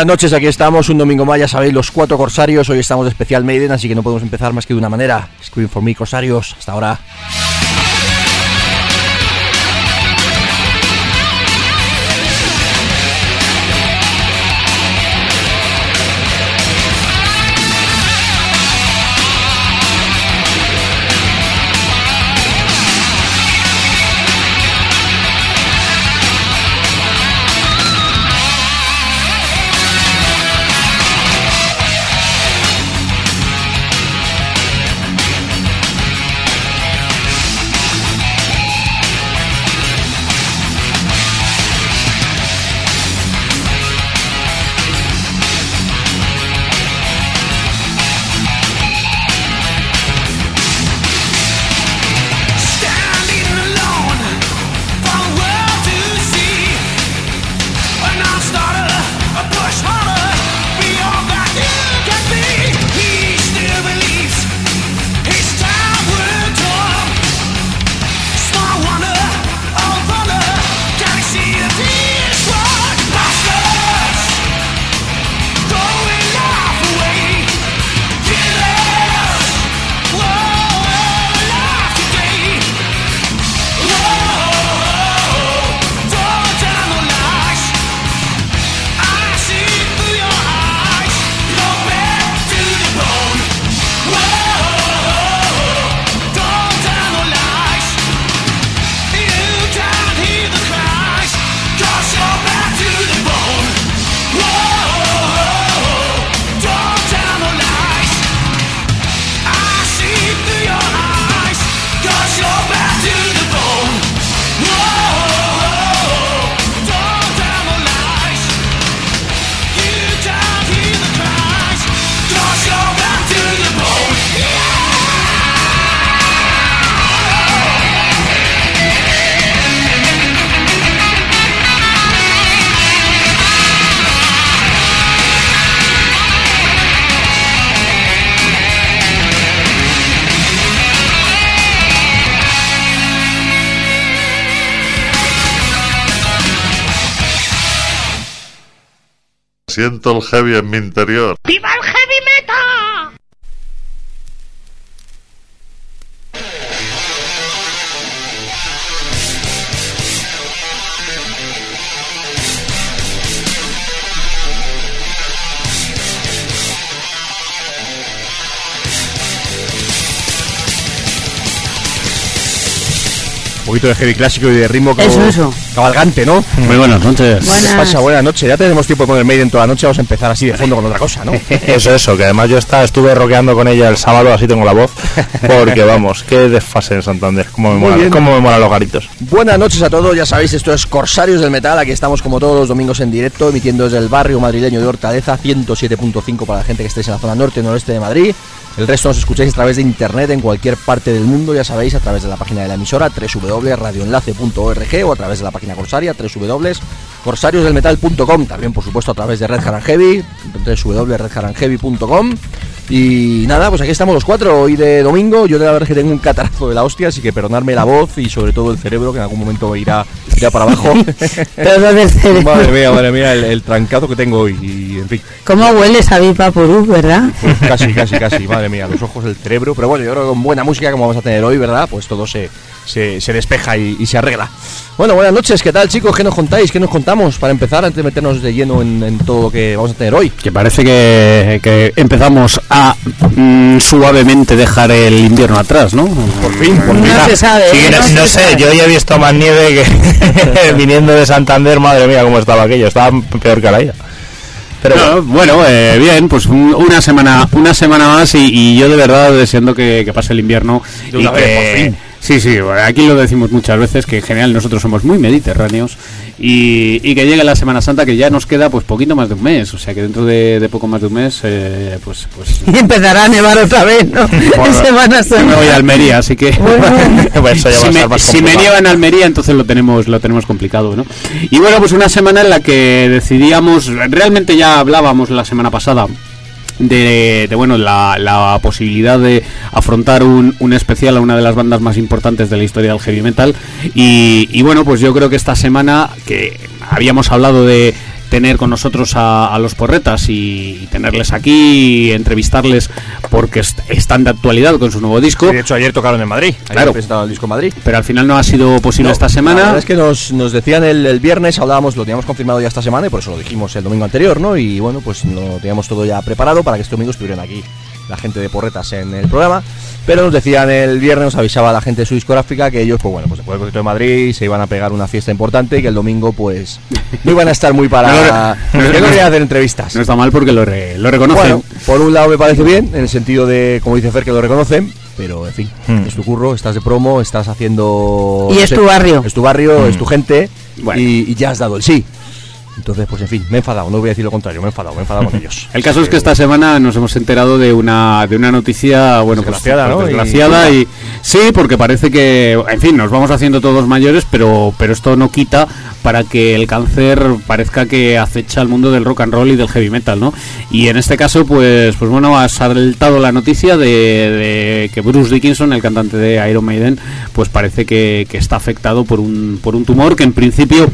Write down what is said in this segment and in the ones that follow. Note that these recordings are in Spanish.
Buenas noches, aquí estamos, un domingo más, ya sabéis, los cuatro corsarios. Hoy estamos de especial Maiden, así que no podemos empezar más que de una manera. Scream for me, corsarios. Hasta ahora. Siento el heavy en mi interior. ¡Viva el heavy metal! Poquito de heavy clásico y de ritmo como Eso, eso. cabalgante, ¿no? Muy buenas noches. ¿Qué Buenas. pasa? Buenas noches. Ya tenemos tiempo de poner Maiden toda la noche. Vamos a empezar así de fondo con otra cosa, ¿no? Eso, eso, que además yo estaba, estuve rockeando con ella el sábado, así tengo la voz. Porque vamos, qué desfase en Santander, cómo me, bien. cómo me molan los garitos. Buenas noches a todos, ya sabéis, esto es Corsarios del Metal, aquí estamos como todos los domingos en directo, emitiendo desde el barrio madrileño de Hortaleza, 107.5 para la gente que estéis en la zona norte y noreste de Madrid. El resto nos escucháis a través de internet en cualquier parte del mundo, ya sabéis, a través de la página de la emisora www.radioenlace.org o a través de la página Corsaria www.corsariosdelmetal.com, también por supuesto a través de Red Haran Heavy, www.redharanheavy.com. Y nada, pues aquí estamos los cuatro, hoy de domingo. Yo de la verdad es que tengo un catarazo de la hostia, así que perdonadme la voz y sobre todo el cerebro, que en algún momento irá, irá para abajo. Madre mía, madre mía, el, el trancazo que tengo hoy. Y en fin, ¿Cómo hueles a Vipapurú, verdad? pues casi, casi, casi, madre mía, los ojos, el cerebro. Pero bueno, yo creo que con buena música como vamos a tener hoy, ¿verdad? Pues todo se, se, se despeja y, y se arregla. Bueno, buenas noches, ¿qué tal chicos? ¿Qué nos contáis? ¿Qué nos contamos? Para empezar, antes de meternos de lleno en, en todo lo que vamos a tener hoy. Que parece que, que empezamos a mm, suavemente dejar el invierno atrás, ¿no? Por fin, por fin. No se sabe. Sí, ¿eh? no, se no sé, sabe. yo ya he visto más nieve que viniendo de Santander, madre mía, cómo estaba aquello, estaba peor que la ida. Pero No, bueno, eh, bien, pues un- una semana, una semana más y, y yo de verdad deseando que, que pase el invierno De y vez, que por fin. Sí, sí, bueno, aquí lo decimos muchas veces que en general nosotros somos muy mediterráneos y, y que llegue la Semana Santa que ya nos queda pues poquito más de un mes, o sea que dentro de, de poco más de un mes, eh, pues, pues Y empezará a nevar otra vez, ¿no? Bueno, en Semana yo me voy a. Almería, así que Pues eso ya va si, a me, más si me complicado. nieva en Almería, entonces lo tenemos lo tenemos complicado, ¿no? Y bueno, pues una semana en la que decidíamos, realmente ya hablábamos la semana pasada de, bueno la, la posibilidad de afrontar un, un especial a una de las bandas más importantes de la historia del heavy metal. Y, y bueno pues yo creo que esta semana que habíamos hablado de tener con nosotros a, a los porretas y, y tenerles aquí, entrevistarles porque est- están de actualidad con su nuevo disco. De hecho, ayer tocaron en Madrid. Ayer Claro. presentaron el disco en Madrid. Pero al final no ha sido posible No, esta La semana. verdad es que nos, nos decían el, el viernes, hablábamos, lo teníamos confirmado ya esta semana y por eso lo dijimos el domingo anterior, ¿no? Y bueno, pues lo teníamos todo ya preparado para que este domingo estuvieran aquí la gente de Porretas en el programa. Pero nos decían el viernes, nos avisaba la gente de su discográfica que ellos, pues bueno, pues después del concierto de Madrid se iban a pegar una fiesta importante y que el domingo, pues, no iban a estar muy para. No, no, no, que no no, querían hacer entrevistas. No está mal porque lo, re- lo reconocen. Bueno, por un lado me parece bien, en el sentido de, como dice Fer, que lo reconocen, pero en fin, Hmm. es tu curro, estás de promo, estás haciendo... Y no es tu barrio. Es tu barrio, es tu gente, Bueno. y, y ya has dado el sí. Entonces, pues en fin, me he enfadado, no voy a decir lo contrario, me he enfadado, me he enfadado con ellos. El caso es que esta semana nos hemos enterado de una de una noticia, bueno, pues, Desgraciada, pues, ¿no? desgraciada y, sí, porque parece que, en fin, nos vamos haciendo todos mayores, pero pero esto no quita para que el cáncer parezca que acecha al mundo del rock and roll y del heavy metal, ¿no? Y en este caso, pues pues bueno, ha saltado la noticia de, de que Bruce Dickinson, el cantante de Iron Maiden, pues parece que, que está afectado por un por un tumor que en principio,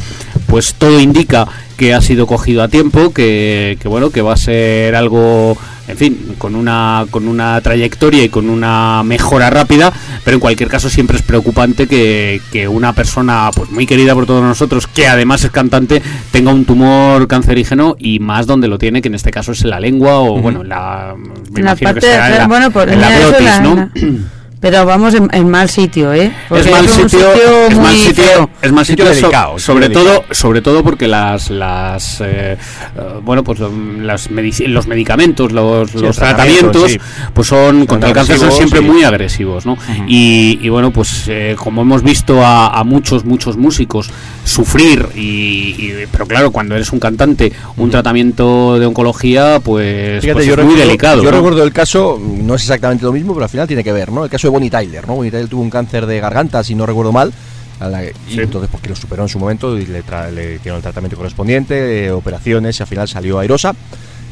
pues todo indica que ha sido cogido a tiempo, que, que bueno, que va a ser algo, en fin, con una con una trayectoria y con una mejora rápida, pero en cualquier caso siempre es preocupante que, que una persona pues muy querida por todos nosotros, que además es cantante, tenga un tumor cancerígeno y más donde lo tiene, que en este caso es en la lengua o bueno, en la, me En la imagino que parte de la- bueno, por en la glotis, ¿no? Pero vamos en, en mal sitio, ¿eh? Porque es mal un sitio, es mal sitio, feo. es mal Sitio sitio, so- delicado, sitio sobre delicado. todo, sobre todo porque las, las, eh, eh, bueno, pues um, las los medicamentos, los, Sí, los tratamientos, sí. pues son, contra el cáncer son siempre sí. muy agresivos, ¿no? y, y bueno, pues eh, como hemos visto a, a muchos, muchos músicos sufrir y, y- pero claro, cuando eres un cantante, un tratamiento de oncología, pues, Fíjate, pues yo es muy delicado. Yo ¿no? recuerdo el caso, no es exactamente lo mismo, pero al final tiene que ver, ¿no? El caso de Bonnie Tyler, ¿no? Bonnie Tyler tuvo un cáncer de garganta, si no recuerdo mal, a la- y Sí. entonces porque lo superó en su momento y le, tra- le hicieron el tratamiento correspondiente, eh, operaciones y al final salió airosa.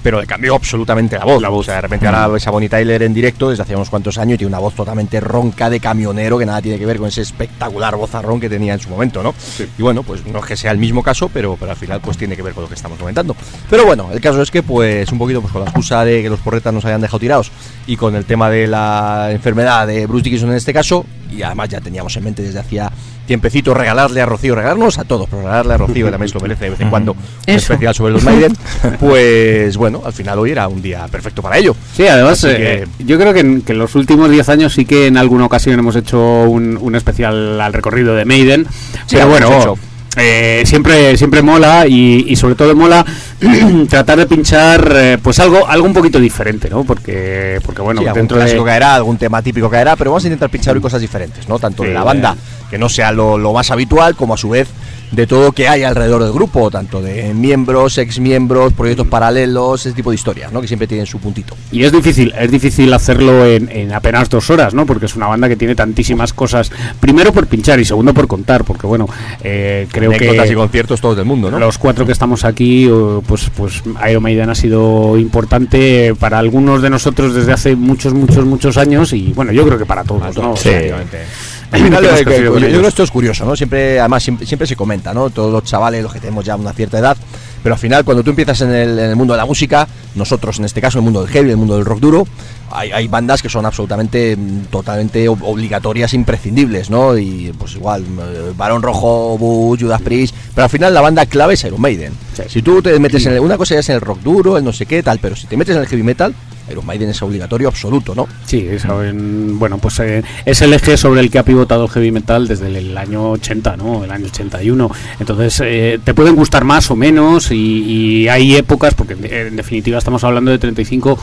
Pero le cambió absolutamente la voz. La voz. O sea, de repente ahora ves a Bonnie Tyler en directo desde hace unos cuantos años y tiene una voz totalmente ronca de camionero que nada tiene que ver con ese espectacular vozarrón que tenía en su momento, ¿no? Y bueno, pues no es que sea el mismo caso, pero, pero al final pues tiene que ver con lo que estamos comentando. Pero bueno, el caso es que pues un poquito pues con la excusa de que los porretas nos hayan dejado tirados y con el tema de la enfermedad de Bruce Dickinson en este caso, y además ya teníamos en mente desde hacía tiempecito regalarle a Rocío, regalarnos a todos, pero regalarle a Rocío que también se lo merece de vez en cuando un Eso. especial sobre los Maiden, pues bueno, al final hoy era un día perfecto para ello. Sí, además, eh, que- yo creo que en, que en los últimos 10 años sí que en alguna ocasión hemos hecho un, un especial al recorrido de Maiden. Sí, pero bueno, hemos hecho. Eh, siempre siempre mola y, y sobre todo mola tratar de pinchar eh, pues algo algo un poquito diferente, ¿no? Porque porque bueno, Sí, algún dentro de clásico caerá, algún tema típico caerá, pero vamos a intentar pinchar hoy cosas diferentes, ¿no? Tanto Sí, de la banda, que no sea lo, lo más habitual, como a su vez de todo que hay alrededor del grupo, tanto de miembros, exmiembros, proyectos paralelos, ese tipo de historias, ¿no? Que siempre tienen su puntito. Y es difícil, es difícil hacerlo en, en apenas dos horas, ¿no? Porque es una banda que tiene tantísimas cosas. Primero por pinchar y segundo por contar, porque bueno, eh, creo Anécdotas que y conciertos todos del mundo, ¿no? los cuatro que estamos aquí, o, pues, pues Iron Maiden ha sido importante para algunos de nosotros desde hace muchos, muchos, muchos años y bueno, yo creo que para todos, ¿no? O Sí, sea, final, eh, yo, creo que esto es curioso, ¿no? Siempre, además, siempre, siempre se comenta, ¿no? Todos los chavales, los que tenemos ya una cierta edad, pero al final, cuando tú empiezas en el, en el mundo de la música, nosotros, en este caso, en el mundo del heavy, en el mundo del rock duro, hay, hay bandas que son absolutamente, mm, totalmente ob- obligatorias, imprescindibles, ¿no? Y pues igual, eh, Barón Rojo, Bush, Judas Priest, pero al final la banda clave es Iron Maiden. Si tú te metes en el- una cosa ya es en el rock duro, el no sé qué, tal, pero si te metes en el heavy metal, Iron Maiden es obligatorio absoluto, ¿no? Sí, en- bueno, pues eh, es el eje sobre el que ha pivotado el heavy metal desde el, año 80, ¿no? El año 81. Entonces, eh, te pueden gustar más o menos y, y hay épocas, porque en, en definitiva estamos hablando de 35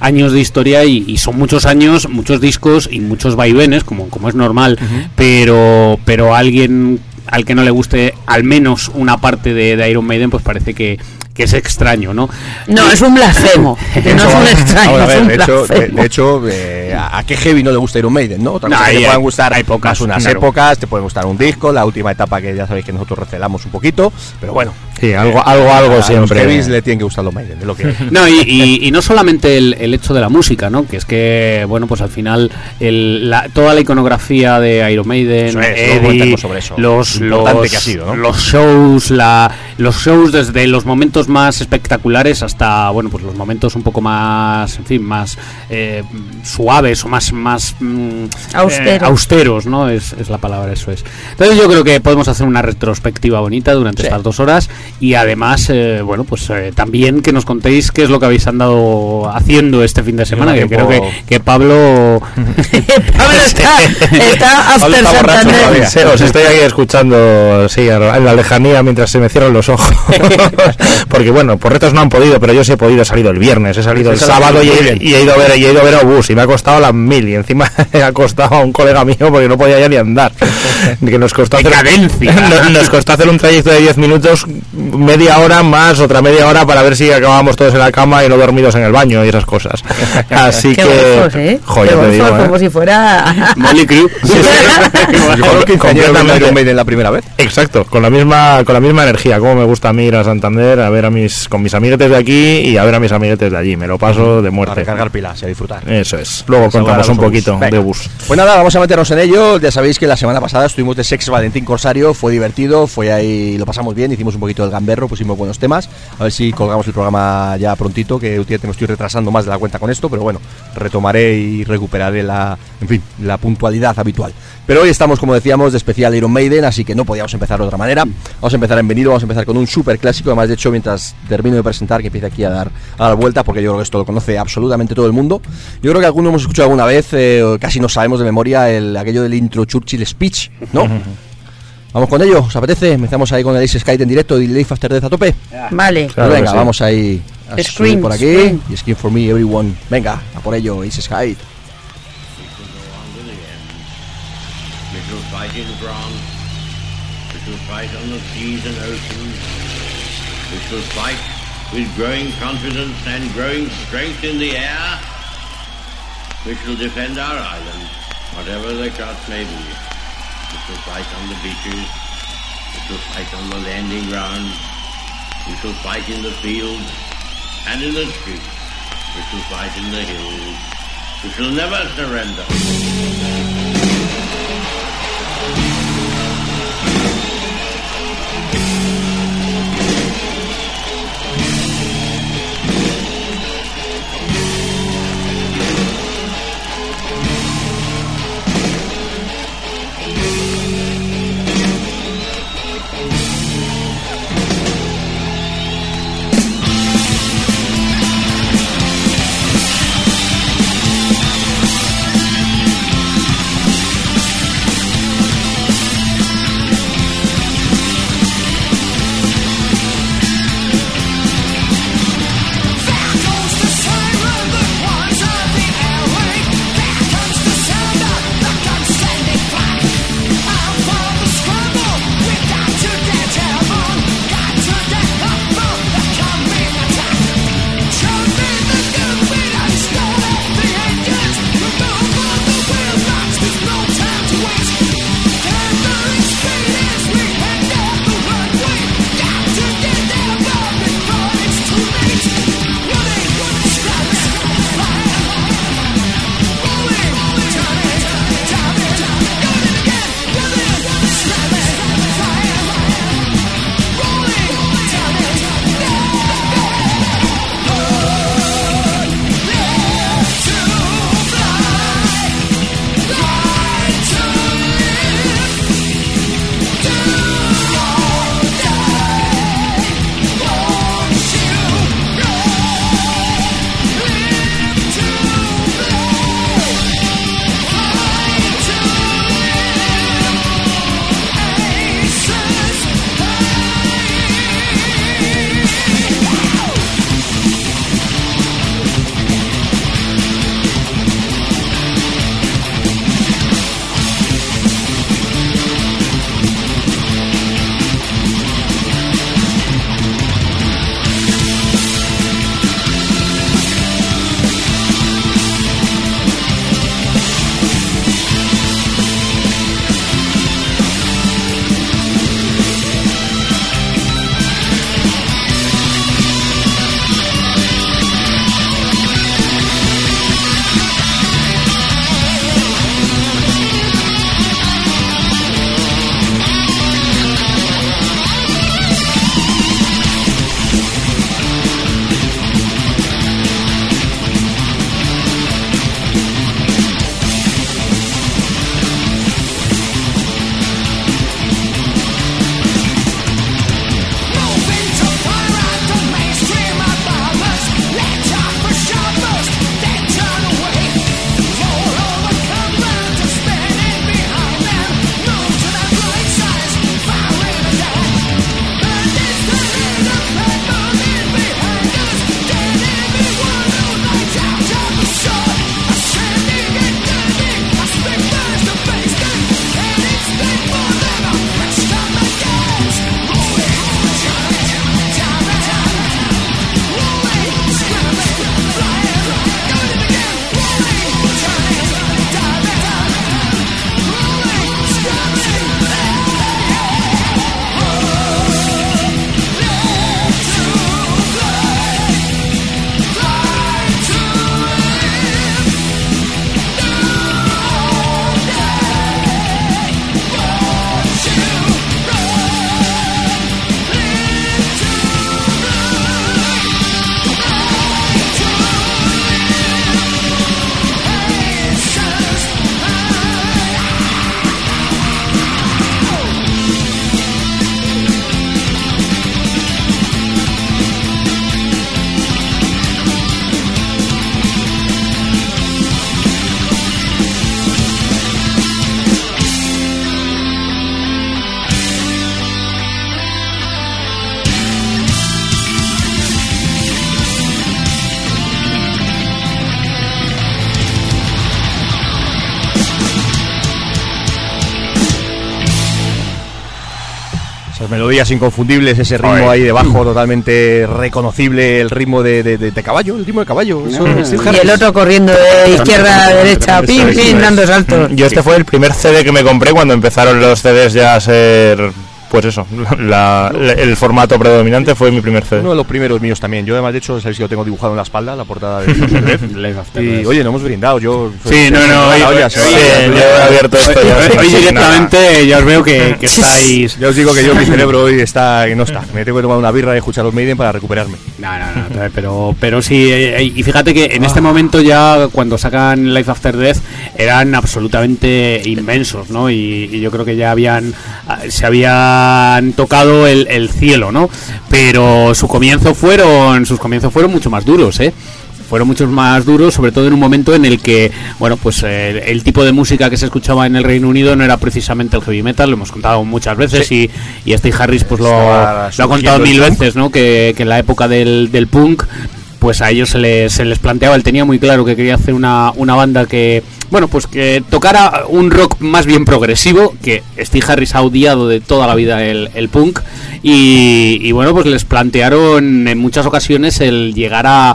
años de historia y, y son muchos años, muchos discos y muchos vaivenes, como, como es normal, pero, pero alguien al que no le guste al menos una parte de, de Iron Maiden, pues parece que, que es extraño, ¿no? No, es un blasfemo. no es un extraño, Ahora, a es ver, un de hecho, de, blasfemo. de hecho, eh, ¿a a qué heavy no le gusta Iron Maiden, no? Otra No, cosa que hay- te pueden gustar hay pocas, unas claro. épocas, te puede gustar un disco, la última etapa que ya sabéis que nosotros recelamos un poquito, pero bueno. Sí, algo, algo, algo a los siempre. heavies le tienen que gustar los Maiden, es lo que. No, y, y- y no solamente el, el hecho de la música, ¿no? Que es que, bueno, pues al final el- la- toda la iconografía de Iron Maiden, Eso es, luego Eddie, comentaremos sobre eso. los, Lo importante los, que ha sido, ¿no? los shows, la, los shows desde los momentos momentos más espectaculares hasta, bueno, pues los momentos un poco más, en fin, más eh, suaves o más, más mm, Austeros. eh, austeros, ¿no? Es, es la palabra, eso es. Entonces yo creo que podemos hacer una retrospectiva bonita durante Sí. estas dos horas y además, eh, bueno, pues eh, también que nos contéis qué es lo que habéis andado haciendo este fin de semana, que creo que, que Pablo... Pablo está, está after está. Sí, os estoy aquí escuchando, sí, en la lejanía mientras se me cierran los ojos. Porque bueno, por retos no han podido, pero yo sí he podido, he salido el viernes, he salido el sábado y he, bien. y he ido a ver, y he ido a ver a Obús y me ha costado las mil y encima he acostado a un colega mío porque no podía ya ni andar. Que nos costó hacer, nos, nos costó hacer un trayecto de 10 minutos, media hora más, otra media hora para ver si acabábamos todos en la cama y no dormidos en el baño y esas cosas. Así Qué que ¿eh? Qué te ¿eh? como si fuera... Molly Crew. Llevaron 15 años viendo completamente. Iron Maiden la primera vez. Exacto, con la misma con la misma energía, como me gusta a mí ir a Santander a ver a mis con mis amiguetes de aquí y a ver a mis amiguetes de allí, me lo paso de A muerte. recargar pilas y a disfrutar. Eso es. Luego a contamos un poquito de bus. Pues nada, vamos a meternos en ello. Ya sabéis que la semana pasada estuvimos de Sex Valentín Corsario, fue divertido, fue ahí, lo pasamos bien, hicimos un poquito del gamberro, pusimos buenos temas. A ver si colgamos el programa ya prontito, que últimamente me estoy retrasando más de la cuenta con esto, pero bueno, retomaré y recuperaré la, en fin, la puntualidad habitual. Pero hoy estamos, como decíamos, de especial Iron Maiden, así que no podíamos empezar de otra manera. Vamos a empezar en venido, vamos a empezar con un super clásico. Además, de hecho, mientras termino de presentar, que empiece aquí a dar, a dar vueltas, porque yo creo que esto lo conoce absolutamente todo el mundo. Yo creo que algunos hemos escuchado alguna vez, eh, casi no sabemos de memoria, el, aquello del intro Churchill Speech, ¿no? Vamos con ello, ¿os apetece? Empezamos ahí con el Ace Sky en directo y Life After Death a tope. Vale. Claro venga, sí. vamos ahí a Scream, por aquí. scream. Y Scream for me, everyone. Venga, a por ello, Ace Sky. Fight in France. We shall fight on the seas and oceans. We shall fight with growing confidence and growing strength in the air. We shall defend our island, whatever the cost may be. We shall fight on the beaches. We shall fight on the landing grounds. We shall fight in the fields and in the streets. We shall fight in the hills. We shall never surrender. Melodías inconfundibles, ese ritmo ahí debajo totalmente reconocible, el ritmo de, de- de- de caballo, el ritmo de caballo. Steve Y el otro corriendo de izquierda a derecha, pim, pim, dando saltos. Yo este fue el primer CD que me compré cuando empezaron los CDs ya a ser, pues eso, la- la- el formato predominante fue mi primer CD. Uno de los primeros míos también. Yo además, de hecho, sabéis que lo tengo dibujado en la espalda, la portada de Y oye, no hemos brindado. Yo Sí, no, no, hoy. Sí, yo he abierto esto ya, hoy- directamente ya os veo que, que estáis... Ya os digo que yo, mi cerebro hoy está, no está. Me tengo que tomar una birra y escuchar los Maiden para recuperarme. No, no, no, pero, pero sí, eh, y fíjate que en este momento ya cuando sacan Life After Death eran absolutamente inmensos, ¿no? Y, y yo creo que ya habían, ah, se habían tocado el, el cielo, ¿no? Pero su comienzo fueron, sus comienzos fueron mucho más duros, ¿eh? fueron muchos más duros, sobre todo en un momento en el que, bueno, pues eh, el tipo de música que se escuchaba en el Reino Unido no era precisamente el heavy metal, lo hemos contado muchas veces y, y Steve Harris pues lo, ha contado el mil punk. veces, ¿no? Que, que en la época del, del punk pues a ellos se les, se les planteaba, él tenía muy claro que quería hacer una, una banda que, bueno, pues que tocara un rock más bien progresivo, que Steve Harris ha odiado de toda la vida el, el punk, y, y bueno, pues les plantearon en muchas ocasiones el llegar a,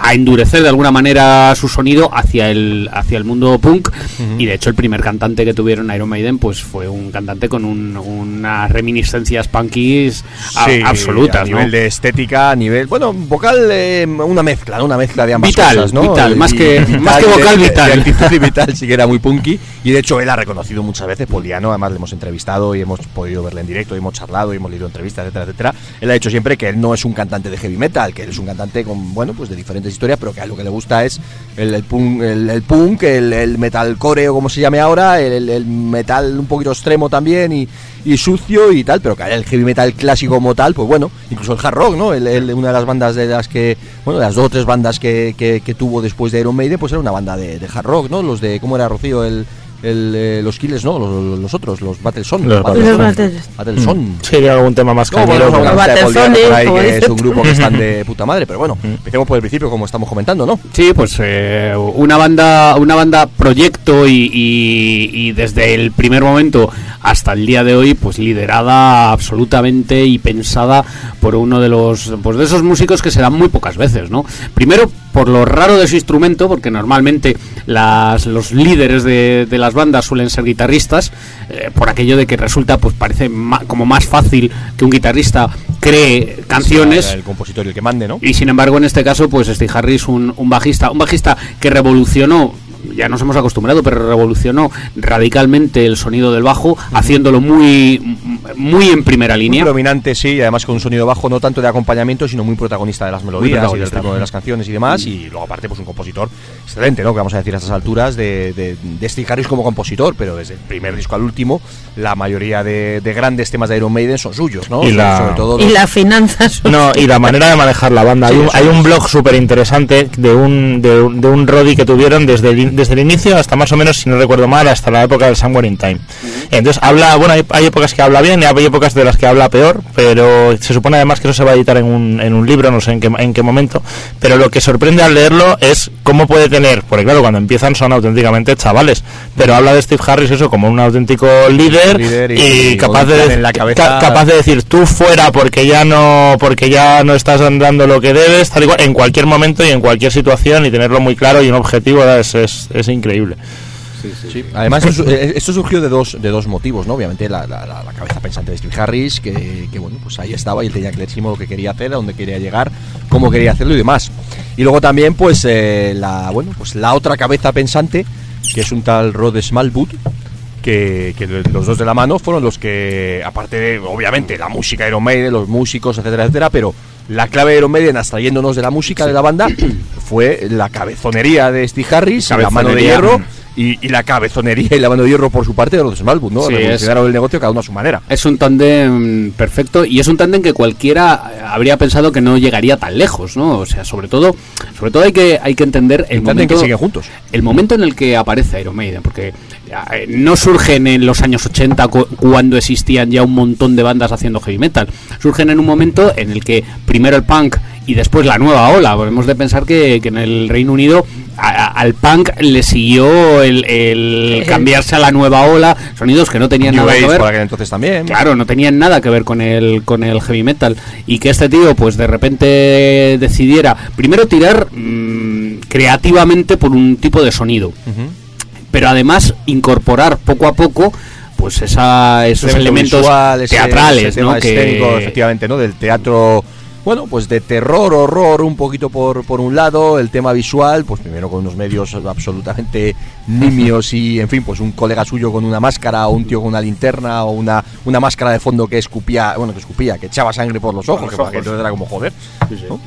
a endurecer de alguna manera su sonido hacia el, hacia el mundo punk, y de hecho el primer cantante que tuvieron Iron Maiden pues fue un cantante con un- unas reminiscencias punkies Sí, absolutas, a ¿no? nivel de estética, a nivel, bueno, vocal, eh, una mezcla, ¿no? una mezcla de ambas Vital, cosas, ¿no? vital, más que- y más que de- vocal, de- de vital. actitud y vital, sí que era muy punky, y de hecho él ha reconocido muchas veces, Poliano, además le hemos entrevistado y hemos podido verle en directo, y hemos charlado, y hemos leído entrevistas, etcétera, etcétera. Él ha dicho siempre que él no es un cantante de heavy metal, que él es un cantante con, bueno, pues de diferentes historias, pero que a lo que le gusta es el, el punk, el, el punk, el, el metalcore o como se llame ahora, el, el- el metal un poquito extremo también y, y sucio y tal, pero que el heavy metal clásico como tal, pues bueno, incluso el hard rock, ¿no? Una de las bandas de las que, bueno, de las dos o tres bandas que, que- que tuvo después de Iron Maiden, pues era una banda de, de hard rock, ¿no? Los de, ¿cómo era Rocío? El, el, eh, los Killers, ¿no? Los, los otros, los Battleson. Los Los Battles. Battleson. Sí, tiene algún tema más No, bueno, por ahí, que dices es un grupo que están de puta madre, pero bueno, empecemos por el principio como estamos comentando, ¿no? Sí, pues eh, una banda, una banda proyecto y, y- y desde el primer momento hasta el día de hoy, pues liderada absolutamente y pensada por uno de los, pues de esos músicos que se dan muy pocas veces, ¿no? Primero por lo raro de su instrumento, porque normalmente las, los líderes de, de las bandas suelen ser guitarristas, eh, por aquello de que resulta, pues parece como más fácil que un guitarrista cree canciones. El compositor y el que mande, ¿no? Y sin embargo, en este caso, pues Steve Harris, un, un bajista, un bajista que revolucionó, ya nos hemos acostumbrado, pero revolucionó radicalmente el sonido del bajo, haciéndolo muy, muy en primera Muy línea. dominante, sí, y además con un sonido bajo, no tanto de acompañamiento, sino muy protagonista de las melodías y del ritmo de las canciones y demás. Y luego, aparte, pues un compositor excelente, ¿no? Que vamos a decir a estas alturas de, de, de Steve Harris como compositor, pero desde el primer disco al último, la mayoría de, de grandes temas de Iron Maiden son suyos, ¿no? Y la- sobre todo Y las finanzas. No, y la manera de manejar la banda. hay, un, hay un blog súper interesante de un, de, un- de un Roddy que tuvieron desde el, desde el inicio hasta más o menos, si no recuerdo mal, hasta la época del Somewhere in Time. Entonces habla, bueno, hay, hay épocas que habla bien y hay épocas de las que habla peor, pero se supone además que eso se va a editar en un, en un libro, no sé en qué, en qué momento. Pero lo que sorprende al leerlo es cómo puede tener, porque claro, cuando empiezan son auténticamente chavales, pero habla de Steve Harris eso como un auténtico líder, Líder y- y, y capaz de en la ca- cabeza. capaz de decir tú fuera porque ya no porque ya no estás dando lo que debes tal igual en cualquier momento y en cualquier situación y tenerlo muy claro y un objetivo ¿verdad? es, es, es increíble Sí. Además, esto, eh, esto surgió de dos, de dos motivos, ¿no? Obviamente, la, la- la- la cabeza pensante de Steve Harris, que, que, bueno, pues ahí estaba y él tenía clarísimo lo que quería hacer, a dónde quería llegar, cómo quería hacerlo y demás. Y luego también, pues, eh, la, bueno, pues la otra cabeza pensante, que es un tal Rod Smallwood, que, que los dos de la mano fueron los que, aparte de, obviamente, la música Iron Maiden, los músicos, etcétera, etcétera, pero la clave de Iron Maiden, abstrayéndonos de la música de la banda, fue la cabezonería de Steve Harris, la mano de hierro y, y la cabezonería y la mano de hierro por su parte de los de Smallwood, ¿no? Sí, Revolucionaron el negocio cada uno a su manera. Es un tándem perfecto y es un tándem que cualquiera eh, habría pensado que no llegaría tan lejos, ¿no? O sea, sobre todo, sobre todo hay que hay que entender el Entienden momento que siguen juntos. el momento en el que aparece Iron Maiden, porque eh, no surgen en los años 80 cu- cuando existían ya un montón de bandas haciendo heavy metal. Surgen en un momento en el que primero el punk y después la nueva ola. Hemos de pensar que, que en el Reino Unido a- al punk le siguió el, el cambiarse a la nueva ola, sonidos que no tenían New nada que ver. por aquel entonces también. Claro, no tenían nada que ver con el, con el heavy metal. Y que este tío, pues de repente decidiera, primero tirar mm, creativamente por un tipo de sonido, pero además incorporar poco a poco pues esa, esos Elemento elementos visual, ese- teatrales, ese tema ¿no? escénico, Que, efectivamente, ¿no? Del teatro, bueno, pues de terror, horror, un poquito por, por un lado, el tema visual, pues primero con unos medios absolutamente nimios y, en fin, pues un colega suyo con una máscara o un tío con una linterna o una, una máscara de fondo que escupía, bueno, que escupía, que echaba sangre por los ojos, que para que entonces era como joder. ¿no?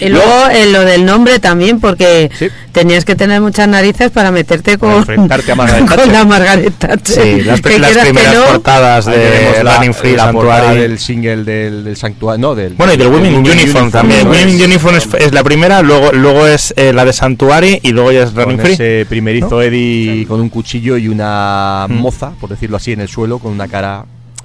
Y luego eh, lo del nombre también, porque Sí. tenías que tener muchas narices para meterte con, enfrentarte a Margaret con la Margaret Thatcher. Sí, las, Que las primeras no, portadas de la, Running Free, la portada Sanctuary. del single del, del Sanctuary, no, del... Bueno, y del Women in Uniform también. ¿no? Women in Es- Uniform es, es la primera, luego luego es eh, la de Sanctuary y luego ya es Running con Free. ese primerizo Eddie con un cuchillo y una moza, por decirlo así, en el suelo con una cara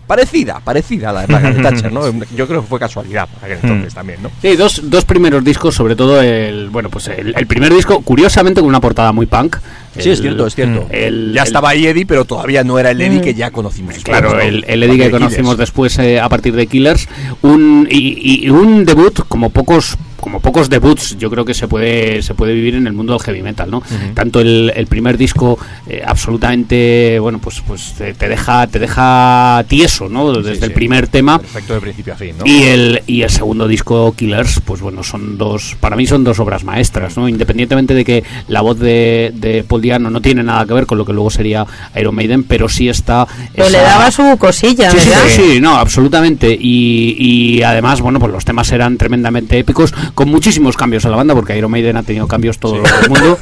parecida, parecida a la de Margaret Thatcher, ¿no? Yo creo que fue casualidad para aquel entonces también, ¿no? Sí, dos, dos primeros discos, sobre todo el, bueno, pues el, el primer disco, curiosamente con una portada muy punk. Sí, es cierto, es cierto. el- ya el- estaba ahí Eddie, pero todavía no era el Eddie que ya conocimos. Claro, ¿no? el, el Eddie que conocimos Killers. después eh, a partir de Killers, un y, y un debut como pocos como pocos debuts yo creo que se puede se puede vivir en el mundo del heavy metal, ¿no? Tanto el, el primer disco eh, absolutamente bueno pues pues te, te deja te deja tieso, ¿no? Desde Sí, el primer tema Perfecto de principio a fin, ¿no? y el, y el segundo disco, Killers, pues bueno, son dos, para mí son dos obras maestras, ¿no? Independientemente de que la voz de, de Paul Diano no tiene nada que ver con lo que luego sería Iron Maiden, pero sí está... Pero le daba su cosilla, Sí, sí, ¿verdad? sí, sí, no, absolutamente. Y, y además, bueno, pues los temas eran tremendamente épicos, con muchísimos cambios a la banda, porque Iron Maiden ha tenido cambios todo el mundo.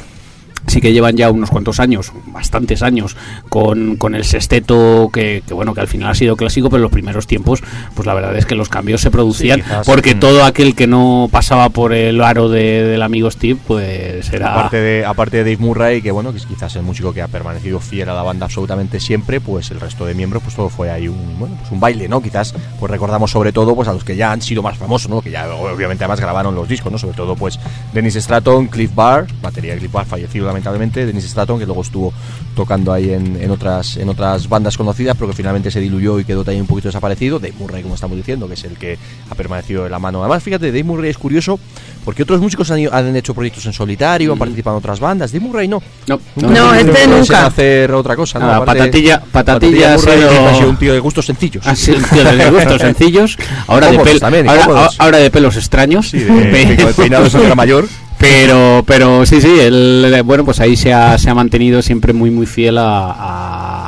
Sí que llevan ya unos cuantos años, bastantes años, con, con el sexteto que, que, bueno, que al final ha sido clásico, pero en los primeros tiempos, pues la verdad es que los cambios se producían, Sí, quizás, porque mm. todo aquel que no pasaba por el aro de- del amigo Steve, pues era... Aparte de, aparte de Dave Murray, que bueno, que es quizás el músico que ha permanecido fiel a la banda absolutamente siempre, pues el resto de miembros, pues todo fue ahí un, bueno, pues un baile, ¿no? Quizás, pues recordamos sobre todo pues a los que ya han sido más famosos, ¿no? Que ya obviamente además grabaron los discos, ¿no? Sobre todo pues Dennis Stratton, Cliff Barr, batería de Cliff Barr, fallecido lamentablemente, Dennis Stratton, que luego estuvo tocando ahí en, en otras en otras bandas conocidas, pero que finalmente se diluyó y quedó también un poquito desaparecido. Dave Murray, como estamos diciendo, que es el que ha permanecido de la mano. Además, fíjate, Dave Murray es curioso porque otros músicos han, han hecho proyectos en solitario, han participado en otras bandas. Dave Murray no. No, No, este Pensé en nunca. hacer otra cosa, ¿no? Nada, Aparte- patatilla- patatilla ha Murray sido- ha sido un tío de gustos sencillos. Ha sido un tío de gustos sencillos, ahora de, pel- también, y ahora, ahora de pelos extraños. Sí, de, de- con el peinado de mayor. Pero, pero sí, sí, él, bueno, pues ahí se ha, se ha mantenido siempre muy, muy fiel a, a,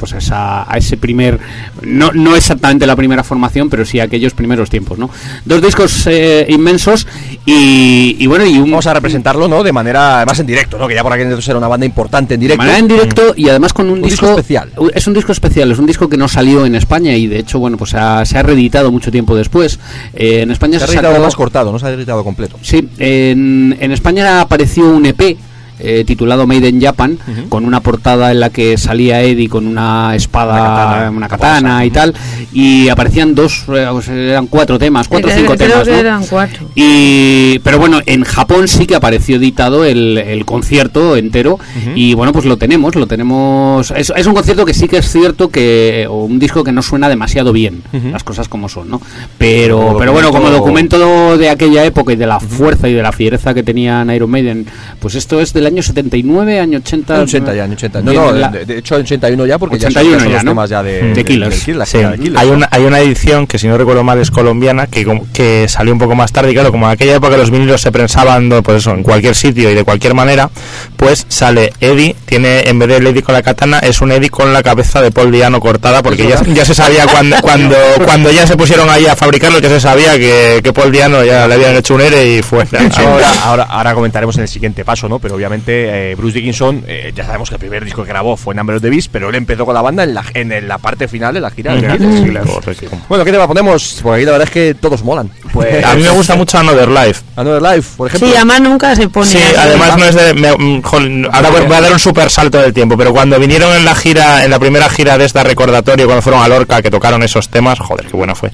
pues a, esa- a ese primer, no, no exactamente la primera formación, pero sí aquellos primeros tiempos, ¿no? Dos discos eh, inmensos y, y bueno, y un, Vamos a representarlo, ¿no? De manera, además en directo, ¿no? Que ya por aquel entonces era una banda importante en de directo. manera en directo y además con un, Un disco especial. Es un disco especial, es un disco que no salió en España y de hecho, bueno, pues ha- se ha reeditado mucho tiempo después. Eh, en España Se ha se, editado sacó- más cortado, no se ha editado completo. Sí, en, en España apareció un EP eh, titulado Made in Japan, con una portada en la que salía Eddie con una espada, Una katana una katana, y tal, y aparecían dos, eh, eran cuatro temas, cuatro o Creo- cinco creo temas, que ¿no? eran cuatro. Y, pero bueno, en Japón sí que apareció editado el, el concierto entero y bueno, pues lo tenemos, lo tenemos. Es, es un concierto que sí que es cierto que, o un disco que no suena demasiado bien, las cosas como son, ¿no? Pero, pero bueno, como documento- de aquella época y de la fuerza y de la fiereza que tenían Iron Maiden, pues esto es del año 79, año 80. En 80 ya, en 80. No, no, la- de, de hecho en 81 ya, porque 81 ya son, ya los ¿no? temas ya de, De Killers. del la Sí, de Killers, hay ¿no? una, hay una edición que si no recuerdo mal es colombiana que, como- que salió un poco más tarde y claro, como en aquella época los vinilos se prensaban no, pues eso, en cualquier sitio y de cualquier manera, pues sale Eddie, tiene en vez del Eddie con la katana, es un Eddie con la cabeza de Paul Diano cortada porque ya, ya se sabía cuando, cuando, cuando ya se pusieron ahí a fabricarlo, ya se sabía que, que Paul Diano ya le habían hecho un ERE y fue. De ahora, ahora, ahora comentaremos en el siguiente paso, ¿no? Pero obviamente eh, Bruce Dickinson, eh, ya sabemos que el primer disco que grabó fue Number of the Beast, pero él empezó con la banda en la, en la parte final de la gira. de Beatles. Correcto. Bueno, ¿qué tema ponemos? Porque ahí la verdad es que todos molan. Pues, A mí me gusta mucho Another Life. Another Life, por ejemplo. Sí, además nunca se pone. Sí, así. además no es de. me- mm, jol, ahora voy, voy a dar un super salto del tiempo, pero cuando vinieron en la gira, en la primera gira de esta recordatorio, cuando fueron a Lorca, que tocaron esos temas, joder, qué bueno fue.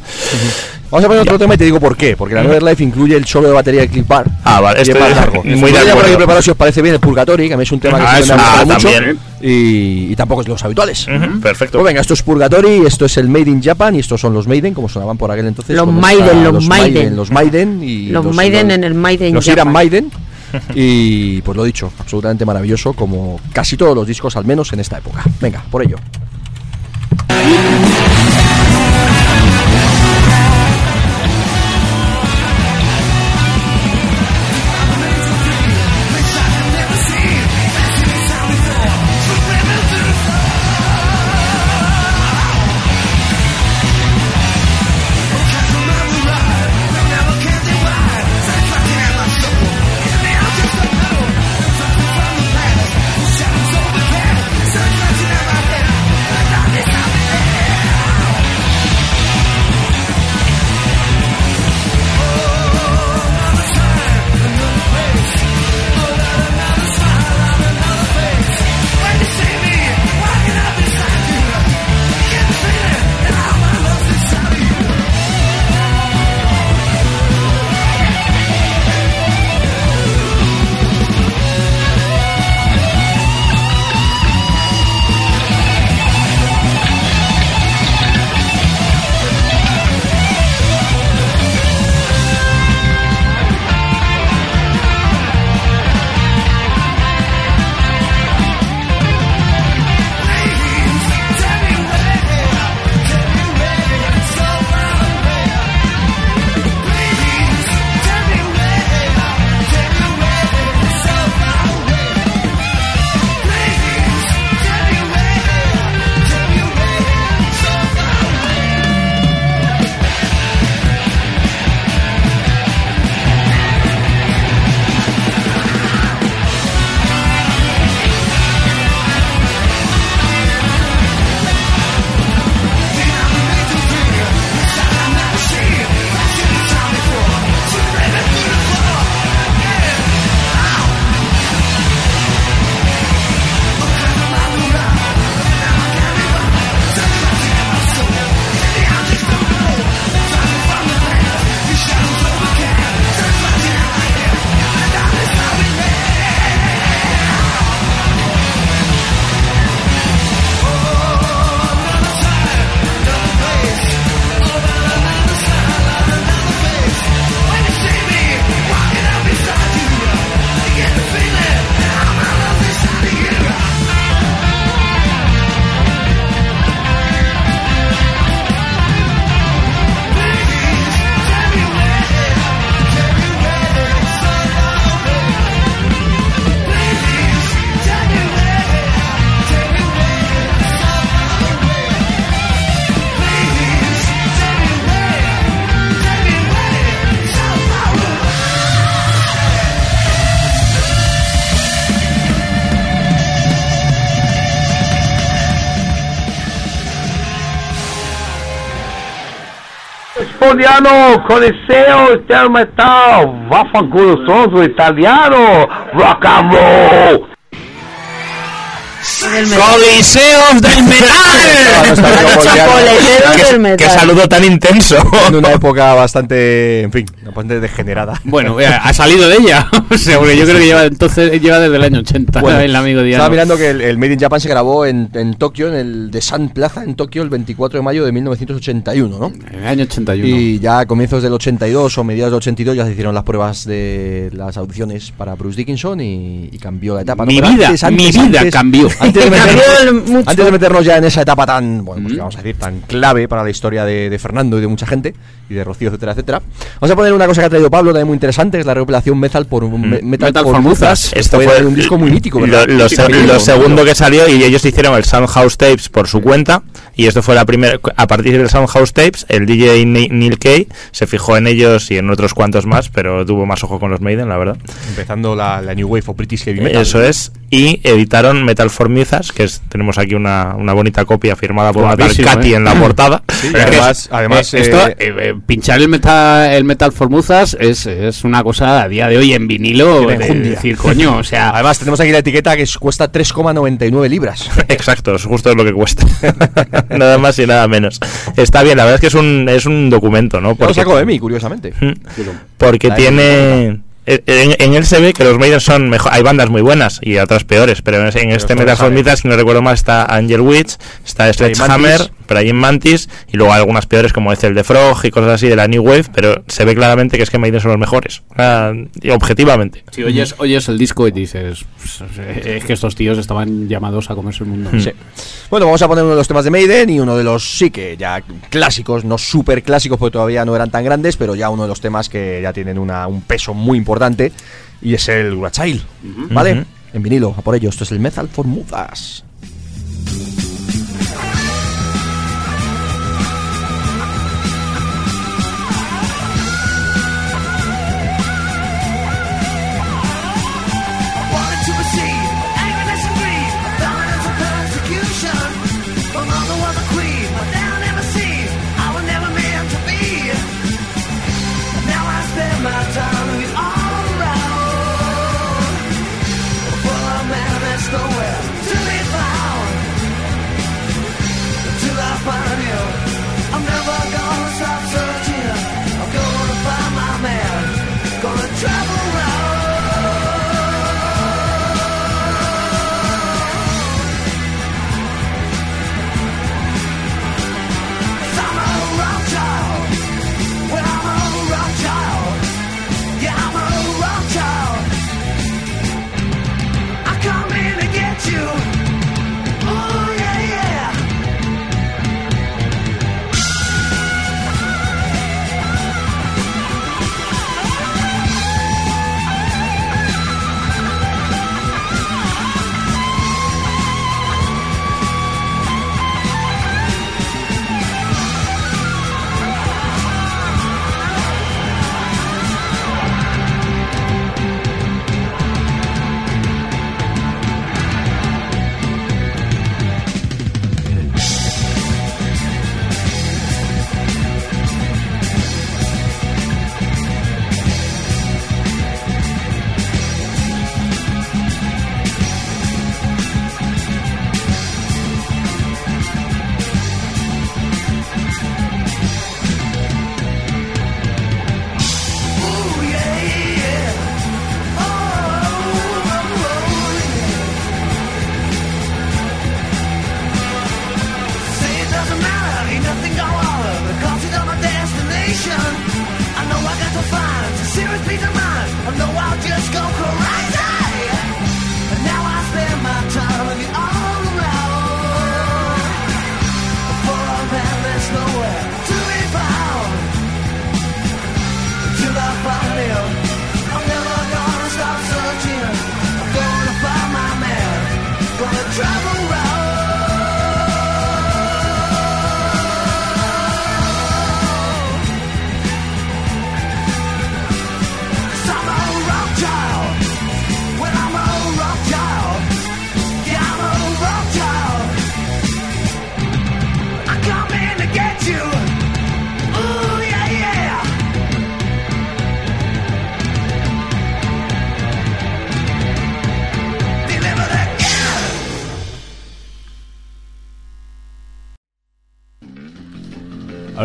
Vamos a poner otro tema y te digo por qué. Porque la Another Life incluye el solo de batería de Cliff Bar. Ah, vale, y este es más es largo. muy de Voy a por acuerdo. aquí preparado si os parece bien el Purgatory, que a mí es un tema que Ah, siempre me ha ah, mucho. también. Y, y tampoco es de los habituales. Perfecto. Pues venga, esto es Purgatory, esto es el Made in Japan y estos son los Maiden, como sonaban por aquel entonces. Los Maiden, los Maiden. Los Maiden y Los Maiden en el Maiden Los Japan. Iran Maiden. Y pues lo dicho, absolutamente maravilloso, como casi todos los discos, al menos en esta época. Venga, por ello. Italiano, Coliseo, del metal, vaffanculo sonzo italiano, rock and roll. Del metal. ¡Coliseos del del ¡Qué metal. saludo tan intenso! en una época bastante, en fin, bastante degenerada. Bueno, ha salido de ella. O sea, porque yo creo que lleva entonces lleva desde el año 80 Bueno, el amigo Diano. Estaba mirando que el, el Made in Japan se grabó en, en Tokio, en el de Sun Plaza, en Tokio, el 24 de mayo de 1981, ¿no? En el año 81. Y ya a comienzos del 82 o mediados del 82 ya se hicieron las pruebas de las audiciones para Bruce Dickinson y, y cambió la etapa. ¿no? mi Pero vida, antes- mi vida antes- cambió. Antes de, meternos, antes de meternos ya en esa etapa tan, bueno, pues, que vamos a decir, tan clave para la historia de, de Fernando y de mucha gente, y de Rocío, etcétera, etcétera, vamos a poner una cosa que ha traído Pablo también muy interesante, que es la recopilación Metal por Me- Metal, Metal por Muzas. Esto Fue un disco muy mítico, lo, ¿verdad? lo se- Mítico, lo segundo que salió y ellos hicieron el Soundhouse Tapes por su cuenta y esto fue la primera a partir del Soundhouse Tapes el DJ Ni- Neil Kay se fijó en ellos y en otros cuantos más pero tuvo más ojo con los Maiden la verdad Empezando la, la New Wave of British Heavy Metal. eso es y editaron Metal for Mizas que es, tenemos aquí una, una bonita copia firmada por una tal Katy ¿eh? en la portada Sí, además, es- además eh, esto, eh, eh, eh, pinchar el metal, el metal formuzas es, es una cosa a día de hoy en vinilo. De decir, coño, o sea, Además, tenemos aquí la etiqueta que es- cuesta 3,99 libras. Exacto, es justo lo que cuesta. nada más y nada menos. Está bien, la verdad es que es un, es un documento, ¿no? Yo lo saco de mí, curiosamente. Porque tiene. En, en él se ve que los Maiden son mejor. Hay bandas muy buenas y otras peores, pero en, en este. Formitas, si no recuerdo mal, está Angel Witch, está Sledgehammer, Mantis. Praying Mantis y luego algunas peores como Ethel de Frog y cosas así de la New Wave, pero se ve claramente que es que Maiden son los mejores. Ah, y objetivamente. si oyes, oyes el disco y dices, pues, es que estos tíos estaban llamados a comerse el mundo. Sí. Bueno, vamos a poner uno de los temas de Maiden y uno de los sí que ya clásicos, no súper clásicos porque todavía no eran tan grandes, pero ya uno de los temas que ya tienen una, un peso muy importante y es el Child, ¿vale? En vinilo, a por ello, esto es el Metal for Mudas.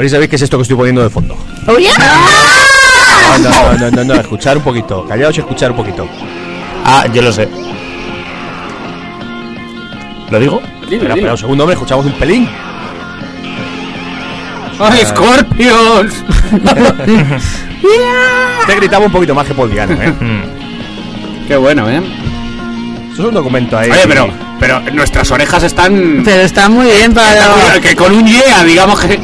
Ver si sabéis qué es esto que estoy poniendo de fondo. ¡Oh, yeah! No, no, no, no, no, no, escuchar un poquito. Callaos y escuchar un poquito. Ah, yo lo sé. ¿Lo digo? Espera, espera un segundo, hombre, escuchamos un pelín. ¡Ay, Scorpions! Te gritaba un poquito más que Paul Diano, ¿eh? Qué bueno, ¿eh? Esto es un documento ahí. Oye, pero pero nuestras orejas están. Pero está muy bien para. Que con un yeah, digamos que.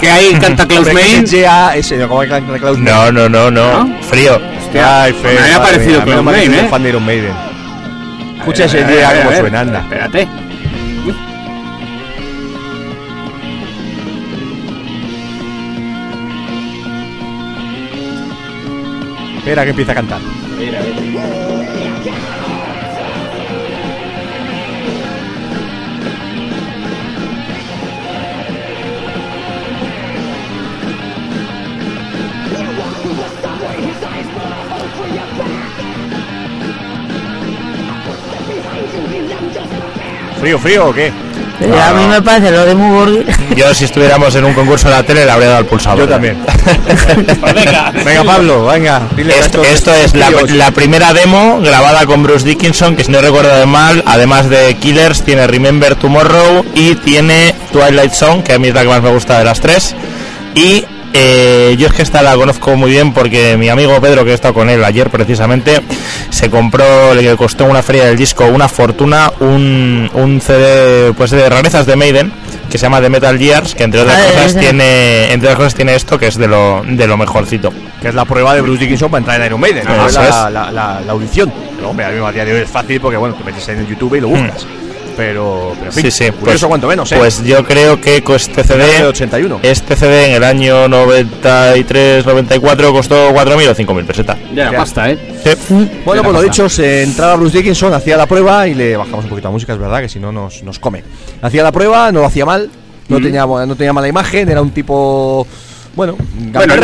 Que ahí canta Klaus Main. Klaus No, no, no, no. Frío. Ay, me ha parecido parecido Maiden, ¿eh? fan de Iron Maiden. Escucha ese día como suena, anda. Espérate. Espera que empieza a cantar. ¿Frío, frío o qué? A mí me parece lo de muy gordo. Yo, si estuviéramos en un concurso en la tele, le habría dado al pulsador. Yo también. venga, Pablo, venga. Dile Esto, es la, primera demo grabada con Bruce Dickinson, que si no recuerdo mal, además de Killers, tiene Remember Tomorrow y tiene Twilight Song, que a mí es la que más me gusta de las tres. Y eh, yo es que esta la conozco muy bien porque mi amigo Pedro, que he estado con él ayer precisamente, se compró, le costó una feria del disco una fortuna, un, un CD pues de rarezas de Maiden que se llama The Metal Gears, que entre otras Ah, cosas tiene, entre otras cosas tiene esto que es de lo, de lo mejorcito. Que es la prueba de Bruce Dickinson para entrar en Iron Maiden. ¿no? La, la, la- la audición. Pero hombre, a mí a día de hoy es fácil porque bueno, te metes en el YouTube y lo buscas. Pero, pero. Sí, sí, curioso pues- cuanto menos, ¿eh? Pues yo creo que con este CD, 81. este CD en el año 93-94 costó 4.000 o 5.000 pesetas. Ya, Ya. basta, ¿eh? Sí. Bueno, pues lo dicho, se entraba Bruce Dickinson, hacía la prueba y le bajamos un poquito la música, es verdad, que si no nos, nos come. Hacía la prueba, no lo hacía mal, no, tenía, no tenía mala imagen, era un tipo. Bueno, Bueno, no,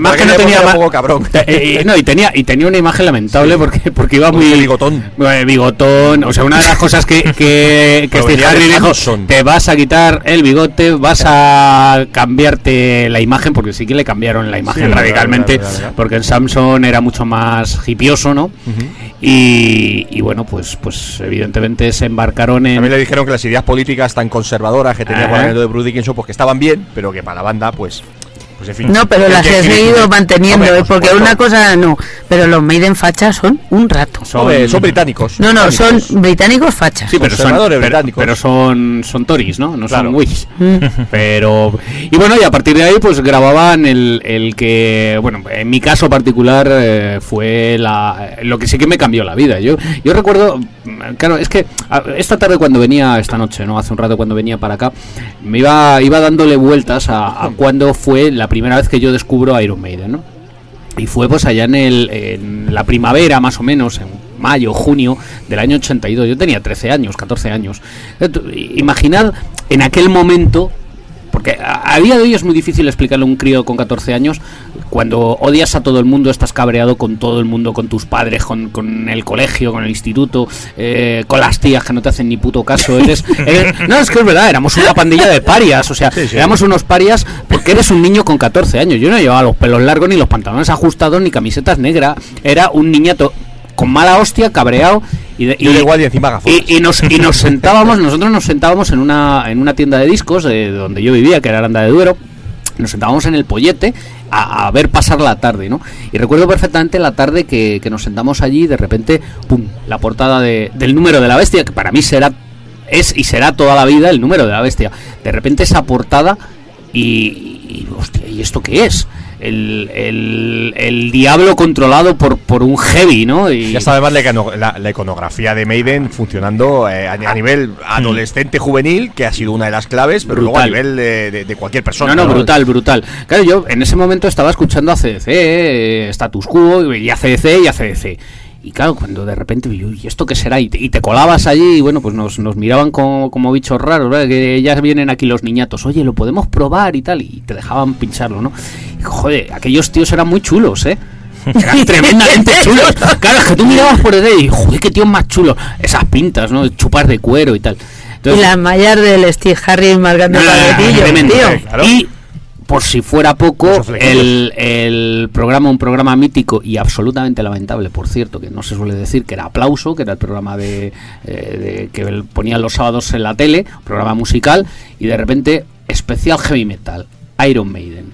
ma- más que no tenía ma- poco cabrón. Eh, eh, no, y tenía, y tenía una imagen lamentable porque, porque iba muy. Bigotón. Eh, bigotón. O sea, una de las cosas que, que, que Steve Harry dijo: te vas a quitar el bigote, vas a cambiarte la imagen, porque sí que le cambiaron la imagen radicalmente, verdad, verdad, verdad. porque en Samson era mucho más hipioso, ¿no? y, y bueno, pues, pues evidentemente se embarcaron en. También le dijeron que las ideas políticas tan conservadoras que tenía el de Bruce Dickinson, pues que estaban bien, pero que para la banda, pues. Pues en fin. No, pero las que he seguido manteniendo, Hombre, ¿eh? por porque supuesto. una cosa no. Pero los Maiden fachas son un rato. Son- Hombre, son británicos. No, no, son británicos. fachas. Sí, pero son, pero, británicos. pero son, son Tories, ¿no? No Claro. son Whigs. Mm. Pero. Y bueno, y a partir de ahí, pues grababan el, el que. Bueno, en mi caso particular eh, fue la, lo que sí que me cambió la vida. Yo, yo recuerdo. Claro, es que esta tarde cuando venía, esta noche, ¿no? Hace un rato cuando venía para acá, me iba, iba dándole vueltas a, a cuando fue la primera vez que yo descubro Iron Maiden, ¿no? Y fue pues allá en, el, en la primavera, más o menos, en mayo, junio del año 82. Yo tenía 13 años, 14 años. Imaginad en aquel momento, porque a, a día de hoy es muy difícil explicarle a un crío con 14 años, cuando odias a todo el mundo, estás cabreado con todo el mundo, con tus padres, con, con el colegio, con el instituto, eh, con las tías que no te hacen ni puto caso. Eres, eres- no, es que es verdad, éramos una pandilla de parias, o sea, éramos unos parias porque eres un niño con 14 años. Yo no llevaba los pelos largos, ni los pantalones ajustados, ni camisetas negras. Era un niñato con mala hostia, cabreado. Y, de- Yo igual y encima y, y nos, y nos sentábamos, nosotros nos sentábamos en una, en una tienda de discos de donde yo vivía, que era Aranda de Duero. Nos sentábamos en el pollete a, a ver pasar la tarde, ¿no? Y recuerdo perfectamente la tarde que, que nos sentamos allí y de repente, ¡pum! La portada de- del número de la bestia, que para mí será, es y será toda la vida el número de la bestia. De repente esa portada y, y, hostia, ¿y esto qué es? El, el, el diablo controlado por, por un heavy, ¿no? Y, Ya está además la, la- iconografía de Maiden funcionando eh, a, a nivel adolescente juvenil, que ha sido una de las claves, pero luego a Brutal. nivel de, de- de cualquier persona. No, no, brutal, brutal. Claro, yo en ese momento estaba escuchando a CDC, eh, Status Quo, y a CDC y a CDC. Y claro, cuando de repente, yo, ¿y esto qué será? Y te, y te colabas allí y bueno, pues nos, nos miraban como, como bichos raros, ¿verdad? Que ya vienen aquí los niñatos, oye, lo podemos probar y tal, y te dejaban pincharlo, ¿no? Y joder, aquellos tíos eran muy chulos, ¿eh? Eran tremendamente chulos. Claro, es que tú mirabas por detrás y, joder, qué tíos más chulos. Esas pintas, ¿no? Chupas de cuero y tal. Y Entonces, las mallas del Steve Harris marcando no, no, no, tremendo, tío. claro. Y por si fuera poco, el, el programa, un programa mítico y absolutamente lamentable, por cierto, que no se suele decir, que era Aplauso, que era el programa de, eh, de- que ponían los sábados en la tele, programa musical, y de repente especial heavy metal, Iron Maiden.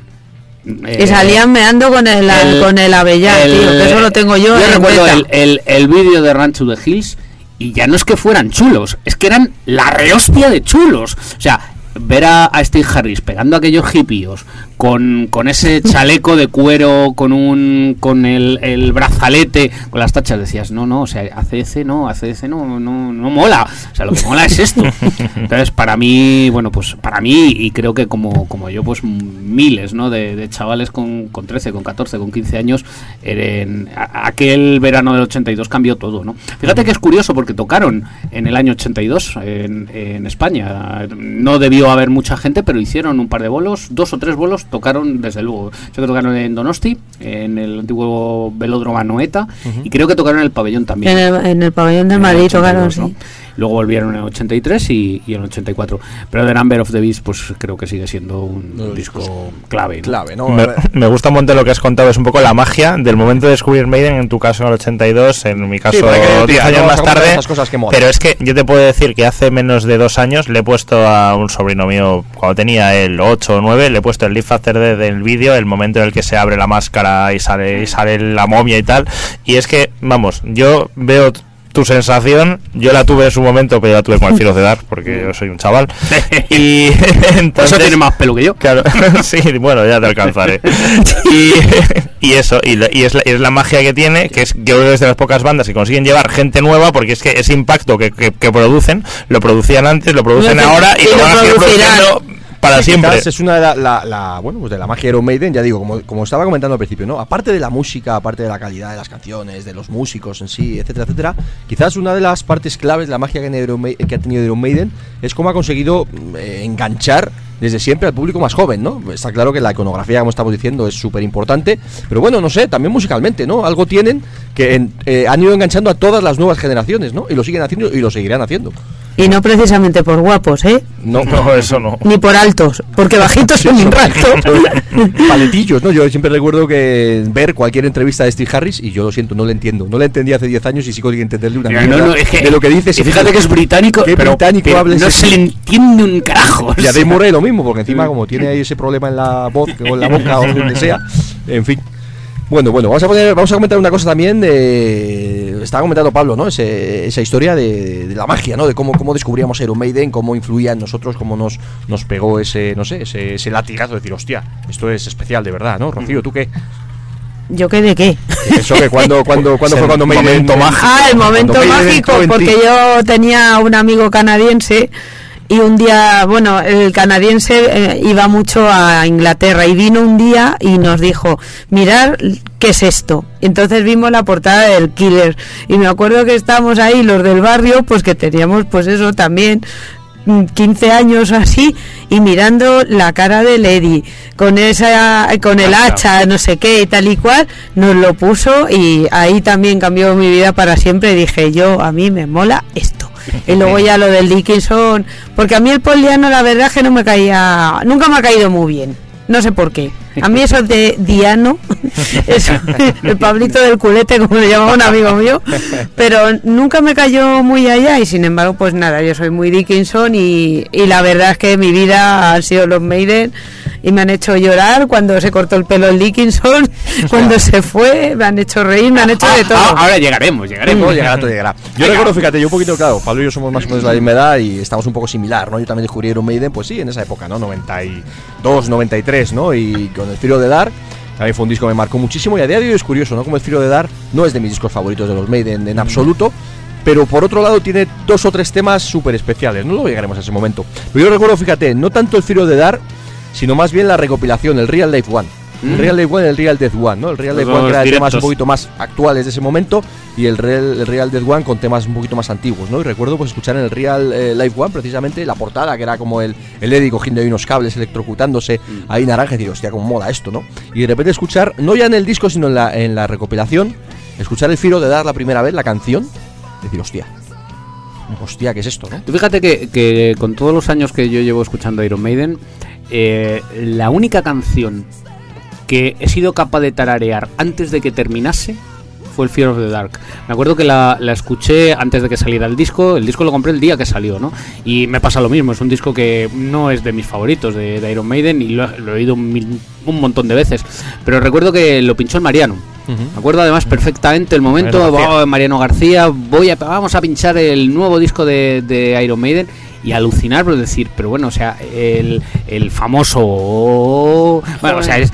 Y Eh, salían meando con el, el- con el Avellán, el- tío, que eso lo tengo yo. Yo en recuerdo el, el vídeo de Rancho de Hills y ya no es que fueran chulos, es que eran la rehostia de chulos. O sea, ver a, a Steve Harris pegando a aquellos hippios con, con ese chaleco de cuero, con un con el, el brazalete, con las tachas, decías, no, no, o sea, ACDC no, ACDC no, no, no mola. O sea, lo que mola es esto. Entonces, para mí, bueno, pues para mí, y creo que como, como yo, pues miles, ¿no? De, de chavales con, con 13, con 14, con 15 años, en aquel verano del 82 cambió todo, ¿no? Fíjate que es curioso porque tocaron en el año 82 en, en España. No debió haber mucha gente, pero hicieron un par de bolos, dos o tres bolos, tocaron desde luego. Yo que tocaron en Donosti, en el antiguo velódromo Anoeta, y creo que tocaron en el pabellón también. En el, en el pabellón el Madrid 82, tocaron, ¿no? Luego volvieron en el 83 y, y en el 84. Pero The Number of the Beast, pues creo que sigue siendo un disco clave. ¿no? Clave, ¿no? Me, me gusta un montón lo que has contado, es un poco la magia del momento de descubrir Maiden, en tu caso en el 82, en mi caso para que, 10 tía, años no más tarde. esas cosas que molan. Pero es que yo te puedo decir que hace menos de dos años le he puesto a un sobrino mío, cuando tenía el 8 o 9, le he puesto el Live After Death del vídeo, el momento en el que se abre la máscara y sale, y sale la momia y tal. Y es que, vamos, yo veo tu sensación, yo la tuve en su momento, pero yo la tuve con el filo de dar, porque yo soy un chaval. y Por eso tiene más pelo que yo. Claro, sí, bueno, ya te alcanzaré. Y, y eso, y, y es, la, es la magia que tiene, que es que creo que es de las pocas bandas que consiguen llevar gente nueva, porque es que ese impacto que, que, que producen, lo producían antes, lo producen ahora y, y lo lo van a seguir produciendo para Sí, siempre. es una de la, la- la- bueno, pues de la magia de Iron Maiden, ya digo, como, como estaba comentando al principio, ¿no? Aparte de la música, aparte de la calidad de las canciones, de los músicos en sí, etcétera, etcétera, quizás una de las partes claves de la magia que ha tenido Iron Maiden es cómo ha conseguido mm, eh, enganchar desde siempre al público más joven, ¿no? Está claro que la iconografía, como estamos diciendo, es súper importante, pero bueno, no sé, también musicalmente, ¿no? Algo tienen que en- eh, han ido enganchando a todas las nuevas generaciones, ¿no? Y lo siguen haciendo y lo seguirán haciendo. Y no precisamente por guapos, ¿eh? No, No, eso no. Ni por altos, porque bajitos son un rato. paletillos, ¿no? Yo siempre recuerdo que ver cualquier entrevista de Steve Harris y yo lo siento, no le entiendo. No le entendí hace 10 años y sigo sin entenderle una mierda no, no, es que- de lo que dice. y fíjate que es británico, ¿Qué pero, británico pero habla no se le entiende un carajo. Y a. Dave Murray lo mismo, porque encima como tiene ahí ese problema en la voz o en la boca o donde sea, en fin. Bueno, bueno, vamos a poner, vamos a comentar una cosa también de, estaba comentando Pablo, ¿no? Ese- esa historia de, de la magia, ¿no? De cómo, cómo descubríamos Iron Maiden, cómo influía en nosotros, cómo nos, nos pegó ese, no sé, ese, ese latigazo de decir, hostia, esto es especial de verdad, ¿no? Rocío, ¿tú qué? ¿Yo qué de qué? Eso que cuando, cuando, cuando fue el cuando Maiden momento mágico. Ah, el momento mágico, porque yo tenía un amigo canadiense y un día, bueno, el canadiense eh, iba mucho a Inglaterra y vino un día y nos dijo, mirar qué es esto. Entonces vimos la portada del Killer. Y me acuerdo que estábamos ahí los del barrio, pues que teníamos pues eso también mm, 15 años o así y mirando la cara de Lady con esa con el hacha no sé qué y tal y cual nos lo puso y ahí también cambió mi vida para siempre. Dije yo a mí me mola esto y luego ya lo del Dickinson porque a mí el poliano la verdad es que no me caía nunca me ha caído muy bien no sé por qué. A mí eso de Diano eso, el Pablito del culete como le llamaba un amigo mío pero nunca me cayó muy allá y sin embargo pues nada yo soy muy Dickinson y, y la verdad es que mi vida han sido los Maiden y me han hecho llorar cuando se cortó el pelo el Dickinson cuando se fue me han hecho reír me han hecho de todo Ah, ahora llegaremos, llegaremos. Todo llegará, todo llegará. Yo recuerdo, fíjate, yo un poquito, claro, Pablo y yo somos más o menos de la misma edad y estamos un poco similar, ¿no? Yo también descubrí Iron Maiden, pues sí, en esa época, ¿no? 92, 93, ¿no? Y con el Firo de Dark, también fue un disco que me marcó muchísimo y a día de hoy es curioso, ¿no? Como el Firo de Dark no es de mis discos favoritos de los Maiden en absoluto. Pero por otro lado tiene dos o tres temas súper especiales, no lo llegaremos a ese momento. Pero yo recuerdo, fíjate, no tanto el Firo de Dark, sino más bien la recopilación, el Real Life One. El Real Life One y el Real Death One, ¿no? El Real Life One que era de temas un directos. poquito más actuales de ese momento y el Real, el Real Dead One con temas un poquito más antiguos, ¿no? Y recuerdo pues escuchar en el Real eh, Life One precisamente la portada que era como el, el Eddie cogiendo ahí unos cables electrocutándose ahí naranja y decir, hostia, cómo mola esto, ¿no? Y de repente escuchar, no ya en el disco sino en la, en la recopilación, escuchar el filo de dar la primera vez la canción, decir, hostia, hostia, ¿qué es esto, no? Fíjate que, con todos los años que yo llevo escuchando Iron Maiden, eh, la única canción que he sido capaz de tararear antes de que terminase fue el Fear of the Dark. Me acuerdo que la, la escuché antes de que saliera el disco. El disco lo compré el día que salió, ¿no? Y me pasa lo mismo. Es un disco que no es de mis favoritos de, Iron Maiden y lo, he- oído un, un montón de veces. Pero recuerdo que lo pinchó el Mariano. Me acuerdo además perfectamente el momento, Mariano García. va, Mariano García, voy a, vamos a pinchar el nuevo disco de, de Iron Maiden y alucinar, pero decir, pero bueno, o sea, el, el famoso... Bueno, o sea, es-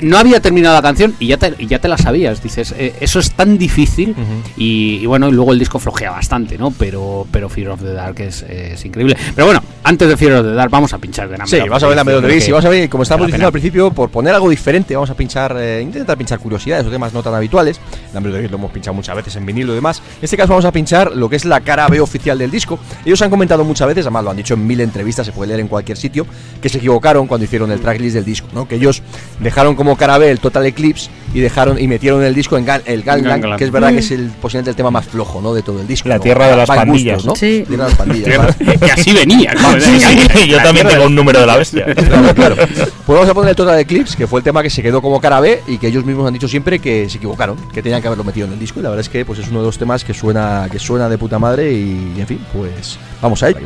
no había terminado la canción y ya te, y ya te la sabías. Dices, eh, eso es tan difícil. y, y bueno, y luego el disco flojea bastante, ¿no? Pero, pero Fear of the Dark es, es increíble. Pero bueno, antes de Fear of the Dark, vamos a pinchar de Number Sí, of vamos a ver la y que vamos a ver, como estábamos la diciendo al principio, por poner algo diferente, vamos a pinchar, eh, intentar pinchar curiosidades o temas no tan habituales. La Melody lo hemos pinchado muchas veces en vinilo y demás. En este caso vamos a pinchar lo que es la cara B oficial del disco. Ellos han comentado muchas veces, además lo han dicho en mil entrevistas, se puede leer en cualquier sitio, que se equivocaron cuando hicieron el tracklist del disco, ¿no? Que ellos dejaron como cara B el Total Eclipse y dejaron y metieron el disco en Gan- el Gangland, Gangland. que es verdad Mm. que es el posiblemente el tema más flojo, ¿no? De todo el disco. La ¿no? tierra de las pandillas, ¿no? Sí. Tierra de las pandillas. Que así venía. ¿no? Sí, sí, yo también tengo un número de la bestia. Claro, claro. Pues vamos a poner el Total Eclipse, que fue el tema que se quedó como cara B y que ellos mismos han dicho siempre que se equivocaron, que tenían que haberlo metido en el disco. Y la verdad es que pues es uno de los temas que suena, que suena de puta madre y, en fin, pues vamos a ello.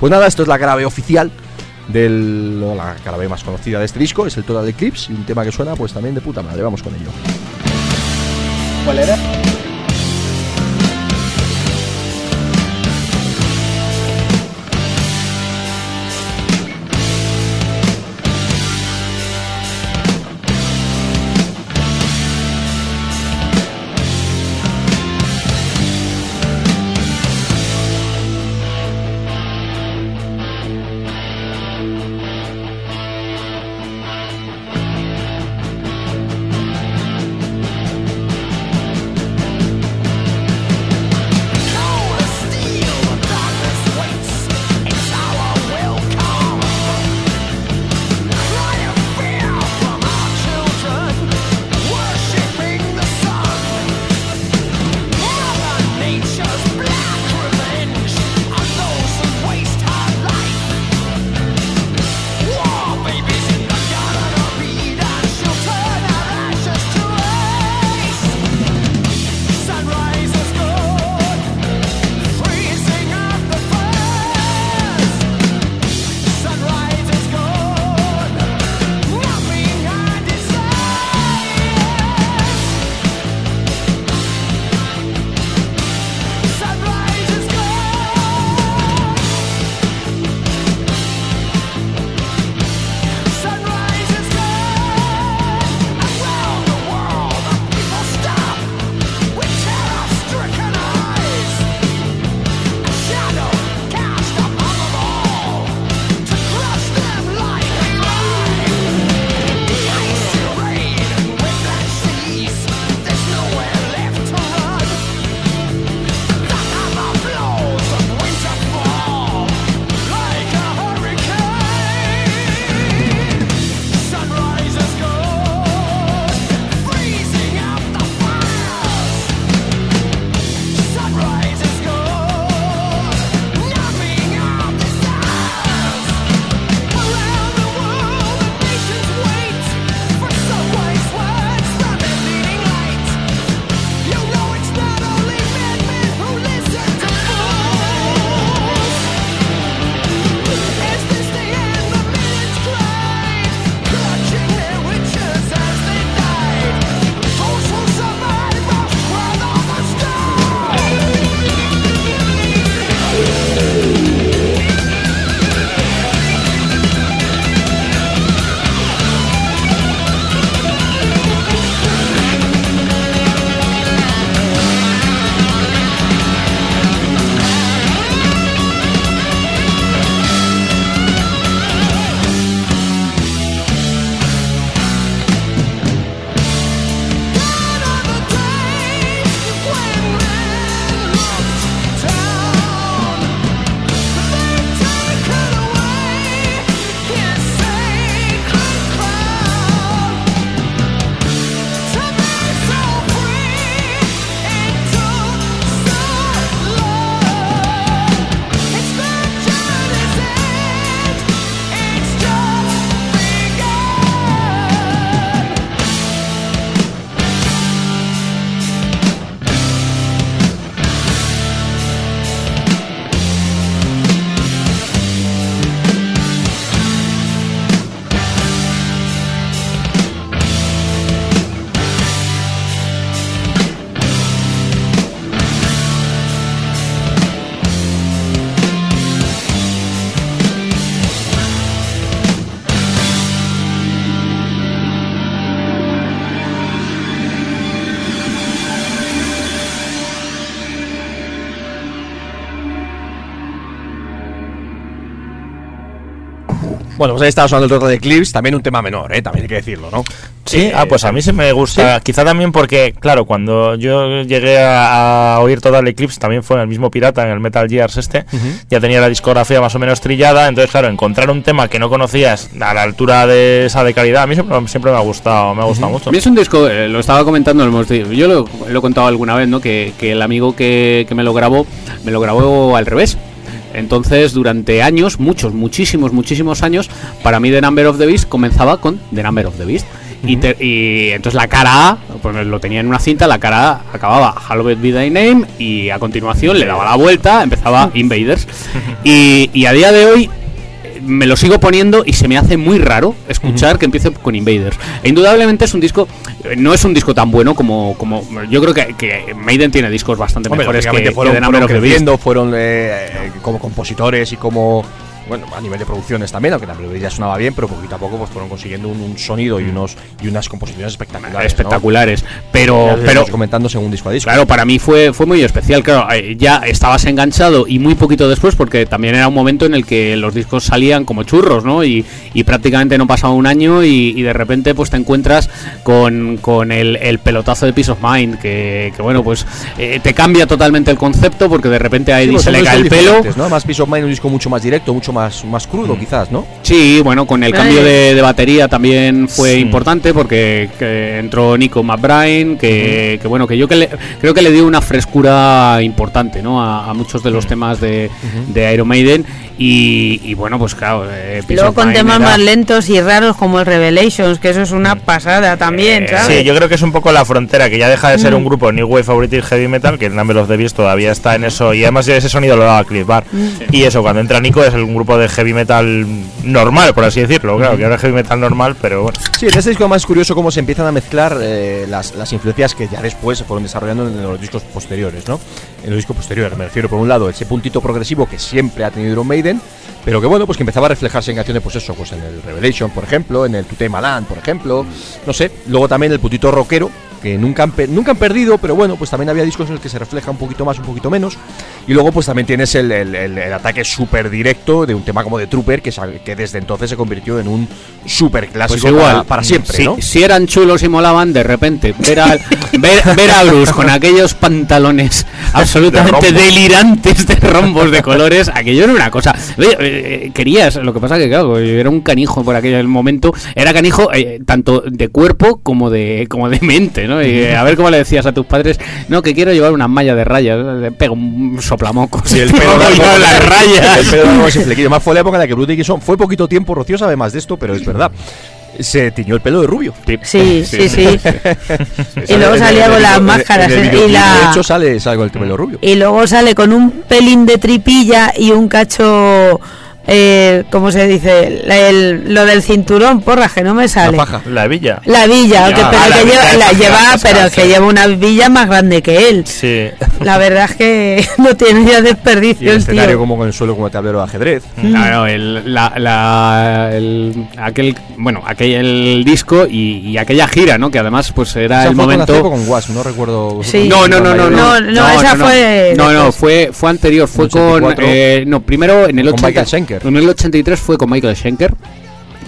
Pues nada, esto es la cara B oficial del la cara más conocida de este disco, es el Total Eclipse y un tema que suena pues también de puta madre. Vamos con ello. ¿Cuál era? Bueno, pues ahí estaba sonando el Total Eclipse, también un tema menor, ¿eh? también hay que decirlo, ¿no? Sí, Eh, ah, pues a mí sí me gusta. Quizá también porque, claro, cuando yo llegué a, a oír Total Eclipse, también fue en el mismo Pirata, en el Metal Gears este, ya tenía la discografía más o menos trillada, entonces, claro, encontrar un tema que no conocías a la altura de esa de calidad, a mí siempre, siempre me ha gustado, me ha gustado mucho. A mí es un disco, eh, lo estaba comentando, lo hemos di- yo lo, lo he contado alguna vez, ¿no? Que, que el amigo que, que me lo grabó, me lo grabó al revés. Entonces, durante años, muchos, muchísimos, muchísimos años, para mí The Number of the Beast comenzaba con The Number of the Beast. y, te- y entonces la cara A, pues lo tenía en una cinta, la cara A acababa Hallowed Be Thy Name y a continuación le daba la vuelta, empezaba Invaders. Y, y a día de hoy me lo sigo poniendo y se me hace muy raro escuchar que empiece con Invaders. E indudablemente es un disco, eh, no es un disco tan bueno como, como yo creo que, que Maiden tiene discos bastante Hombre, mejores que, lógicamente que fueron, fueron creciendo, fueron eh, eh, como compositores y como bueno a nivel de producciones también, aunque también ya sonaba bien, pero poquito a poco pues fueron consiguiendo un, un sonido y unos y unas composiciones espectaculares. espectaculares, pero pero comentando según disco a disco. Claro, para mí fue, fue muy especial. Claro, eh, ya estabas enganchado y muy poquito después, porque también era un momento en el que los discos salían como churros, ¿no? Y, y prácticamente no pasaba un año y, y de repente pues te encuentras con, con el, el pelotazo de Peace of Mind, que, que, bueno, pues eh, te cambia totalmente el concepto porque de repente a Sí, Eddie pues se le cae el pelo. ¿no? Más Peace of Mind, un disco mucho más directo, mucho más, más crudo, quizás, ¿no? Sí, bueno, con el cambio ahí- de, de batería también fue Sí. importante porque que entró Nico McBride, que, que bueno, que yo que le- creo que le dio una frescura importante, ¿no? A, a muchos de los temas de, de Iron Maiden y, y bueno, pues claro. eh, Y luego con temas más lentos y raros como el Revelations, que eso es una pasada también, Eh, ¿sabes? Sí, yo creo que es un poco la frontera, que ya deja de ser un grupo New Wave o British Heavy Metal, que el Number of the Beast todavía está en eso, y además ese sonido lo daba Cliff Bar. Y eso, cuando entra Nico es un grupo de heavy metal normal, por así decirlo, claro, que ahora es heavy metal normal, pero bueno. Sí, en este disco más curioso cómo se empiezan a mezclar eh, las, las influencias que ya después se fueron desarrollando en los discos posteriores, ¿no? En los discos posteriores, me refiero por un lado ese puntito progresivo que siempre ha tenido Iron Maiden, pero que bueno, pues que empezaba a reflejarse en canciones, pues eso, pues en el Revelation, por ejemplo, en el Tute Malan, por ejemplo, no sé, luego también el puntito rockero, que nunca han, nunca han perdido, pero bueno, pues también había discos en los que se refleja un poquito más, un poquito menos, y luego pues también tienes el, el- el- el ataque súper directo de un tema como de Trooper, que, que desde entonces se convirtió en un súper clásico Pues igual, para, para siempre, si, ¿no? si eran chulos y molaban, de repente ver a, ver, ver a Bruce con aquellos pantalones absolutamente rombo. delirantes de rombos de colores, aquello era una cosa. Oye, eh, querías, lo que pasa que claro, era un canijo por aquel momento, era canijo eh, tanto de cuerpo como de como de mente, ¿no? Y, a ver cómo le decías a tus padres, no, que quiero llevar una malla de rayas, le pego un soplamocos. Sí, el pelo largo, yo las rayas. El pelo largo ese flequillo. Más fue la época en la que Bruce Dickinson fue poquito tiempo, Rocío sabe más de esto, pero es verdad. Se tiñó el pelo de rubio. Sí, sí, sí. y luego salía con las máscaras en el eh, y la De hecho, sale, sale con el pelo rubio. y luego sale con un pelín de tripilla y un cacho eh, ¿cómo se dice? La- el- lo del cinturón, porra, que no me sale. La faja. La villa. La villa, que, pero Ah, la que lleva, la lleva, pero sí. que lleva una villa más grande que él. Sí. La verdad es que no tiene ya Y desperdicio el el escenario tío. como con el suelo como tablero de ajedrez. Claro, el, la, la- el- aquel, bueno, aquel el disco y, y aquella gira, ¿no? Que además, pues era Esa el momento. Con Was, no recuerdo. Sí. No, no, no, no, no, No, no, esa fue No, no, fue, fue anterior, fue con. 84. eh, no, primero en el Con 80 Michael Schenker. En el 83 fue con Michael Schenker.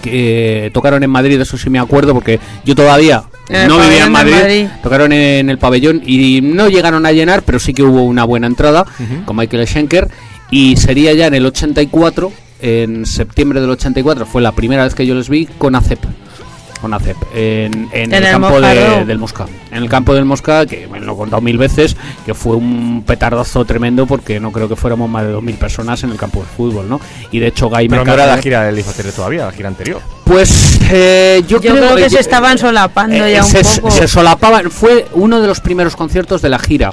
Que eh, tocaron en Madrid, eso sí me acuerdo, porque yo todavía el no vivía en Madrid. Tocaron en el pabellón y no llegaron a llenar, pero sí que hubo una buena entrada con Michael Schenker. Y sería ya en el 84, en septiembre del 84, fue la primera vez que yo les vi con ACEP. Con ACEP, en, en En el, el campo de- del Mosca. En el campo del Mosca, que me lo he contado mil veces, que fue un petardazo tremendo porque no creo que fuéramos más de 2.000 personas en el campo de fútbol, ¿no? Y de hecho, Guy Pero no era la gira del Infantería todavía, la gira anterior. Pues eh, yo, Yo creo que eh, se estaban solapando eh, ya un se, poco. se solapaban. Fue uno de los primeros conciertos de la gira.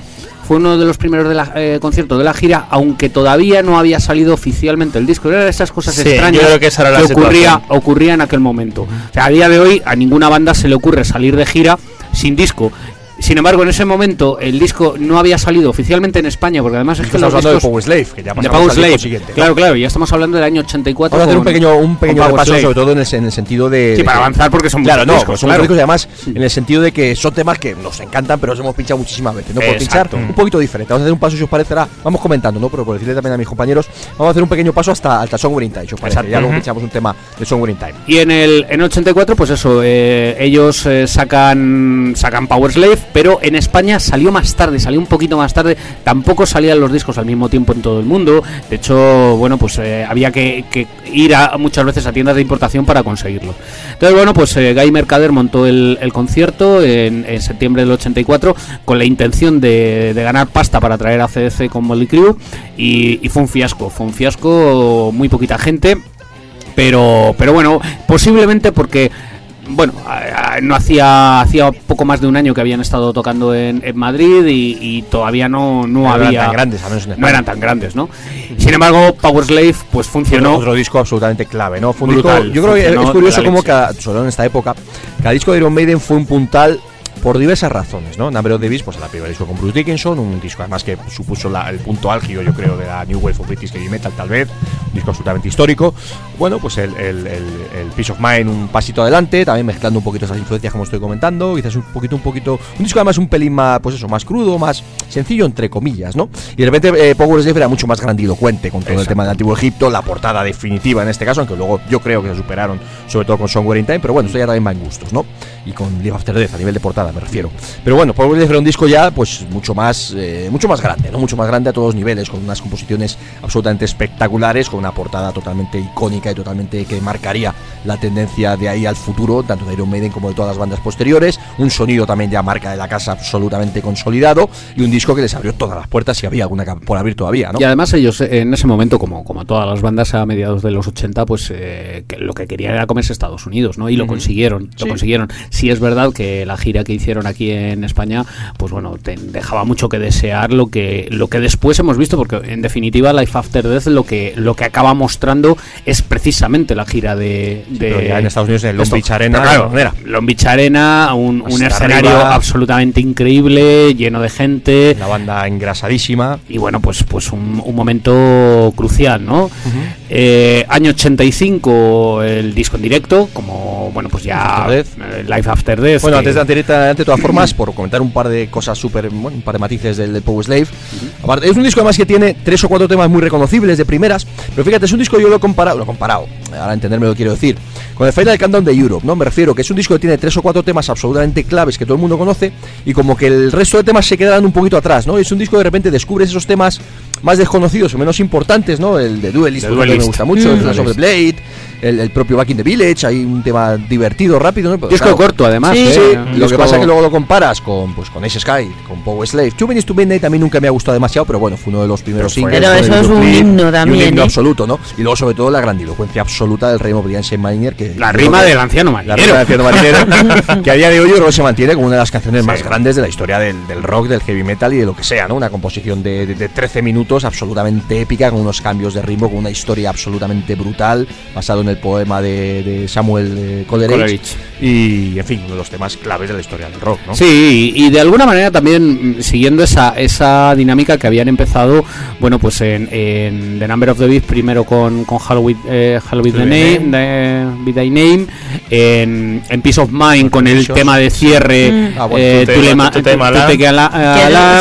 Fue uno de los primeros de la, eh, conciertos de la gira, aunque todavía no había salido oficialmente el disco. Era de esas cosas Sí, extrañas creo que esa era la ocurría, ocurría en aquel momento. O sea, a día de hoy a ninguna banda se le ocurre salir de gira sin disco. Sin embargo, en ese momento el disco no había salido oficialmente en España, porque además es que Estamos hablando de. Power Slave, que ya de pasamos Power al disco Slave. siguiente. Claro, claro, ya estamos hablando del año 84. Vamos a hacer un pequeño, un pequeño repaso, Slave. sobre todo en el, en el sentido de. Sí, de para que- avanzar, porque son Claro, muchos no, discos, pues son claro. muchos discos y además en el sentido de que son temas que nos encantan, pero los hemos pinchado muchísimas veces. No por pinchar Exacto. un poquito diferente. Vamos a hacer un paso, si os parecerá. Vamos comentando, ¿no? Pero por decirle también a mis compañeros, vamos a hacer un pequeño paso hasta, hasta in Time, si os parece. Exacto. Ya luego pinchamos un tema de in Time. Y en el en 84, pues eso, eh, ellos eh, sacan sacan Power Slave, pero en España salió más tarde, salió un poquito más tarde. Tampoco salían los discos al mismo tiempo en todo el mundo. De hecho, bueno, pues eh, había que, ir a, muchas veces a tiendas de importación para conseguirlo. Entonces, bueno, pues eh, Guy Mercader montó el, el concierto en, en septiembre del 84 con la intención de, de ganar pasta para traer a CDC con Molly Crew y, y fue un fiasco, fue un fiasco, muy poquita gente pero pero bueno posiblemente porque bueno a- a- no hacía hacía poco más de un año que habían estado tocando en, en Madrid y, y todavía no no No eran había tan grandes, al menos en no eran tan grandes no sin embargo Power Slave pues funcionó. Otro disco absolutamente clave, ¿no? Fue un Brutal, disco- yo creo que es curioso cómo cada, sobre todo en esta época, cada disco de Iron Maiden fue un puntal por diversas razones, ¿no? Number of the Beast, pues el primer disco con Bruce Dickinson, un disco además que supuso la- el punto álgido, yo creo, de la New Wave of British Heavy Metal, tal vez, un disco absolutamente histórico. Bueno, pues el, el, el- el Peace of Mind, un pasito adelante, también mezclando un poquito esas influencias como estoy comentando, quizás un poquito, un poquito, un disco además un pelín más, pues eso, más crudo, más sencillo, entre comillas, ¿no? Y de repente eh, Power Slave era mucho más grandilocuente con todo el tema del Antiguo Egipto, la portada definitiva en este caso, aunque luego yo creo que se superaron, sobre todo con Somewhere in Time, pero bueno, esto ya también va en gustos, ¿no? Y con Live After Death, a nivel de portada me refiero. Pero bueno, Power Slave era un disco ya, pues mucho más, eh, mucho más grande, ¿no? Mucho más grande a todos los niveles, con unas composiciones absolutamente espectaculares, con una portada totalmente icónica y totalmente que marcaría la tendencia de ahí al futuro, tanto de Iron Maiden como de todas las bandas posteriores, un sonido también ya marca de la casa absolutamente consolidado y un disco que les abrió todas las puertas si había alguna por abrir todavía, ¿no? Y además ellos eh, en ese momento, como, como todas las bandas a mediados de los 80, pues eh, que lo que querían era comerse Estados Unidos, ¿no? Y lo consiguieron, lo consiguieron. Sí es verdad que la gira que hicieron aquí en España, pues bueno, te dejaba mucho que desear lo que lo que después hemos visto, porque en definitiva Life After Death lo que lo que acaba mostrando es precisamente la gira de, de ya en Estados Unidos, en Long. Beach Arena, claro. Era. Long Beach Arena, un, un escenario arriba. absolutamente increíble, lleno de gente. La banda engrasadísima. Y bueno, pues, pues un, un momento crucial, ¿no? Eh, año 85, el disco en directo, como, bueno, pues ya Life After Death. Bueno, antes de anterior, de todas formas, por comentar un par de cosas súper, bueno, un par de matices del, del Power Slave. Aparte, es un disco además que tiene tres o cuatro temas muy reconocibles de primeras, pero fíjate, es un disco yo lo he comparado, lo he comparado, ahora entenderme lo que quiero decir, con el Final Countdown de Europe, ¿no? Me refiero que es un disco que tiene tres o cuatro temas absolutamente claves que todo el mundo conoce y como que el resto de temas se quedan un poquito atrás, ¿no? Es un disco que de repente descubres esos temas más desconocidos o menos importantes, ¿no? El de Duelist, ejemplo, me gusta mucho, Mm. el Flash of the Blade, el, el propio Back in the Village, hay un tema divertido, rápido, ¿no? Pero Disco corto, además, Sí, ¿eh? sí, lo que pasa es que luego lo comparas con, pues, con Ace Sky, con Power Slave. Two Minutes to Midnight también nunca me ha gustado demasiado, pero bueno, fue uno de los primeros Pero singles. eso es un himno y un también, himno ¿eh? absoluto, ¿no? Y luego, sobre todo, la grandilocuencia absoluta del Rey of Brian Miner que La rima que- del anciano La marinero. rima del anciano marinero, que a día de hoy yo creo que se mantiene como una de las canciones más grandes de la historia del, del rock, del heavy metal y de lo que sea, ¿no? Una composición de, de- de 13 minutos absolutamente épica, con unos cambios de ritmo, con una historia absolutamente brutal, basado en el poema de, de Samuel eh, Coleridge. Coleridge. Y, en fin, uno de los temas claves de la historia del rock, ¿no? Sí, y, y de alguna manera también mm, siguiendo esa, esa dinámica que habían empezado, bueno, pues en, en The Number of the Beast, primero con, con Halloween, eh, Halloween the The Name, Be Thy Name, en, en Peace of Mind con el tema de cierre, Mm. Ah, bueno, eh, Tu Tema-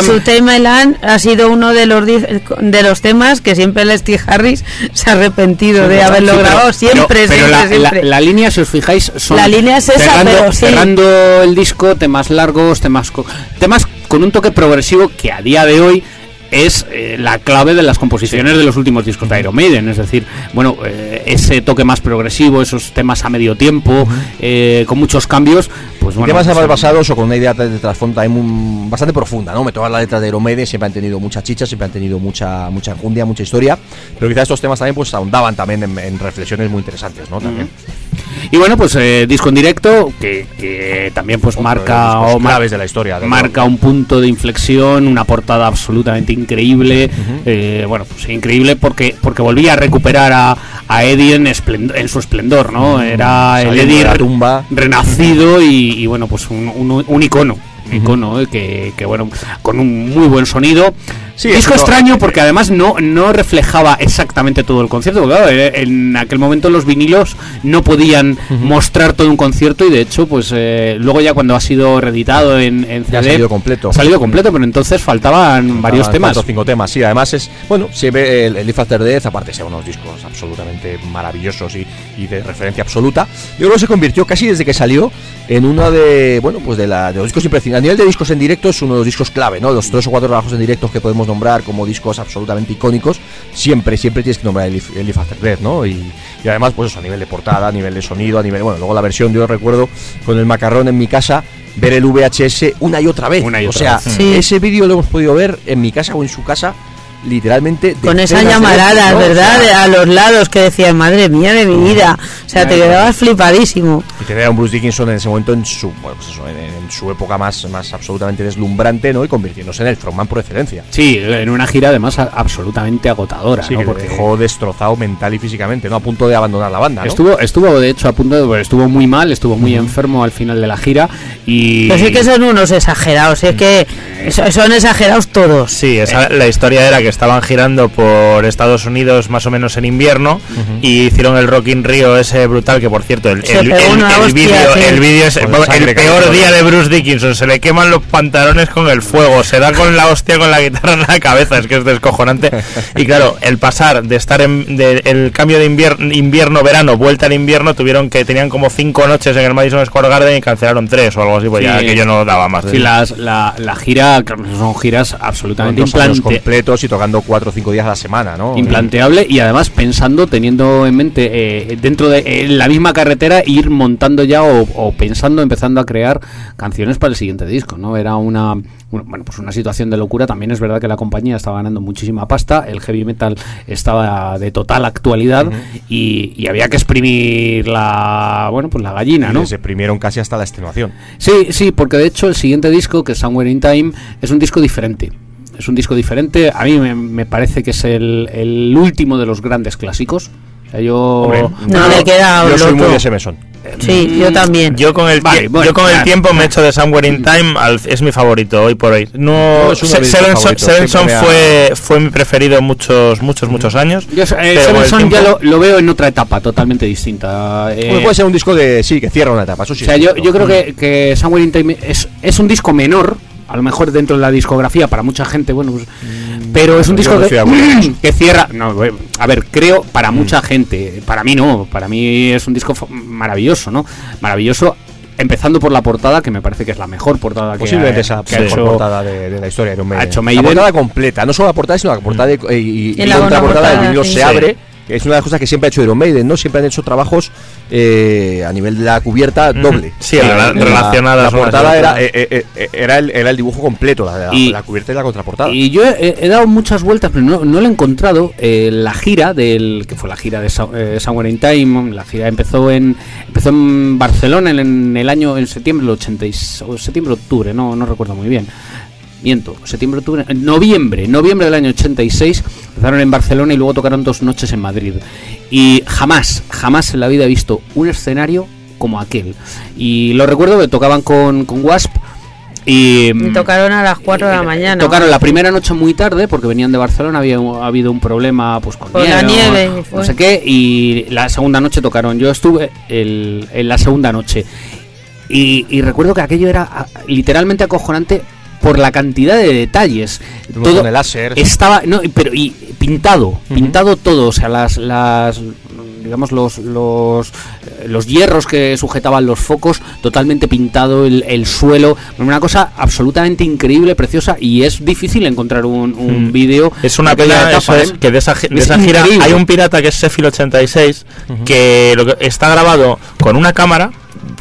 su tema Elan ha sido uno de los de los temas que siempre el Steve Harris se ha arrepentido de haberlo Sí, grabado siempre, pero- pero siempre, la, siempre. la- la línea, si os fijáis, son La línea es esa, cerrando, pero sí. cerrando el disco, temas largos, temas co- temas con un toque progresivo que a día de hoy es eh, la clave de las composiciones de los últimos discos de Iron Maiden, es decir, bueno, eh, ese toque más progresivo, esos temas a medio tiempo, eh, con muchos cambios, pues bueno, temas son- basados o con una idea de, trasfondo muy- bastante profunda, ¿no? Me todas las letras de Maiden siempre han tenido mucha chicha, siempre han tenido mucha mucha enjundia, mucha historia, pero quizás estos temas también pues ahondaban también en, en reflexiones muy interesantes, ¿no? También. Y bueno, pues eh, disco en directo que, que también pues Otro marca o claves de la historia marca un punto de inflexión, una portada absolutamente increíble, eh, bueno, pues increíble porque porque volvía a recuperar a, a Eddie en, su esplendor, ¿no? Era el Eddie tumba. renacido y, y, bueno, pues un, un, un icono. Técnico, ¿no? Que, que, bueno, con un muy buen sonido. Sí, disco extraño porque además no, no reflejaba exactamente todo el concierto. porque, claro, en aquel momento los vinilos no podían mostrar todo un concierto y de hecho, pues eh, luego ya cuando ha sido reeditado en, en CD, ha salido completo. ha salido completo, pero entonces faltaban varios temas. cuatro cinco temas, sí. Además es, bueno, siempre el, el Live After Death, aparte ser unos discos absolutamente maravillosos y, y de referencia absoluta, yo creo que se convirtió casi desde que salió en uno de, bueno, pues de, la, de los discos imprescindibles. A nivel de discos en directo es uno de los discos clave, ¿no? Los tres o cuatro trabajos en directo que podemos nombrar como discos absolutamente icónicos, siempre, siempre tienes que nombrar el el Live After Death, ¿no? Y, y además, pues eso, a nivel de portada, a nivel de sonido, a nivel, bueno, luego la versión, yo recuerdo con el macarrón en mi casa, ver el VHS una y otra vez. Una y o otra sea, vez. Sí. ese vídeo lo hemos podido ver en mi casa o en su casa, literalmente. Con esas veces, ¿no? ¿verdad? O sea, a los lados que decían, madre mía de mi vida. O sea, te quedabas flipadísimo. y tener a un Bruce Dickinson en ese momento en su, bueno, pues eso, en, en su época más, más absolutamente deslumbrante, ¿no? Y convirtiéndose en el frontman por excelencia. Sí, en una gira además a- absolutamente agotadora, Sí, ¿no? Porque- dejó destrozado mental y físicamente, ¿no? A punto de abandonar la banda, ¿no? Estuvo, estuvo de hecho a punto de, bueno, estuvo muy mal, estuvo muy enfermo al final de la gira y Pero sí que son unos exagerados, es que so- son exagerados todos. Sí, esa- la historia era que estaban girando por Estados Unidos más o menos en invierno y hicieron el Rock in Rio ese brutal que por cierto el, el, el- el vídeo sí. es el peor día de Bruce Dickinson se le queman los pantalones con el fuego se da con la hostia con la guitarra en la cabeza es que es descojonante. Y claro el pasar de estar en de- el cambio de invierno invierno verano vuelta al invierno tuvieron que tenían como cinco noches en el Madison Square Garden y cancelaron tres o algo así pues ya Sí. que yo no daba más. De Sí, las- la, la gira son giras absolutamente implante- completos y tocando cuatro o cinco días a la semana, ¿no? implanteable y además pensando, teniendo en mente eh, dentro de eh, la misma carretera ir montando ya o, o pensando, empezando a crear canciones para el siguiente disco, ¿no? Era una, bueno, pues una situación de locura. También es verdad que la compañía estaba ganando muchísima pasta, el heavy metal estaba de total actualidad y, y había que exprimir la, bueno, pues la gallina, Y ¿no? les exprimieron casi hasta la extenuación. Sí, sí, porque de hecho el siguiente disco, que es Somewhere in Time, es un disco diferente. Es un disco diferente. A mí me, me parece que es el, el último de los grandes clásicos. O sea, yo. Hombre, No le queda Yo soy muy de ese mesón. Sí, yo también. Yo con el, Vale, bueno, yo con el claro. tiempo me he hecho de Somewhere in Time, al- es mi favorito hoy por hoy. No, No, es uno Se- de mis Seven Son, favoritos, Seven siempre Son me ha- fue, fue mi preferido muchos, muchos, muchos años. Yo, eh, ya lo, lo veo en otra etapa totalmente distinta. Eh, puede ser un disco de sí, que cierra una etapa, eso sí. o sea, yo creo que, que Somewhere in Time es, es un disco menor, a lo mejor dentro de la discografía para mucha gente, bueno, pues, pero es un disco que, eso. que cierra. No, eh, a ver, creo para mucha gente, para mí no, para mí es un disco maravilloso, ¿no? Maravilloso. Empezando por la portada, que me parece que es la mejor portada Posiblemente esa que ha mejor hecho- portada de, de la historia de Iron Maiden. ha hecho La Maiden. portada completa, no solo la portada, sino la portada de, y, y, Y la contraportada del vinilo sí. se abre, es una de las cosas que siempre ha hecho Iron Maiden, ¿no? Siempre han hecho trabajos eh, a nivel de la cubierta doble. Sí, Eh, la- relacionadas La portada era, eh, eh, era, el, era el dibujo completo, la, Y- la cubierta y la contraportada. Y yo he, he dado muchas vueltas, pero no, no lo he encontrado. eh, la gira del que fue la gira de Somewhere in Time, la gira empezó en empezó en Barcelona en, en el año en septiembre del 86 o septiembre octubre, no no recuerdo muy bien. Miento, septiembre, octubre, en noviembre, noviembre del año 86, empezaron en Barcelona y luego tocaron dos noches en Madrid. Y jamás, jamás en la vida he visto un escenario como aquel. Y lo recuerdo que tocaban con, con Wasp y, Y tocaron a las 4 de la mañana. Tocaron la primera noche muy tarde porque venían de Barcelona, había ha habido un problema pues con Con la nieve, fue. no sé qué, y la segunda noche tocaron. Yo estuve el- en la segunda noche y, y recuerdo que aquello era ah, literalmente acojonante por la cantidad de detalles. Un montón de láser. estaba, no, pero y pintado, pintado todo, o sea, las, las digamos los los eh, los hierros que sujetaban los focos totalmente pintado el, el suelo una cosa absolutamente increíble preciosa y es difícil encontrar un, un Mm. vídeo Es una pena etapa, eso es, ¿eh? que de esa, de Es esa gira hay un pirata que es Sheffield 86 que, lo que está grabado con una cámara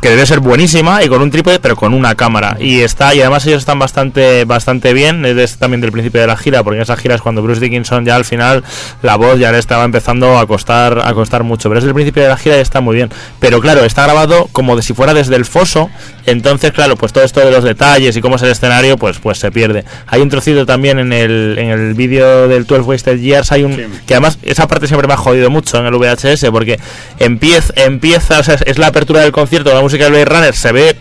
que debe ser buenísima y con un trípode pero con una cámara. Y está y además ellos están bastante bastante bien. Es de- también del principio de la gira porque en esa gira es cuando Bruce Dickinson ya al final la voz ya le estaba empezando a costar a costar mucho. Pero es del principio de la gira y está muy bien. Pero claro está grabado como de si fuera desde el foso. Entonces claro pues todo esto de los detalles y cómo es el escenario pues pues se pierde. Hay un trocito también en el en el vídeo del 12 Wasted Years. Hay un que además esa parte siempre me ha jodido mucho en el VHS porque empieza empieza o sea, es la apertura del concierto música del Blade Runner se ve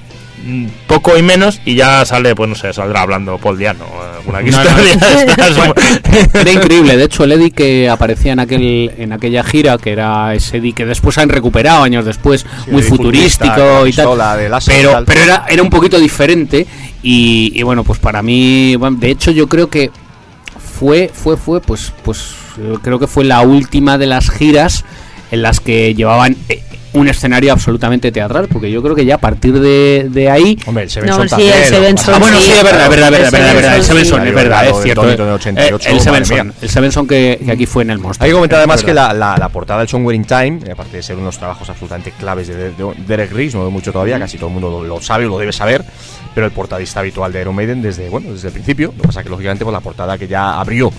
mm, poco y menos y ya sale, pues no sé, saldrá hablando Paul Diano. Alguna No, historia de. Era increíble, de hecho el Eddie que aparecía en aquel en aquella gira, que era ese Eddie que después han recuperado años después, muy futurístico y tal. de láser pero tal. pero era, era un poquito diferente y, y bueno, pues para mí, bueno, de hecho yo creo que fue fue fue pues pues eh, creo que fue la última de las giras en las que llevaban eh, un escenario absolutamente teatral, porque yo creo que ya a partir de, de ahí Hombre, el Seven No, Son sí, el también, Seven lo que Son Ah, bueno, sí, es verdad, es verdad, es verdad, es verdad, el Seven Sevenson, Son, es verdad, es cierto. Bonito de 88, Eh, El madre Sevenson, mía. el Sevenson que, que aquí fue en el monstruo. Hay que comentar además que la, la, la portada del Somewhere in Time, eh, aparte de ser unos trabajos absolutamente claves de, de- de Derek Riggs, no de mucho todavía, casi todo el mundo lo, lo sabe o lo debe saber, pero el portadista habitual de Iron Maiden desde, bueno, desde el principio. Lo que pasa que lógicamente pues, la portada que ya abrió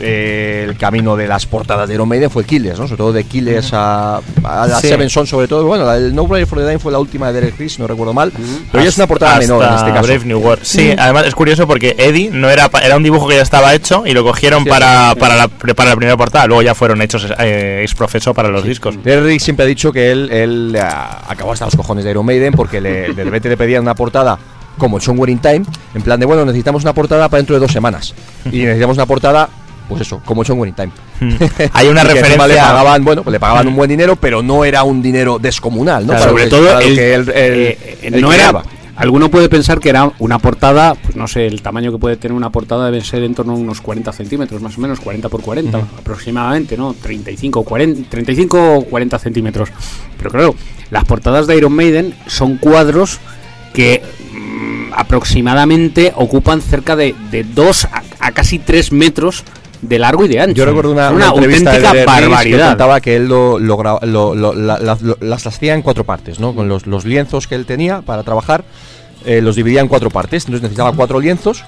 eh, el camino de las portadas de Iron Maiden fue Killers, ¿no? Sobre todo de Killers a, a la Sí. Seven Son, sobre todo. Bueno, el No Brain for the Dying fue la última de Derek Riggs, si no recuerdo mal, pero ya es una portada menor en este caso. Brave New World. Sí, además es curioso porque Eddie no era era un dibujo que ya estaba hecho y lo cogieron Sí, para, sí. para, la, para la primera portada. Luego ya fueron hechos eh, ex profeso para los discos. Derek siempre ha dicho que él, él ah, acabó hasta los cojones de Iron Maiden porque le, de repente le pedían una portada como el Somewhere in Time, en plan de, bueno, necesitamos una portada para dentro de dos semanas. Y necesitamos una portada, pues eso, como el Somewhere in Time. Hay una referencia- le pagaban, bueno, pues le pagaban Mm. un buen dinero, pero no era un dinero descomunal, ¿no? Claro, sobre que- todo el- que él- eh, no era alguno puede pensar que era una portada pues no sé el tamaño que puede tener una portada debe ser en torno a unos 40 centímetros más o menos 40 por 40 aproximadamente no 35 40 35 o 40 centímetros pero claro las portadas de Iron Maiden son cuadros que mm, aproximadamente ocupan cerca de, de 2 a, a casi 3 metros de largo y de ancho Yo recuerdo una, una, una entrevista de auténtica Derek Riggs que barbaridad contaba que él lo, lo lo- lo- la- la- lo- las hacía en cuatro partes, ¿no? Con los, los lienzos que él tenía para trabajar, eh, los dividía en cuatro partes. Entonces necesitaba cuatro lienzos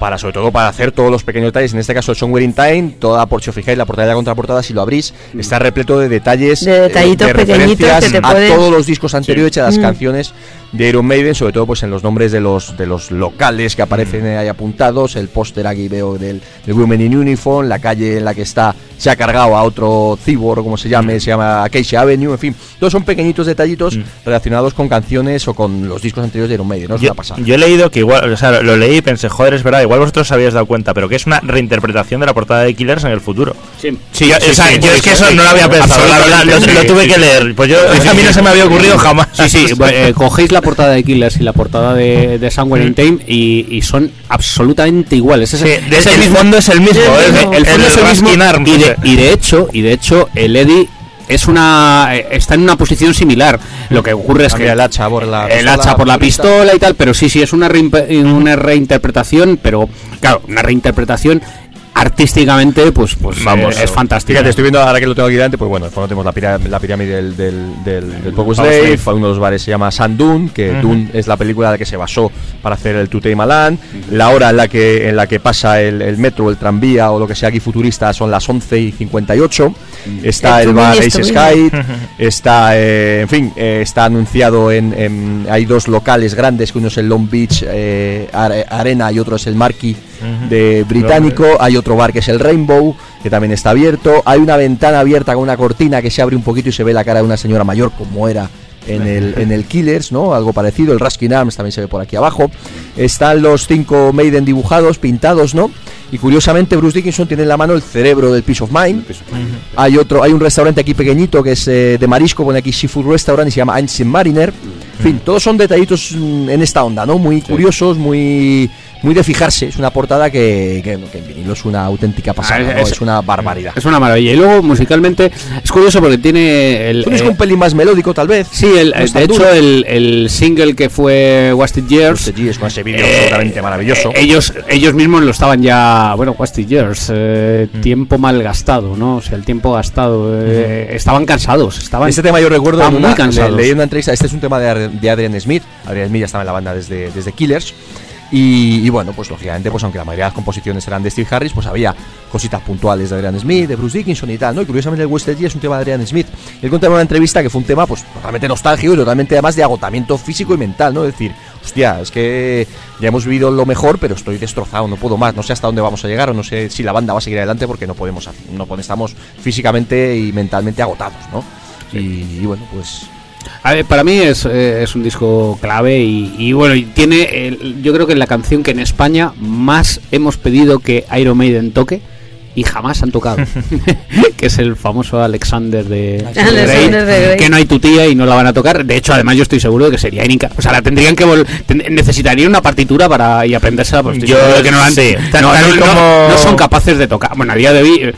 para, sobre todo, para hacer todos los pequeños detalles. En este caso, el Somewhere in Time, toda por si os fijáis, la portada y la contraportada, si lo abrís, está repleto de detalles, De detallitos de pequeñitos que te a pueden- todos los discos anteriores y a las Mm. canciones de Iron Maiden, sobre todo pues en los nombres de los de los locales que aparecen ahí apuntados, el póster aquí veo del, del Women in Uniform, la calle en la que está se ha cargado a otro cyborg, como se llame, se llama Acacia Avenue, en fin, todos son pequeñitos detallitos relacionados con canciones o con los discos anteriores de Iron Maiden, no es Yo, una pasada. yo he leído que igual, o sea, lo leí y pensé, joder, es verdad, igual vosotros os habíais dado cuenta, pero que es una reinterpretación de la portada de Killers en el futuro. Sí. Sí, yo, o sea, sí, yo sí, es que eso no lo había pensado, la verdad, lo, tuve que leer. Pues yo, a mí no se me había ocurrido jamás. Sí, sí, eh, cogéis la portada de Killers y la portada de, de Somewhere in Time y, y son absolutamente iguales. Es, Sí, de- el fondo es el mismo, el, es el fondo el es el mismo y, de, ese. y de hecho, y de hecho el Eddie es una eh, está en una posición similar. Lo que ocurre es que el hacha por la el pistola, hacha por la pistola y tal, pero sí, sí, es una, reimpe- una reinterpretación, pero claro, una reinterpretación artísticamente, pues, pues Vamos, eh, es fantástica. Fíjate, estoy viendo ahora que lo tengo aquí delante, pues bueno, en el fondo tenemos la, pirá- la pirámide del, del, del, del Slave, Slave. uno de los bares se llama San Dune, que Ujú. Dune es la película en la que se basó para hacer el Tutei Malan, la hora en la que, en la que pasa el, el metro, el tranvía o lo que sea aquí futurista son las 11 y 58, está el Estuve bar Ace. Sky, está, eh, en fin, eh, está anunciado en, en- hay dos locales grandes, que uno es el Long Beach Are- Arena y otro es el Marquis de británico, hay otro bar que es el Rainbow, que también está abierto, hay una ventana abierta con una cortina que se abre un poquito y se ve la cara de una señora mayor como era en el, en el Killers, ¿no? Algo parecido, el Raskin Arms también se ve por aquí abajo. Están los cinco Maiden dibujados, pintados, ¿no? Y curiosamente Bruce Dickinson tiene en la mano el cerebro del Peace of Mind. Hay otro, hay un restaurante aquí pequeñito que es eh, de marisco, pone aquí Seafood Restaurant y se llama Ancient Mariner. En fin, todos son detallitos mm, en esta onda, ¿no? Muy curiosos, muy muy de fijarse. Es una portada que, que, que en vinilo es una auténtica pasada, Ah, ¿no? es- es, una barbaridad. Es una maravilla. Y luego musicalmente es curioso porque tiene el. Es eh, un pelín más melódico, tal vez. Sí, el, No es de hecho el, el single que fue Wasted Years. Wasted Years, con ese vídeo eh, absolutamente maravilloso. eh, ellos, ellos mismos lo estaban ya, bueno, Wasted Years, eh, Mm. tiempo mal gastado, ¿no? O sea, el tiempo gastado. eh, Estaban cansados, estaban. Este tema yo recuerdo estaban muy una, cansados. le- leí una entrevista, este es un tema de, de Adrian Smith, Adrian Smith ya estaba en la banda desde, desde Killers, y, y bueno, pues lógicamente, pues aunque la mayoría de las composiciones eran de Steve Harris, pues había cositas puntuales de Adrian Smith, de Bruce Dickinson y tal, ¿no? Y curiosamente el West Edge es un tema de Adrian Smith. Él contaba en una entrevista que fue un tema, pues, totalmente nostálgico y totalmente además de agotamiento físico y mental, ¿no? Es decir, hostia, es que ya hemos vivido lo mejor, pero estoy destrozado, no puedo más, no sé hasta dónde vamos a llegar o no sé si la banda va a seguir adelante porque no podemos, no estamos físicamente y mentalmente agotados, ¿no? Y, y bueno, pues A ver, para mí es, eh, es un disco clave y, y bueno, y tiene, el- yo creo que es la canción que en España más hemos pedido que Iron Maiden toque y jamás han tocado, que es el famoso Alexander de, de Alexander Grey, de Grey. que no hay tu tía y no la van a tocar. De hecho, además yo estoy seguro de que sería inca- O sea, la tendrían que vol- ten- necesitarían una partitura para y aprendérsela. Pues estoy Yo- que no, la han- sí, no, no- no son capaces de tocar. Bueno, a día de hoy, eh,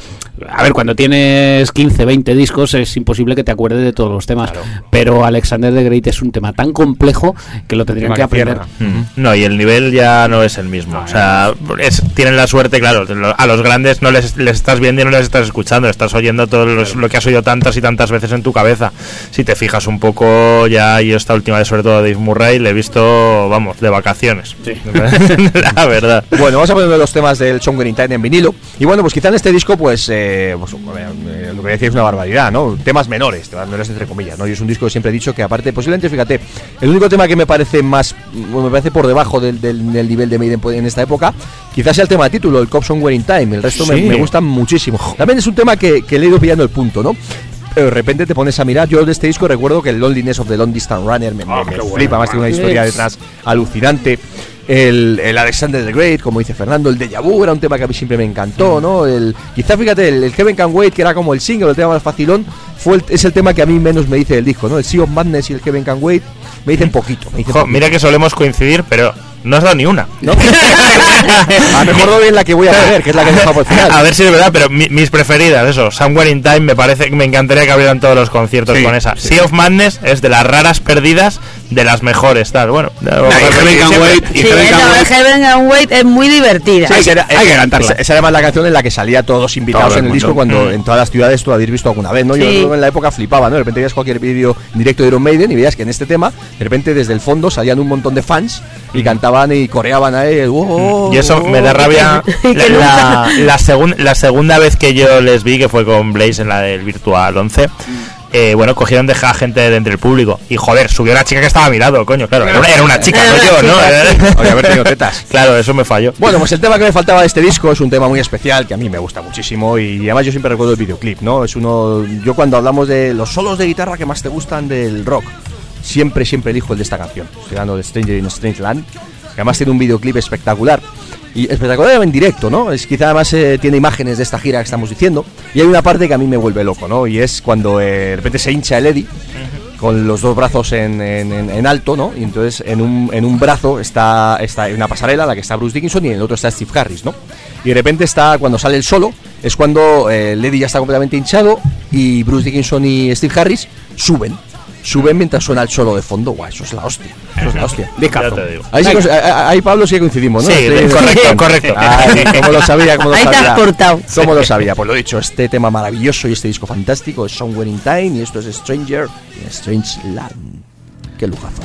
a ver, cuando tienes 15, 20 discos es imposible que te acuerdes de todos los temas. Pero Alexander the Great es un tema tan complejo que lo tendrían que aprender. Mm. No, y el nivel ya no es el mismo. O sea, es- tienen la suerte, claro, a los grandes no les, les estás viendo y no les estás escuchando, estás oyendo todo los- lo que has oído tantas y tantas veces en tu cabeza. Si te fijas un poco, ya yo esta última vez, sobre todo a Dave Murray, le he visto, vamos, de vacaciones. la verdad. Bueno, vamos a poner los temas del Songwriting Time en vinilo. Y bueno, pues quizá en este disco, pues, eh, pues, eh, lo que decía es una barbaridad, ¿no? Temas menores, temas menores entre comillas, ¿no? Y es un disco que siempre he dicho que aparte, posiblemente, fíjate, el único tema que me parece más, bueno, me parece por debajo del, del- del nivel de Maiden en esta época, quizás sea el tema de título, el Cop Songwriting Time. El resto me, Sí. me gustan muchísimo. También es un tema que, que le he ido pillando el punto, ¿no? Pero de repente te pones a mirar, yo de este disco recuerdo que el Loneliness of the Long Distance Runner me, me- me flipa, más tiene una historia detrás alucinante. El, el Alexander the Great, como dice Fernando, el Deja Vu era un tema que a mí siempre me encantó, ¿no? El, quizá fíjate, el, el Heaven Can Wait, que era como el single, el tema más facilón, fue el- es el tema que a mí menos me dice del disco, ¿no? El Sea of Madness y el Heaven Can Wait me dicen poquito. Me dicen Jo, poquito. mira que solemos coincidir, pero no has dado ni una. ¿No? a lo mejor doy en la que voy a poner, que es la que he dejado por el final. A ver si es verdad, pero mi- mis preferidas, eso, Somewhere in Time, me parece que me encantaría que abrieran todos los conciertos Sí, con esa. sí. Sea of Madness es de las raras perdidas, de las mejores, tal. Bueno, Wait, y Sí, Wait. Heaven and Wait es muy divertida. Sí, esa era- hay que cantarla. Esa, esa era más la canción en la que salía todos invitados Todo en el disco cuando en todas las ciudades tú habéis visto alguna vez, ¿no? Yo Sí. en la época flipaba, ¿no? De repente veías cualquier vídeo directo de Iron Maiden y veías que en este tema, de repente desde el fondo salían un montón de fans y cantaban y coreaban a él. "Oh, Y eso oh". me da rabia. Que La, la, la segun- la segunda vez que yo les vi, que fue con Blaze en la del Virtual 11, eh, bueno, cogieron de a gente de entre el público. Y joder, subió una chica que estaba mirado, coño, claro. Era una, era una chica, no yo, ¿no? Habría haber tenido tetas. Claro, eso me falló. Bueno, pues el tema que me faltaba de este disco es un tema muy especial que a mí me gusta muchísimo y además yo siempre recuerdo el videoclip, ¿no? Es uno, yo cuando hablamos de los solos de guitarra que más te gustan del rock, siempre, siempre elijo el de esta canción. Estoy hablando de Stranger in a Strange Land, que además tiene un videoclip espectacular. Y espectacular en directo, ¿no? Es quizá además eh, tiene imágenes de esta gira que estamos diciendo. Y hay una parte que a mí me vuelve loco, ¿no? Y es cuando eh, de repente se hincha el Eddie con los dos brazos en, en- alto, ¿no? Y entonces en un, en un brazo está, está una pasarela la que está Bruce Dickinson y en el otro está Steve Harris, ¿no? Y de repente está, cuando sale el solo, es cuando eh, ya está completamente hinchado y Bruce Dickinson y Steve Harris suben. Suben mientras suena el solo de fondo. Guau, eso es la hostia. Eso es la hostia. Te digo. Ahí, sí ahí- Pablo sí que coincidimos, ¿no? Sí, correcto, correcto. Ay, como lo sabía, como lo Ahí te sabía. has portado. ¿Cómo lo sabía? Pues lo dicho, este tema maravilloso y este disco fantástico es Somewhere in Time y esto es Stranger in a Strange Land. Qué lujazo.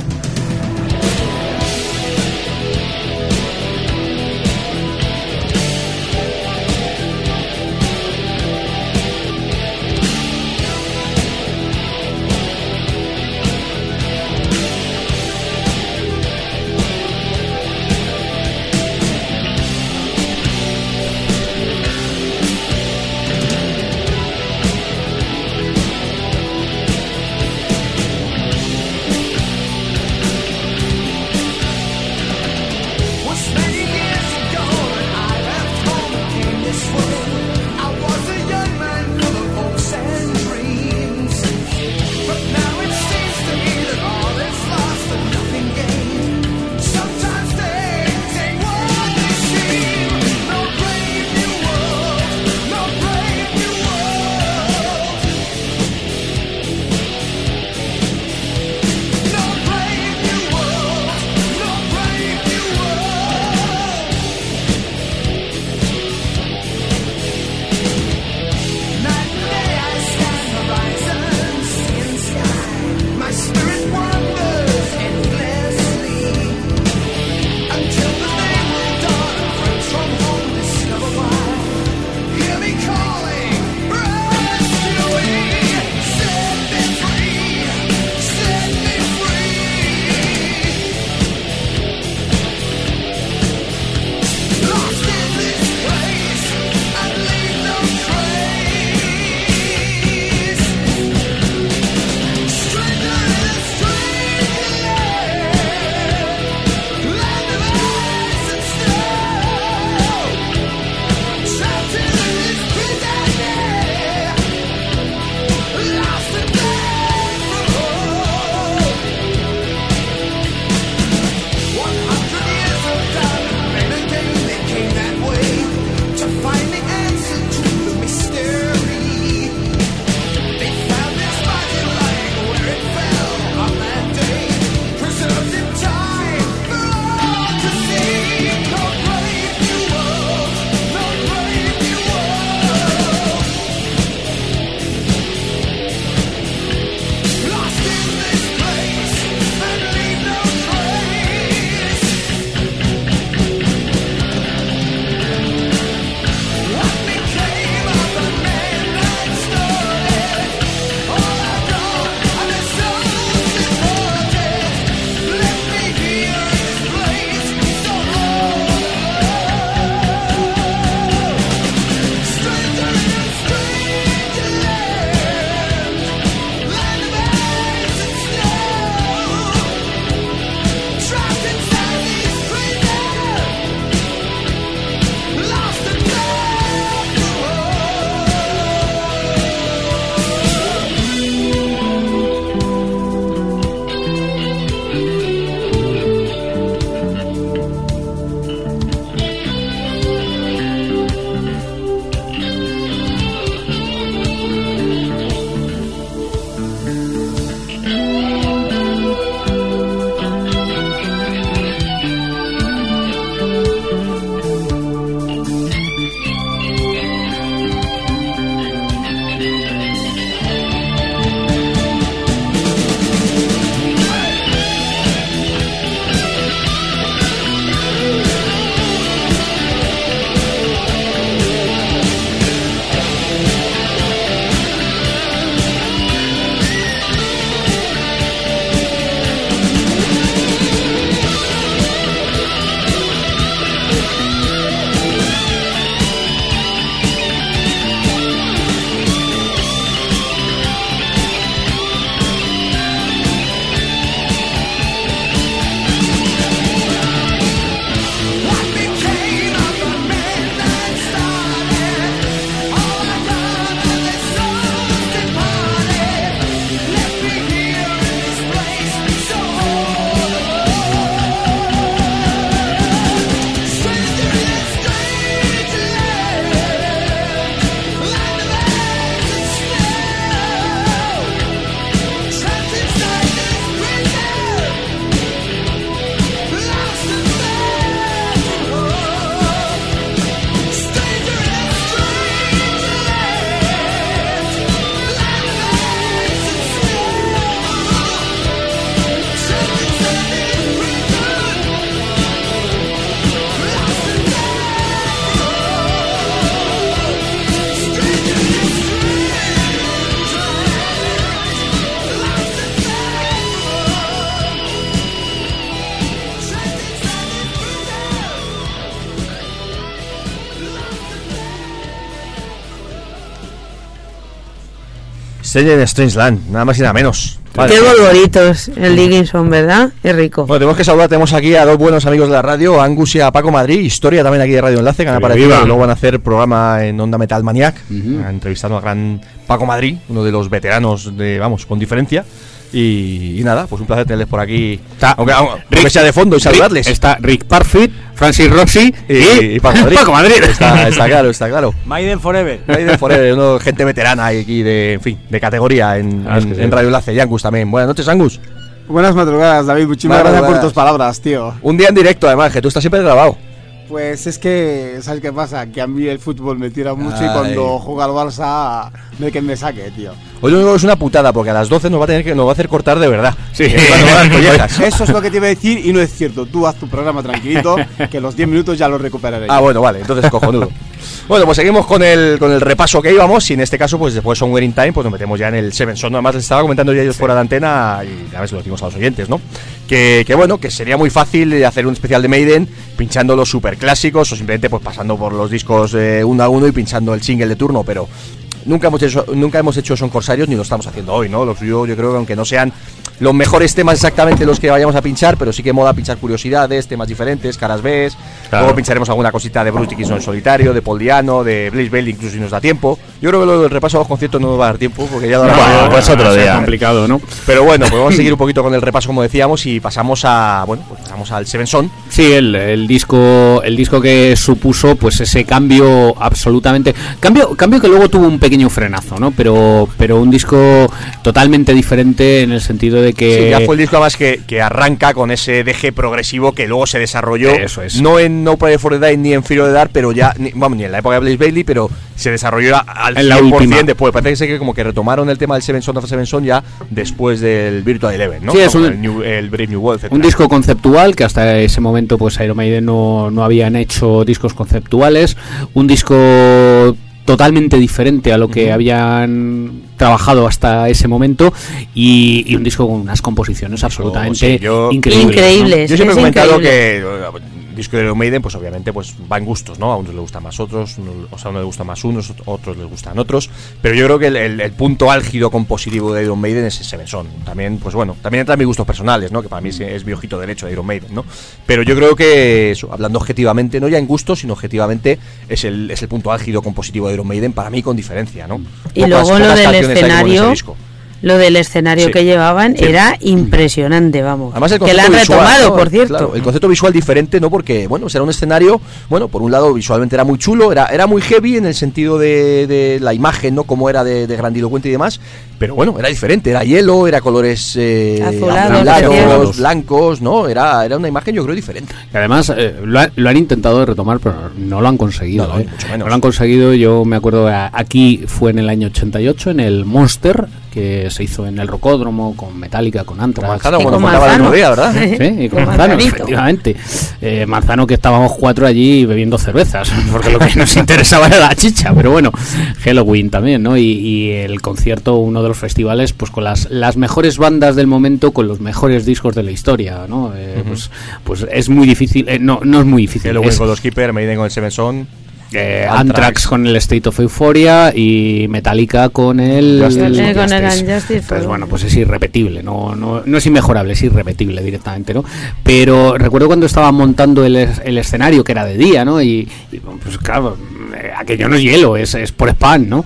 Stranger in Strange Land, nada más y nada menos. Vale. Qué gorgoritos el Dickinson, ¿verdad? Es rico. Bueno, tenemos que saludar, tenemos aquí a dos buenos amigos de la radio, a Angus y a Paco Madrid, historia también aquí de Radio Enlace, que han aparecido y luego van a hacer programa en Onda Metal Maniac, entrevistando al gran Paco Madrid, uno de los veteranos de, vamos, con diferencia. Y, y nada, pues un placer tenerles por aquí, aunque, aunque sea de fondo y saludarles. Está Rick Parfit, Francis Rossi y, y Paco Madrid. Paco Madrid. Está, está claro, está claro. Maiden Forever. Maiden Forever, uno, gente veterana aquí de, en fin, de categoría en, Ah, en- que sí. en Radio Enlace. Y Angus también. Buenas noches, Angus. Buenas madrugadas, David. Muchísimas gracias por tus palabras, tío. Un día en directo, además, que tú estás siempre grabado. Pues es que, ¿sabes qué pasa? Que a mí el fútbol me tira mucho y cuando juega al Barça, no hay quien me saque, tío. Hoy lo que es una putada, porque a las 12 nos va a tener que nos va a hacer cortar de verdad. Sí. Eso es lo que te iba a decir y no es cierto. Tú haz tu programa tranquilito, que los 10 minutos ya los recuperaré. Ah, bueno, vale, entonces cojonudo. Bueno, pues seguimos con el, con el repaso que íbamos y en este caso, pues después son Wearing Time, pues nos metemos ya en el Seven Son. Además, les estaba comentando ya ellos fuera de antena y a ver si lo decimos a los oyentes, ¿no? Que, que bueno, que sería muy fácil hacer un especial de Maiden pinchando los super clásicos o simplemente pues pasando por los discos eh, uno a uno y pinchando el single de turno, pero nunca hemos hecho nunca hemos hecho Son Corsarios ni lo estamos haciendo hoy, ¿no? Lo suyo yo creo que aunque no sean los mejores temas exactamente los que vayamos a pinchar, pero sí que mola pinchar curiosidades, temas diferentes, caras B, Claro. luego pincharemos alguna cosita de Bruce Dickinson solitario, de Paul Diano, de Blaze Bailey, incluso si nos da tiempo. Yo creo que lo del repaso a los conciertos no nos va a dar tiempo, porque ya lo No, hará- pues otro día. complicado, ¿no? Pero bueno, pues vamos a seguir un poquito con el repaso como decíamos y pasamos a bueno, pues pasamos al Seven Son. Sí, el, el disco el disco que supuso pues ese cambio absolutamente cambio cambio que luego tuvo un pequeño frenazo, ¿no? Pero pero un disco totalmente diferente en el sentido de que Sí, ya fue el disco además que, que arranca con ese deje progresivo que luego se desarrolló. Eso es. No en No Play for the Die ni en Fear of the Dark, pero ya, ni, vamos, ni en la época de Blaze Bailey, pero se desarrolló al En la 100% última. después. Parece que, como que retomaron el tema del Seven Son of Seven Son ya después del Virtual Eleven, ¿no? Sí, es un- el, New- el Brave New World, etcétera. Un disco conceptual que hasta ese momento pues Iron Maiden no, no habían hecho discos conceptuales, un disco totalmente diferente a lo que habían trabajado hasta ese momento y, y un disco con unas composiciones absolutamente sí, yo- increíbles. Yo siempre he comentado increíble. que eh, disco de Iron Maiden, pues obviamente pues va en gustos, ¿no? A unos les gustan más otros, o sea, a unos les gustan más unos, otros les gustan otros. Pero yo creo que el, el- el punto álgido compositivo de Iron Maiden es ese Son. También, pues bueno, también entran mis gustos personales, ¿no? Que para mí es, es mi ojito derecho de Iron Maiden, ¿no? Pero yo creo que, eso, hablando objetivamente, no ya en gustos, sino objetivamente, es el, es el punto álgido compositivo de Iron Maiden, para mí con diferencia, ¿no? Y Pocas- luego lo del escenario. Lo del escenario Sí. que llevaban Sí. era impresionante, vamos. Además el que concepto la han visual, retomado, ¿no? por cierto. Claro, el concepto visual diferente, ¿no? Porque, bueno, será un escenario, bueno, por un lado visualmente era muy chulo, era, era muy heavy en el sentido de, de la imagen, ¿no? Como era de, de grandilocuente y demás, pero bueno, era diferente, era hielo, era colores eh, Azulados, blancos, ¿no? Era, era una imagen yo creo diferente. Y además eh, lo, ha- lo han intentado retomar, pero no lo han conseguido. No, no, ¿eh? mucho menos. No lo han conseguido. Yo me acuerdo, aquí fue en el año 88, en el Monster, que se hizo en el Rocódromo, con Metallica, con Anthrax. Manzano, Y como con día, Manzano. ¿verdad? Sí, y con Con Manzano, Manzanito. efectivamente. Eh, Manzano que estábamos cuatro allí bebiendo cervezas, porque lo que nos interesaba era la chicha, pero bueno, Halloween también, ¿no? Y, y el concierto, uno de los festivales, pues con las, las mejores bandas del momento, con los mejores discos de la historia, ¿no? Eh, pues, pues es muy difícil, eh, no, no es muy difícil. Halloween es- con los Keeper, Maiden con el Seven Son. Eh, Anthrax. Anthrax con el State of Euphoria y Metallica con el Eh, con el Entonces, bueno, pues es irrepetible, no, no, no es inmejorable, es irrepetible directamente, ¿no? Pero recuerdo cuando estaban montando el, el escenario, que era de día, ¿no? Y, y, pues claro, eh, aquello no es hielo, es, es por spam, ¿no?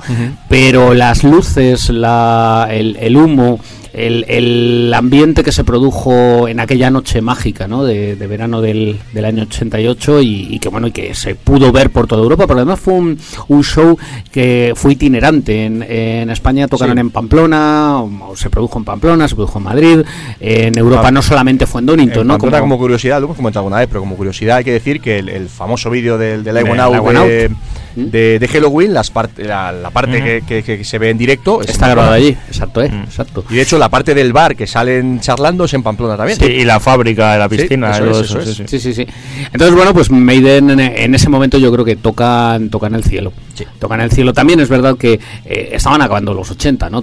Pero las luces, la, el, el humo, el, el ambiente que se produjo en aquella noche mágica, ¿no? De, de verano del, del año 88 y, y que bueno, y que se pudo ver por toda Europa, pero además fue un, un show que fue itinerante. En, en España tocaron Sí. en Pamplona, o, o se produjo en Pamplona, se produjo en Madrid, en Europa no solamente fue en Donington, En ¿no? Pamplona, como curiosidad, lo hemos comentado alguna vez, pero como curiosidad hay que decir que el, el famoso vídeo del, del de, Out. De, de Halloween, las part- la, la parte que, que- que se ve en directo es está grabado allí, exacto, ¿eh? Mm. Exacto. Y de hecho, la parte del bar que salen charlando es en Pamplona también. Sí, y la fábrica, la Sí, piscina, eso y todo es, eso eso, es. sí, sí. Sí, sí, sí. Entonces, bueno, pues Maiden en, en ese momento yo creo que tocan, tocan el cielo. Sí. Tocan el cielo. También es verdad que eh, estaban acabando los 80, ¿no?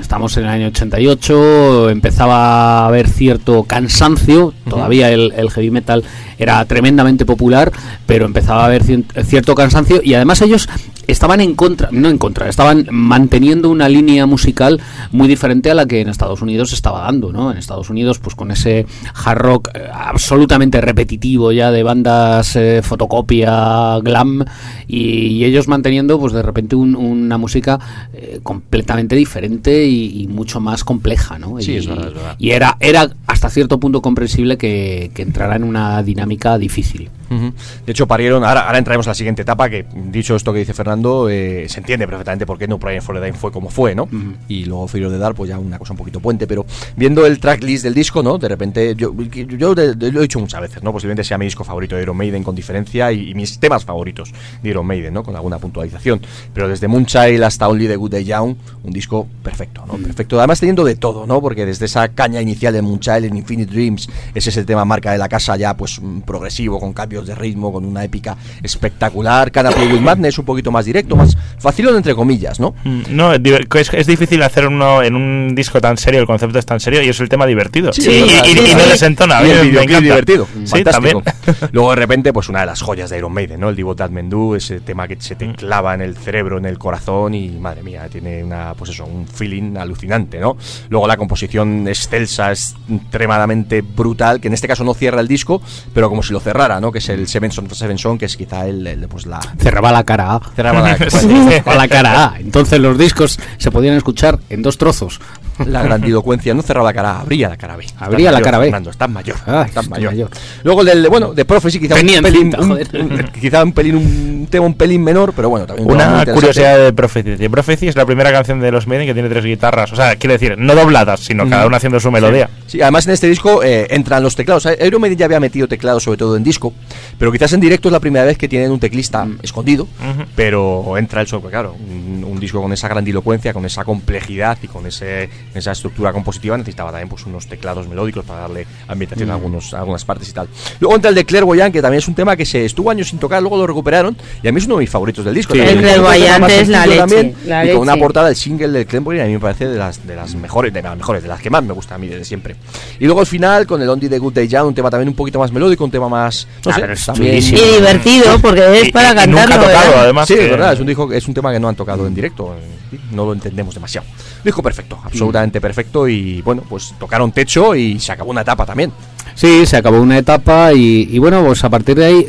Estamos en el año 88, empezaba a haber cierto cansancio, todavía el, el heavy metal era tremendamente popular, pero empezaba a haber cierto cansancio y además ellos estaban en contra, no en contra, estaban manteniendo una línea musical muy diferente a la que en Estados Unidos se estaba dando, ¿no? En Estados Unidos, pues con ese hard rock eh, absolutamente repetitivo ya de bandas eh, fotocopia, glam, y, y ellos manteniendo, pues de repente un- una música eh, completamente diferente y, y mucho más compleja, ¿no? Sí, y, es verdad, es verdad. y era, era hasta cierto punto comprensible que, que entrara en una dinámica difícil. De hecho, parieron. Ahora, ahora entraremos a la siguiente etapa. Que dicho esto que dice Fernando, eh, se entiende perfectamente por qué No Prayer for the Dying fue como fue, ¿no? Y luego Fear the Dark, pues ya una cosa un poquito puente. Pero viendo el tracklist del disco, ¿no? De repente, yo, yo de- de- lo he dicho muchas veces, ¿no? Posiblemente sea mi disco favorito de Iron Maiden con diferencia y, y mis temas favoritos de Iron Maiden, ¿no? Con alguna puntualización. Pero desde Moonchild hasta Only the Good Day Young, un disco perfecto, ¿no? Perfecto. Además, teniendo de todo, ¿no? Porque desde esa caña inicial de Moonchild en Infinite Dreams, ese es el tema marca de la casa ya, pues progresivo, con cambios de ritmo, con una épica espectacular. Cada Play with Madness un poquito más directo, más facilón entre comillas, ¿no? Mm, No, es, es, difícil hacer uno en un disco tan serio, el concepto es tan serio y es el tema divertido. Sí, y, verdad, y- sí, y sí. no desentona. Y el me encanta. divertido. Sí, fantástico. también. Luego de repente, pues una de las joyas de Iron Maiden, ¿no? El Devout That Men Do, ese tema que se te clava en el cerebro, en el corazón y madre mía, tiene una, pues eso, un feeling alucinante, ¿no? Luego la composición excelsa, es extremadamente brutal, que en este caso no cierra el disco, pero como si lo cerrara, ¿no? Que es el Seven Son, Seven Son que es quizá el, el, pues la... Cerraba la cara A. Cerraba la- Cerraba la cara A. Entonces los discos se podían escuchar en dos trozos. La grandilocuencia no cerraba la cara A, abría la cara B. Abría la mayor, cara B. Fernando, estás mayor. Ah, estás mayor. mayor. Luego el del, bueno, de Prophecy quizá Tenía un pelín, cinta, un- joder. un- quizá un pelín, un tema un pelín menor, pero bueno, también Una curiosidad de Prophecy. The Prophecy es la primera canción de los Maiden que tiene tres guitarras. O sea, quiere decir, no dobladas, sino cada una haciendo su melodía. Sí, además en este disco eh, entran los teclados. Eh, Iron Maiden ya había metido teclados, sobre todo en disco, pero quizás en directo es la primera vez que tienen un teclista escondido, Ujú. pero entra el software, claro. Un, un disco con esa grandilocuencia, con esa complejidad y con ese, esa estructura compositiva necesitaba también pues, unos teclados melódicos para darle ambientación a, algunos, a algunas partes y tal. Luego entra el de Clairvoyant, que también es un tema que se estuvo años sin tocar, luego lo recuperaron y a mí es uno de mis favoritos del disco. Sí. También El Clairvoyant es la leche, la y con una leche. portada del single del Clairvoyant a mí me parece de las, de las mejores, de las mejores, de las que más me gusta a mí desde siempre. Y luego al final con el Only the Good Day Young, un tema también un poquito más melódico, un tema más, no Ah, sé, pero es también chulísimo. Y divertido, porque es Y- para y nunca ha tocado, ¿verdad? además. Sí, que- es verdad, es un, disco, es un tema que no han tocado en directo, eh, no lo entendemos demasiado. Disco perfecto, absolutamente perfecto y bueno, pues tocaron techo y se acabó una etapa también. Sí, se acabó una etapa y, y bueno, pues a partir de ahí,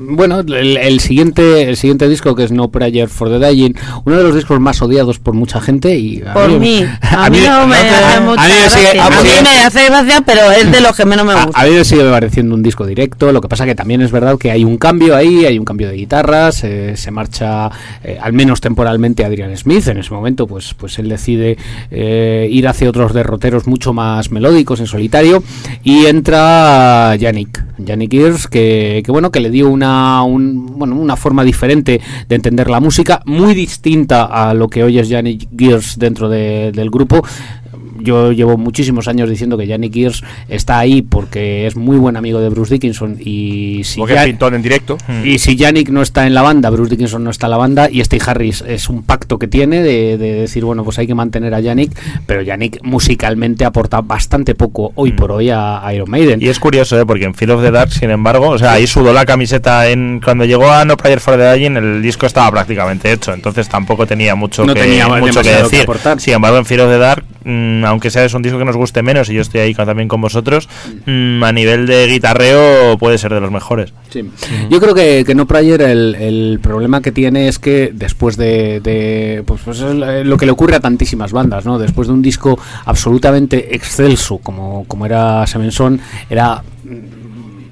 bueno, el, el siguiente el siguiente disco que es No Prayer for the Dying, uno de los discos más odiados por mucha gente y a Por mí. A mí no me hace mucha a gracia. a A mí me- hace gracia, pero es de los que menos me a, gusta. a mí me sigue pareciendo un disco directo, lo que pasa que también es verdad que hay un cambio ahí, hay un cambio de guitarras, eh, se marcha eh, al menos temporalmente Adrian Smith, en ese momento pues, pues él decide eh, ir hacia otros derroteros mucho más melódicos en solitario y entra Yannick, Yannick Gears que, bueno que le dio una, un- bueno, una forma diferente de entender la música, muy distinta a lo que hoy es Yannick Gears dentro de- del grupo yo llevo muchísimos años diciendo que Yannick Gears está ahí porque es muy buen amigo de Bruce Dickinson y si, Porque Ya- es pintón en directo. y si Yannick no está en la banda, Bruce Dickinson no está en la banda y Steve Harris es un pacto que tiene de, de decir, bueno, pues hay que mantener a Yannick, pero Yannick musicalmente aporta bastante poco hoy por hoy a, a Iron Maiden. Y es curioso, ¿eh? porque en Fear of the Dark, sin embargo, o sea, ahí sudó la camiseta en cuando llegó a No Prayer for the Dying, el disco estaba prácticamente hecho, entonces tampoco tenía mucho, No que, tenía mucho que demasiado que decir. aportar. sin embargo, en Fear of the Dark, mm, aunque sea es un disco que nos guste menos y yo estoy ahí con- también con vosotros, mm, a nivel de guitarreo puede ser de los mejores. Sí. Yo creo que, que No Prayer el, el problema que tiene es que después de, de, pues, pues es lo que le ocurre a tantísimas bandas, ¿no? Después de un disco absolutamente excelso como, como era Seven Son, era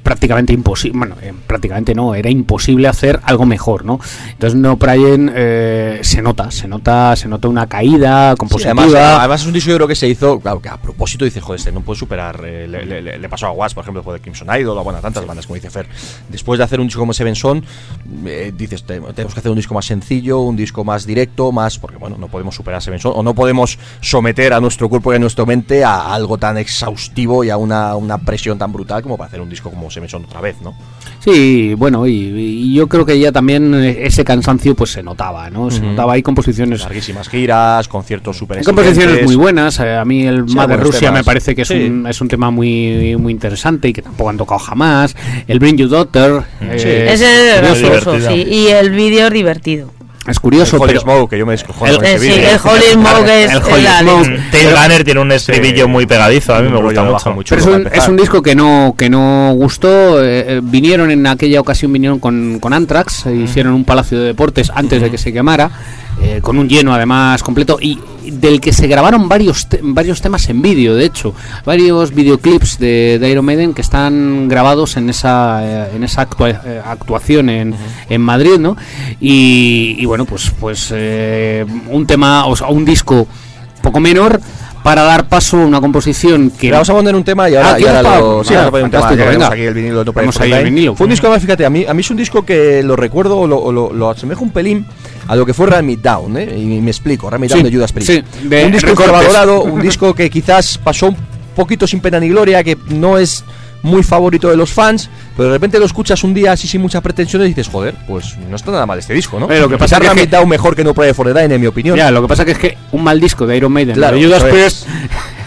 prácticamente imposible, bueno, eh, prácticamente no, era imposible hacer algo mejor, ¿no? Entonces No Prayer eh, se nota, se nota, se nota una caída Sí, compositiva. además, además es un disco yo creo que se hizo, claro, que a propósito dice, joder, este no puede superar, eh, le, le- le- le pasó a Was, por ejemplo, después de Crimson Idol, o bueno, a tantas bandas como dice Fer. Después de hacer un disco como Seven Son, eh, dices, "Te- tenemos que hacer un disco más sencillo, un disco más directo, más, porque bueno, no podemos superar Seven Son, o no podemos someter a nuestro cuerpo y a nuestra mente a algo tan exhaustivo y a una, una presión tan brutal como para hacer un disco como Seven Son otra vez, ¿no? Sí, bueno, y, y yo creo que ya también ese cansancio pues se notaba, ¿no? Se notaba ahí composiciones Larguísimas giras, conciertos súper Hay composiciones muy buenas. eh, a mí el Sí, buenos Russia me parece que es, Sí. un, es un tema muy muy interesante y que tampoco han tocado jamás. El Bring You Daughter. eh, Ese es curioso. gracioso, sí. Y el vídeo es divertido. Es curioso, El Holy pero Smoke, que yo me descojono El- Eh, sí, el Holy Smoke es El Holy Smoke. Mm, Tail Gunner tiene un estribillo muy pegadizo, a mí me gusta mucho. muy Pero es un, es un disco que no que no gustó. eh, eh, vinieron en aquella ocasión vinieron con, con Anthrax, eh, hicieron un palacio de deportes antes de que se quemara, eh, con un lleno además completo y del que se grabaron varios te- varios temas en vídeo, de hecho, varios videoclips de, de Iron Maiden que están grabados en esa eh, en esa actua- eh, actuación en, en Madrid, ¿no? Y, y bueno, pues pues eh, un tema, o sea, un disco poco menor para dar paso a una composición que vamos a poner un tema y ahora, Ah, y ahora ¿quieres, lo, sí, Ah, vamos a poner un tema, venga. aquí el vinilo No ahí Night. vinilo. Fue un disco, fíjate, a mí, a mí es un disco que lo recuerdo o lo, lo, lo asemejo un pelín a lo que fue Ram It Down, ¿eh? y me explico, Ram It Down Sí, de Judas Priest. sí, de un disco infravalorado, un disco que quizás pasó un poquito sin pena ni gloria, que no es muy favorito de los fans, pero de repente lo escuchas un día así sin muchas pretensiones y dices, joder, pues no está nada mal este disco, ¿no? Eh, lo que pasa que es que- Down mejor que No Pray for the Night, en mi opinión. Ya, lo que pasa que es que un mal disco de Iron Maiden Claro, de Judas. Priest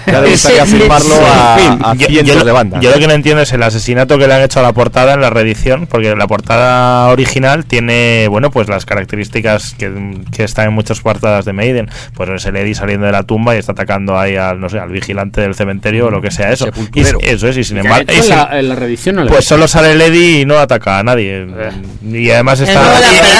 Ya le gustaría firmarlo a, a Yo- cientos yo, de bandas. yo lo que no entiendo es el asesinato que le han hecho a la portada en la reedición, porque la portada original tiene, bueno, pues las características que, que están en muchas portadas de Maiden. Pues es el Eddie saliendo de la tumba y está atacando ahí al, no sé, al vigilante del cementerio o lo que sea eso. Y, eso es, y sin embargo... y sin- la, la reedición no pues solo sale el Eddie y no ataca a nadie. Y además está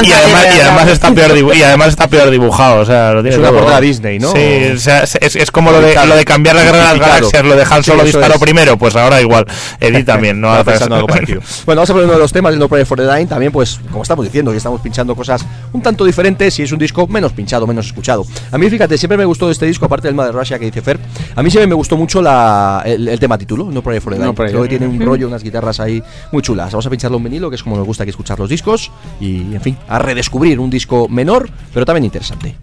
y- además, de y además está peor y además está peor dibujado, o sea, lo tiene Es una todo. portada Disney, ¿no? Sí, o sea, es, es- como lo de, lo de cambiar la guerra de las Picado. galaxias, lo de Han Sí, Solo disparó es. primero, pues ahora igual. Eddie también, no algo parecido. Bueno, vamos a poner uno de los temas del No Pray for the Dying. También, pues, como estamos diciendo, que estamos pinchando cosas un tanto diferentes y es un disco menos pinchado, menos escuchado. A mí, fíjate, siempre me gustó de este disco, aparte del Mother Russia que dice Fer, a mí siempre me gustó mucho la, el, el tema título, No Pray for the No Dying. Creo que tiene un rollo, unas guitarras ahí muy chulas. Vamos a pincharlo en vinilo, que es como nos gusta aquí escuchar los discos. Y, en fin, a redescubrir un disco menor, pero también interesante.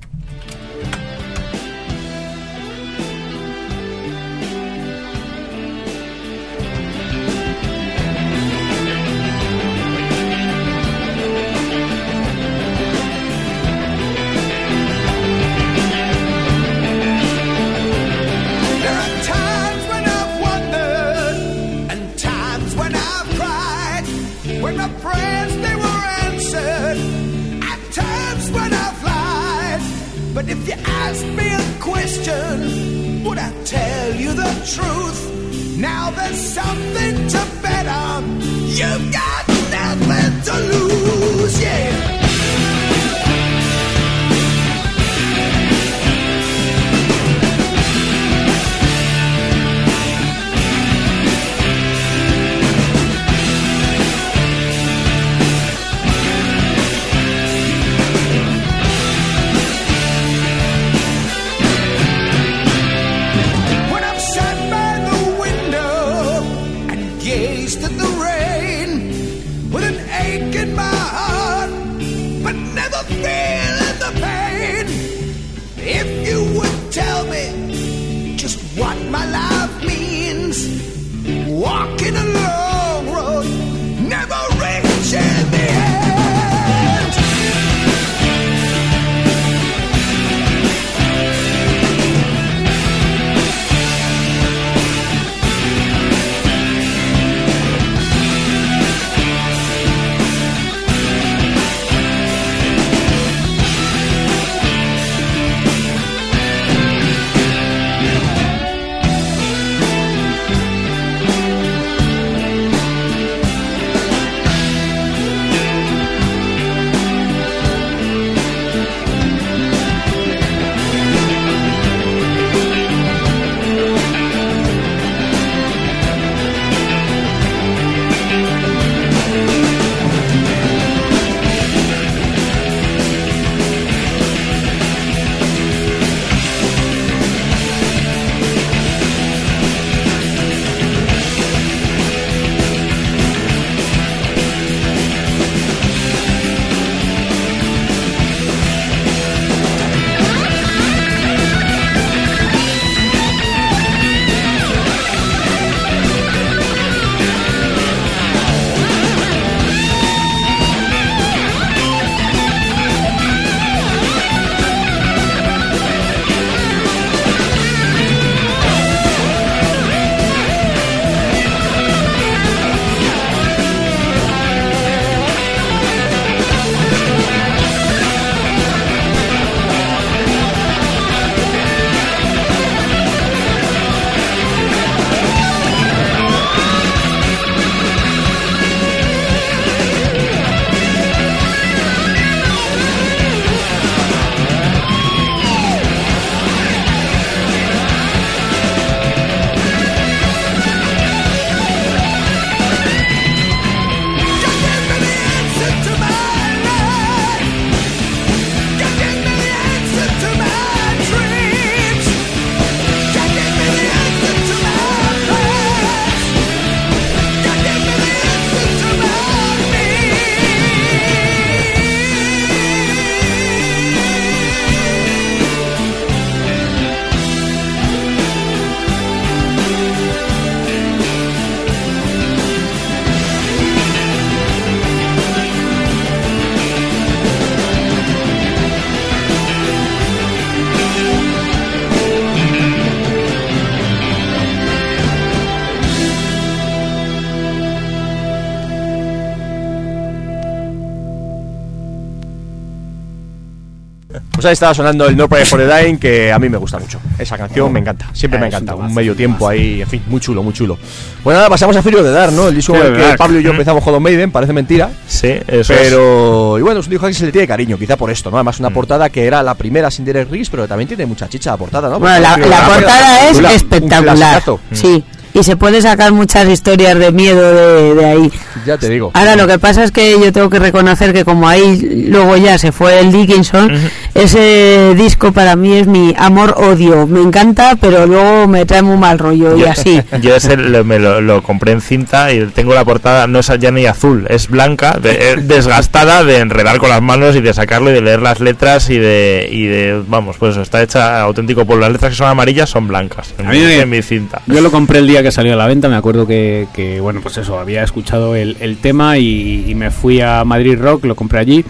Ahí estaba sonando el No Pray for the Dying, que a mí me gusta mucho. Esa canción me encanta, siempre me encanta. Un medio tiempo ahí, en fin, muy chulo, muy chulo. Bueno, nada, pasamos a Fear of the Dark, ¿no? El disco of el que Dark. Pablo y yo Mm. empezamos con Don Maiden, parece mentira. Sí, eso es. Pero, y bueno, es un disco que se le tiene cariño, quizá por esto, ¿no? Además, Mm. una portada que era la primera sin Derek Riggs, pero también tiene mucha chicha la portada, ¿no? Bueno, la, la portada es un espectacular. Sí. Y se puede sacar muchas historias de miedo de, de ahí. Ya te digo. Ahora lo que pasa es que yo tengo que reconocer que como ahí luego ya se fue el Dickinson, ese disco para mí es mi amor-odio. Me encanta, pero luego me trae muy mal rollo y así. Yo ese lo, me lo, lo compré en cinta y tengo la portada, no es ya ni azul, es blanca, de- es desgastada de enredar con las manos y de sacarlo y de leer las letras y de, y de vamos, pues está hecha auténtico polvo. Las letras que son amarillas son blancas en, A mí mi, me- en mi cinta. Yo lo compré el día que salió a la venta, me acuerdo que, que, bueno, pues eso, había escuchado el, el tema y, y me fui a Madrid Rock, lo compré allí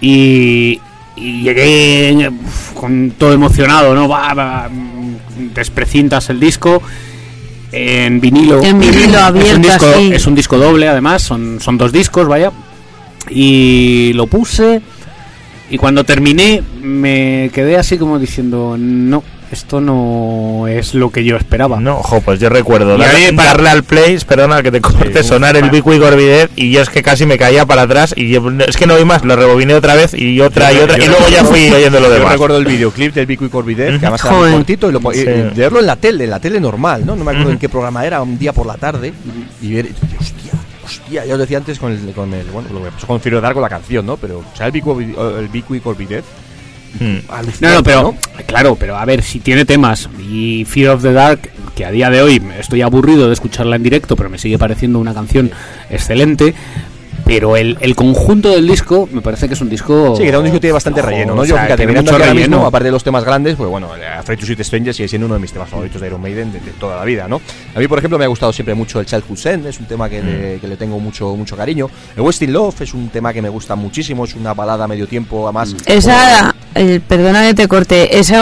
y, y llegué uf, con todo emocionado, ¿no? Va, va, desprecintas el disco en vinilo. En vinilo es, un abierto, disco, así. es un disco doble, además, son, son dos discos, vaya. Y lo puse y cuando terminé me quedé así como diciendo, no, esto no es lo que yo esperaba. No, ojo, pues yo recuerdo Y darle, darle al play, perdona que te corte, Sí, sonar el Wig Orbidet y yo es que casi me caía para atrás y yo- es que no oí más, lo rebobiné otra vez y otra y Yo- otra yo y luego ya fui oyendo lo Yo demás. recuerdo el videoclip del Big Quick Orbidet, que además era muy cortito, y, lo, y- Sí. y verlo en la tele, en la tele normal, ¿no? No me acuerdo en qué programa era, un día por la tarde, y ver, y, hostia, hostia, ya os decía antes con el, con el bueno, lo que pasó con the Dark con la canción, ¿no? Pero, o sea, el Big, Orbi- el Quick Orbidet, Mm. No, no, pero claro, pero a ver, si tiene temas y Fear of the Dark, que a día de hoy estoy aburrido de escucharla en directo, pero me sigue pareciendo una canción excelente. Pero el, el conjunto del disco me parece que es un disco. Sí, que era un disco que tiene bastante Ojo, relleno, ¿no? o Yo, sea, fíjate, tiene mirando mucho ahora mismo, relleno. aparte de los temas grandes, pues bueno, eh, Afraid to Shoot Strangers sigue siendo uno de mis temas favoritos de Iron Maiden de, de toda la vida, ¿no? A mí, por ejemplo, me ha gustado siempre mucho el Childhood Zen, es un tema que, Mm. le, que le tengo mucho mucho cariño. El Westin Love es un tema que me gusta muchísimo, es una balada a medio tiempo, además. Mm. Esa, eh, perdona que te corte, eso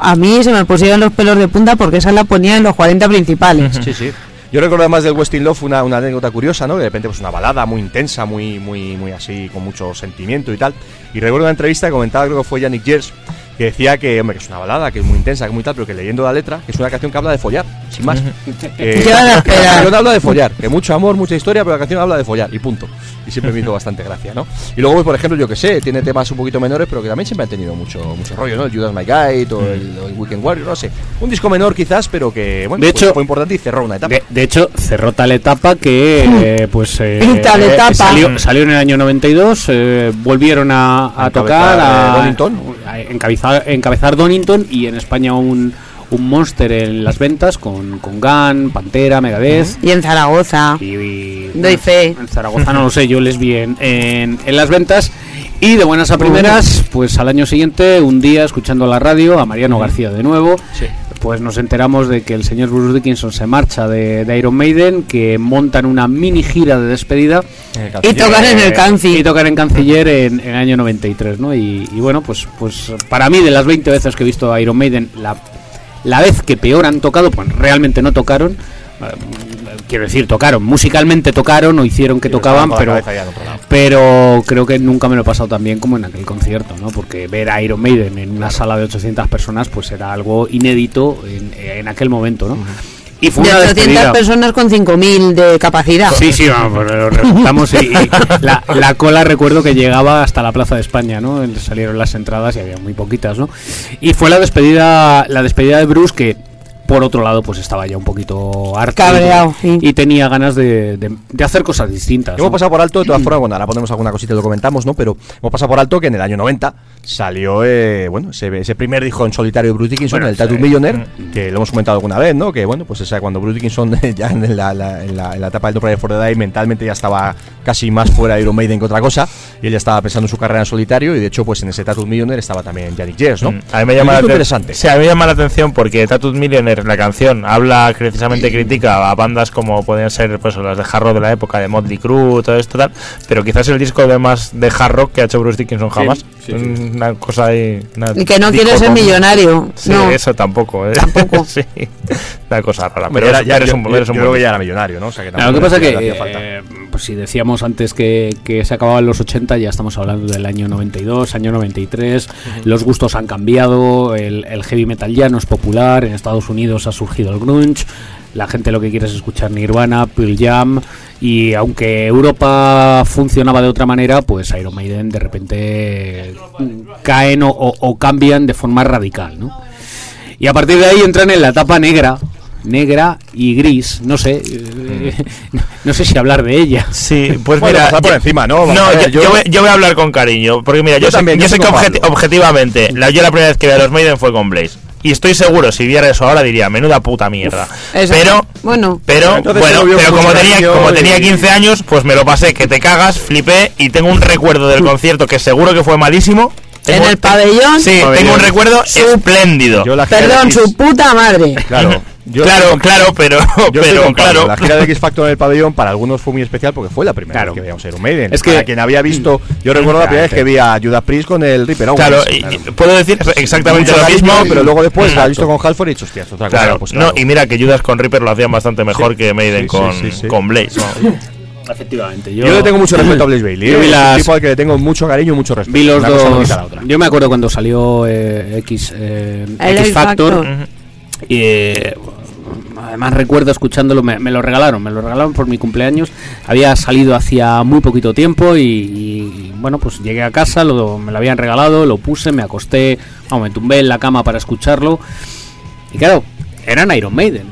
a mí se me pusieron los pelos de punta porque esa la ponía en los 40 principales. Sí, sí. Yo recuerdo además del Westin Love una, una anécdota curiosa, ¿no? De repente, pues una balada muy intensa, muy, muy, muy así, con mucho sentimiento y tal. Y recuerdo una entrevista que comentaba, creo que fue Yannick Gers, que decía que, hombre, que es una balada, que es muy intensa, que es muy tal, pero que leyendo la letra, que es una canción que habla de follar, sin más. Que- Yo la que la canción habla de follar, que mucho amor, mucha historia, pero la canción habla de follar, y punto. Y siempre me hizo bastante gracia, ¿no? Y luego, pues, por ejemplo, yo que sé, tiene temas un poquito menores, pero que también siempre han tenido mucho, mucho rollo, ¿no? El Judas My Guide o el, el Weekend Warrior, no sé. Un disco menor quizás, pero que, bueno, De pues, hecho- fue importante y cerró una etapa. De, de hecho, cerró tal etapa que eh, pues eh, tal eh, etapa. Salió, salió en el año 92, eh, volvieron a, tocar a, eh, Donington. a encabezar, encabezar Donington y en España un, un Monster en las ventas con, con Gun, Pantera, Megadeth. Y en Zaragoza. Y, y- Doy fe. En Zaragoza no lo sé, yo les vi en, en, en las ventas. Y de buenas a primeras, pues al año siguiente, un día escuchando la radio a Mariano García de nuevo, pues nos enteramos de que el señor Bruce Dickinson se marcha de, de Iron Maiden, que montan una mini gira de despedida Y tocar en el Canci. y tocar en Canciller en, en el año 93, ¿no? Y, y bueno, pues, pues para mí de las 20 veces que he visto a Iron Maiden, la, la vez que peor han tocado, pues realmente no tocaron. Quiero decir, tocaron, musicalmente tocaron o hicieron que tocaban, pero, pero creo que nunca me lo he pasado tan bien como en aquel concierto, ¿no? Porque ver a Iron Maiden en una sala de 800 personas, pues era algo inédito en, en aquel momento, ¿no? Y fue De una 800 despedida. personas con 5.000 de capacidad. Sí, sí, vamos, lo remontamos y, y la, la cola recuerdo que llegaba hasta la Plaza de España, ¿no? Salieron las entradas y había muy poquitas, ¿no? Y fue la despedida, la despedida de Bruce que por otro lado pues estaba ya un poquito harto Cabreado, y, sí. y tenía ganas de, de- de hacer cosas distintas. Hemos ¿no? pasado por alto, de todas formas, bueno, ahora ponemos alguna cosita y lo comentamos, ¿no? Pero hemos pasado por alto que en el año 90 salió, eh, bueno, ese, ese primer disco en solitario de Bruce Dickinson, Bueno, el Tattoo sí. Millionaire, que lo hemos comentado alguna vez, ¿no? Que, bueno, pues esa cuando Bruce Dickinson ya en la, la- en la- en la etapa del No Prayer for the Die mentalmente ya estaba casi más fuera de Iron Maiden que otra cosa, y él ya estaba pensando en su carrera en solitario, y de hecho, pues en ese Tattoo Millionaire estaba también Yannick Jers, ¿no? Mm, A mí me llama la interesante. Sí, a mí me llama la atención porque Tattooed Millionaire, la canción, habla precisamente critica a bandas como podían ser pues las de hard rock de la época, de Motley Crue, todo esto tal, pero quizás el disco de más de hard rock que ha hecho Bruce Dickinson jamás. sí, sí. Una cosa ahí. una Y que no quiere ser millonario. Sí, no. eso tampoco. ¿eh? Tampoco. sí, una cosa rara. Pero ya era- es- ya- eres yo- un, yo- eres un yo buen creo que ya era millonario, ¿no? O sea, que Claro, lo que pasa que eh, falta. pues si decíamos antes que, que se acababan los 80, ya estamos hablando del año 92, año 93. Los gustos han cambiado, el, el heavy metal ya no es popular, en Estados Unidos ha surgido el grunge, la gente lo que quiere es escuchar Nirvana, Pearl Jam, y aunque Europa funcionaba de otra manera, pues Iron Maiden de repente mm, caen o, o- o cambian de forma radical, ¿no? Y a partir de ahí entran en la etapa negra, negra y gris, no sé, eh, no sé si hablar de ella. Sí, pues Bueno, mira, pasar por yo- encima, ¿no? Vamos No, a ver, yo, voy, yo voy a hablar con cariño, porque mira, yo, Yo sé, también, yo yo sé que Pablo. objetivamente, la, yo la primera vez que vi a los Maiden fue con Blaze. Y estoy seguro, si viera eso ahora diría, menuda puta mierda. Eso. Pero, Bueno, pero, bueno, pero como tenía, como y- tenía 15 años, pues me lo pasé, que te cagas, flipé y tengo un recuerdo del concierto que seguro que fue malísimo. en el pabellón. Sí, tengo un recuerdo espléndido. Yo la gira Perdón, su puta madre. Claro. Yo claro, claro, pero, Yo claro. La gira de X Factor en el pabellón para algunos fue muy especial porque fue la primera Claro. vez que veíamos a Iron Maiden. Es que- para quien había visto, yo recuerdo la primera vez que vi a Judas Priest con el Reaper Owens. Claro, y- y puedo decir exactamente lo mismo, pero luego después la he visto con Halford y he dicho, hostia, es otra cosa. Claro, pues no, claro. y mira que Judas con Reaper lo hacían bastante mejor que Maiden Sí, con, sí, sí. con Blaze. Efectivamente, Yo le tengo mucho respeto a Blaze Bailey. Yo ¿eh? vi Es un las- tipo al que le tengo mucho cariño y mucho respeto. Vi los no dos. Yo me acuerdo cuando salió eh, X, eh, X X Factor. Factor. Y eh, además recuerdo escuchándolo, me, me lo regalaron, me lo regalaron por mi cumpleaños. Había salido hacía muy poquito tiempo y, bueno, pues llegué a casa, lo, me lo habían regalado, lo puse, me acosté, vamos, me tumbé en la cama para escucharlo. Y claro, eran Iron Maiden.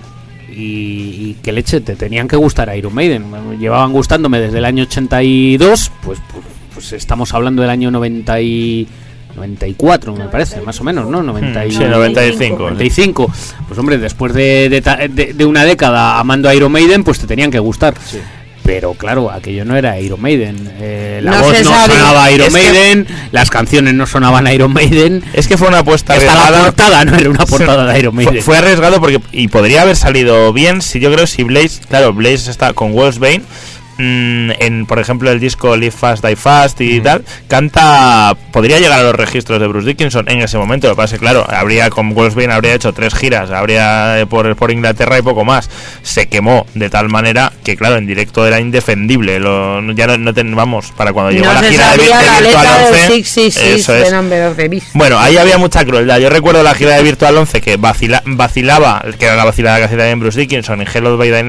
Y, y qué leche, te tenían que gustar Iron Maiden. Llevaban gustándome desde el año 82, pues, pues, pues estamos hablando del año 90 y 94, me parece, más o menos, ¿no? 90 y- Sí, 95. 95. Pues hombre, después de, de ta- de- de una década amando a Iron Maiden, pues te tenían que gustar. Pero claro, aquello no era Iron Maiden. Eh, la No voz no sabe. sonaba Iron Es que- Maiden, las canciones no sonaban Iron Maiden. Es que fue una apuesta Hasta la arriesgada. portada no era una portada de Iron Fue, Maiden. fue arriesgado porque y podría haber salido bien si yo creo si Blaze, claro, Blaze está con Wolfsbane mm, en por ejemplo el disco Live Fast Die Fast y tal, canta podría llegar a los registros de Bruce Dickinson en ese momento, lo que pasa es que claro, habría con Wolfsbane habría hecho tres giras, habría eh, por, por Inglaterra y poco más. Se quemó de tal manera que claro, en directo era indefendible, lo, ya no, no ten- vamos, para cuando llegó No la gira de, la Virtual letra 11, del 666 eso de es. Number of the Beast. Bueno, ahí había mucha crueldad. Yo recuerdo la gira de Virtual 11 que vacila- vacilaba, que era la vacilada que hacía también Bruce Dickinson en Hello by Thy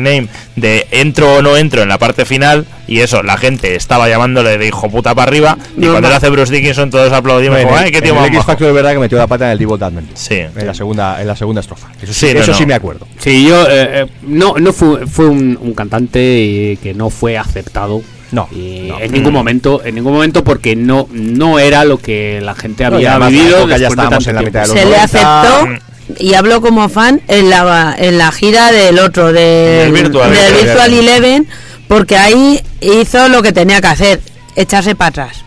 Name, de entro o no entro en la parte final, y eso, la gente estaba llamándole de hijo puta para arriba, y cuando lo hace Bruce Dickinson todos aplaudimos, En como, el- ¡ay, qué en tío el más X majo". Factor es verdad que metió la pata en el Devil Damned. Sí. En la segunda, en la segunda estrofa. Eso Sí, sí, no, eso no. sí me acuerdo. Sí, yo eh, eh, no, no fue, fue un, un cantante eh, que no fue aceptado. No, no. en ningún momento, en ningún momento porque no, no era lo que la gente No, y había la vivido. ya de estábamos en la mitad de los Se le 90. aceptó y hablo como fan en la, en la gira del otro, del, Del Virtual del. Virtual Eleven, porque ahí hizo lo que tenía que hacer, echarse para atrás.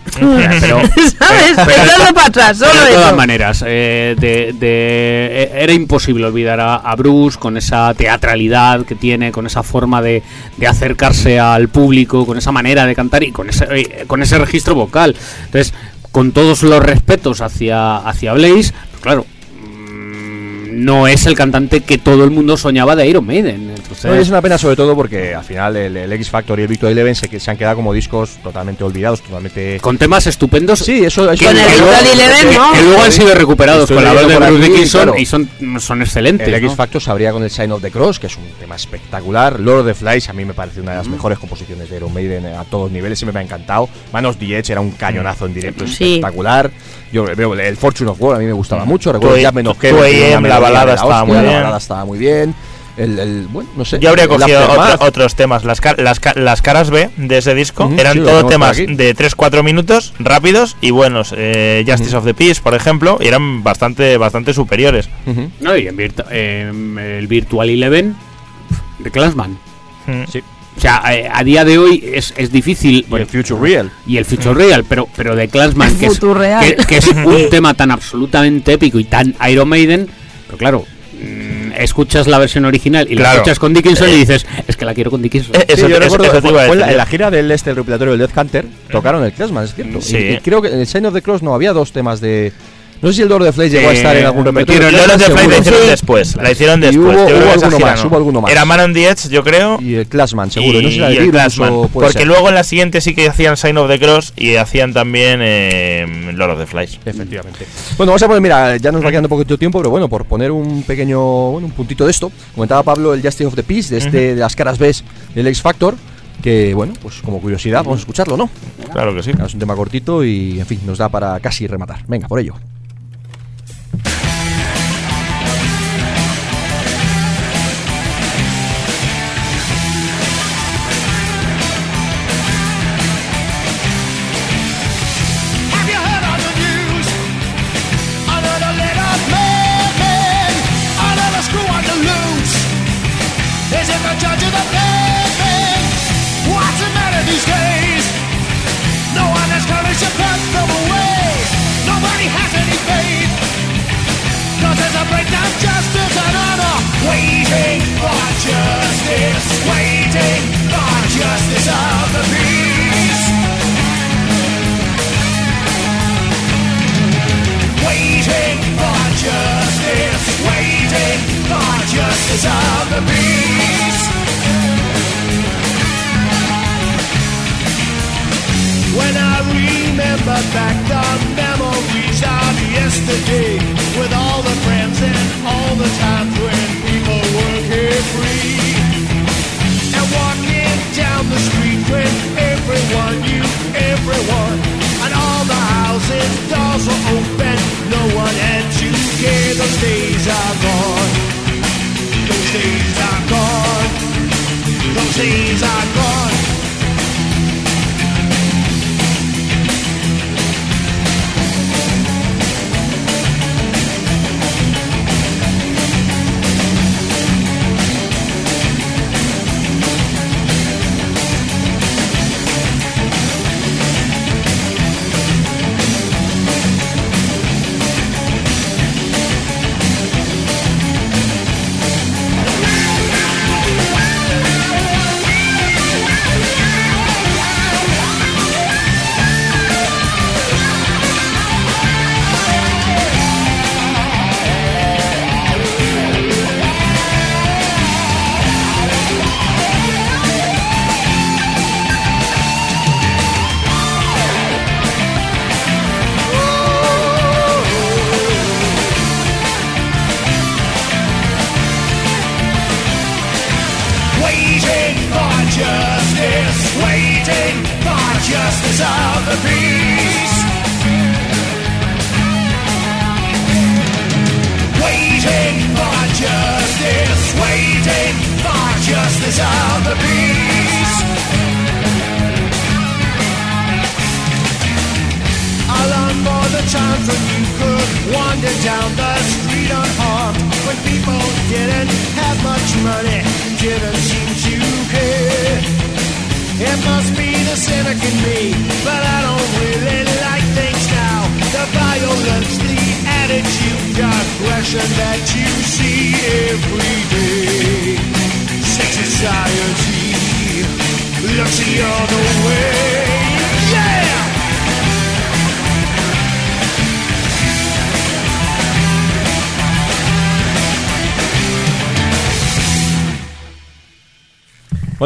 pero- ¿Sabes? Echarse para atrás, solo de todas eso. maneras, eh, de, de- eh, era imposible olvidar a, a Bruce con esa teatralidad que tiene, con esa forma de, de acercarse al público, con esa manera de cantar y con ese, eh, con ese registro vocal. Entonces, con todos los respetos hacia, hacia Blaze, pues claro, mm, no es el cantante que todo el mundo soñaba de Iron Maiden. Entonces, No, es una pena sobre todo porque al final el, el X Factor y el Victor Eleven se, que- se han quedado como discos totalmente olvidados, totalmente... con temas estupendos Sí, eso... eso Con el que luego- Eleven, ¿no? que luego han sido recuperados Estoy con la voz de leyendo por Bruce aquí, Dickinson claro. y son, son excelentes. El X ¿no? Factor se abría con el Sign of the Cross, que es un tema espectacular. Lord of the Flies a mí me parece una de las mejores composiciones de Iron Maiden a todos niveles, siempre me ha encantado. Manos the Edge era un cañonazo en directo Sí. espectacular. Yo veo el Fortune of War a mí me gustaba mucho. Recuerdo ya menos que la balada estaba muy bien. El, el- bueno, no sé. Yo habría el cogido otro- otros temas. Las, ca- las, ca- las caras B de ese disco eran sí, tenemos temas de 3-4 minutos, rápidos y buenos. Eh, Justice of the Peace, por ejemplo, y eran bastante, bastante superiores. No, y en virtu- el Virtual Eleven de Classman. Mm. Sí. O sea, eh, a día de hoy es, es difícil. Y el Future Real. Y el Future Real, pero, pero de Classman, que es, que, que es un tema tan absolutamente épico y tan Iron Maiden. Pero claro, mm, escuchas la versión original y la Claro. escuchas con Dickinson Eh. y dices, es que la quiero con Dickinson. Eh, Sí, Eso- yo eso- recuerdo eso te fue- fue en la, decir. en la gira del este, el recopilatorio del Death Hunter, tocaron el Classman, es cierto. Sí. Y, y creo que en el Sign of the Cross no había dos temas de, No sé si el Lord of the Flies llegó a Eh, estar en algún repertorio. pero Lord of the. Flies la hicieron después. La hicieron después. hubo- hubo alguno más, no. hubo alguno más. Era Man on the Edge, yo creo. Y el Classman, seguro. y, no sé si la y de el puede Porque ser. luego en la siguiente sí que hacían Sign of the Cross y hacían también eh, Lord of the Flies. Efectivamente. Bueno, vamos a poner, mira, ya nos va quedando poquito tiempo, pero bueno, por poner un pequeño, bueno, un puntito de esto, comentaba Pablo el Justice of the Peace, de, este, de las caras B del X Factor, que bueno, pues como curiosidad, vamos a escucharlo, ¿no? Claro que sí. Es un tema cortito y, en fin, nos da para casi rematar. Venga, por ello. Of the. When I remember back the memories of yesterday, with all the friends and all the times when people were carefree, and walking down the street everyone everyone, and all the houses doors were open, no one had to care. Those days are gone. Days are gone. Those days are gone.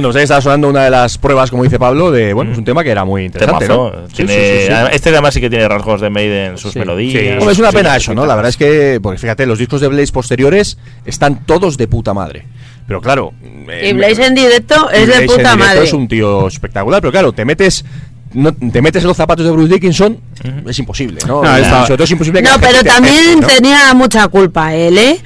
Bueno, pues ahí estaba sonando una de las pruebas, como dice Pablo, de, bueno, es un tema que era muy interesante. ¿no? Sí, Tiene- sí, sí, sí. Este además sí que tiene rasgos de Maiden en sus Sí. melodías. Hombre, es una pena sí, eso, ¿no? La verdad es que, porque fíjate, los discos de Blaze posteriores están todos de puta madre. Pero claro. eh, Y Blaze en directo es de Blaze puta madre. Es un tío espectacular, pero claro, te metes. No, te metes en los zapatos de Bruce Dickinson, es imposible, ¿no? No, Y está- sobre todo es imposible que gente pero también acepte, ¿no? tenía mucha culpa él, ¿eh?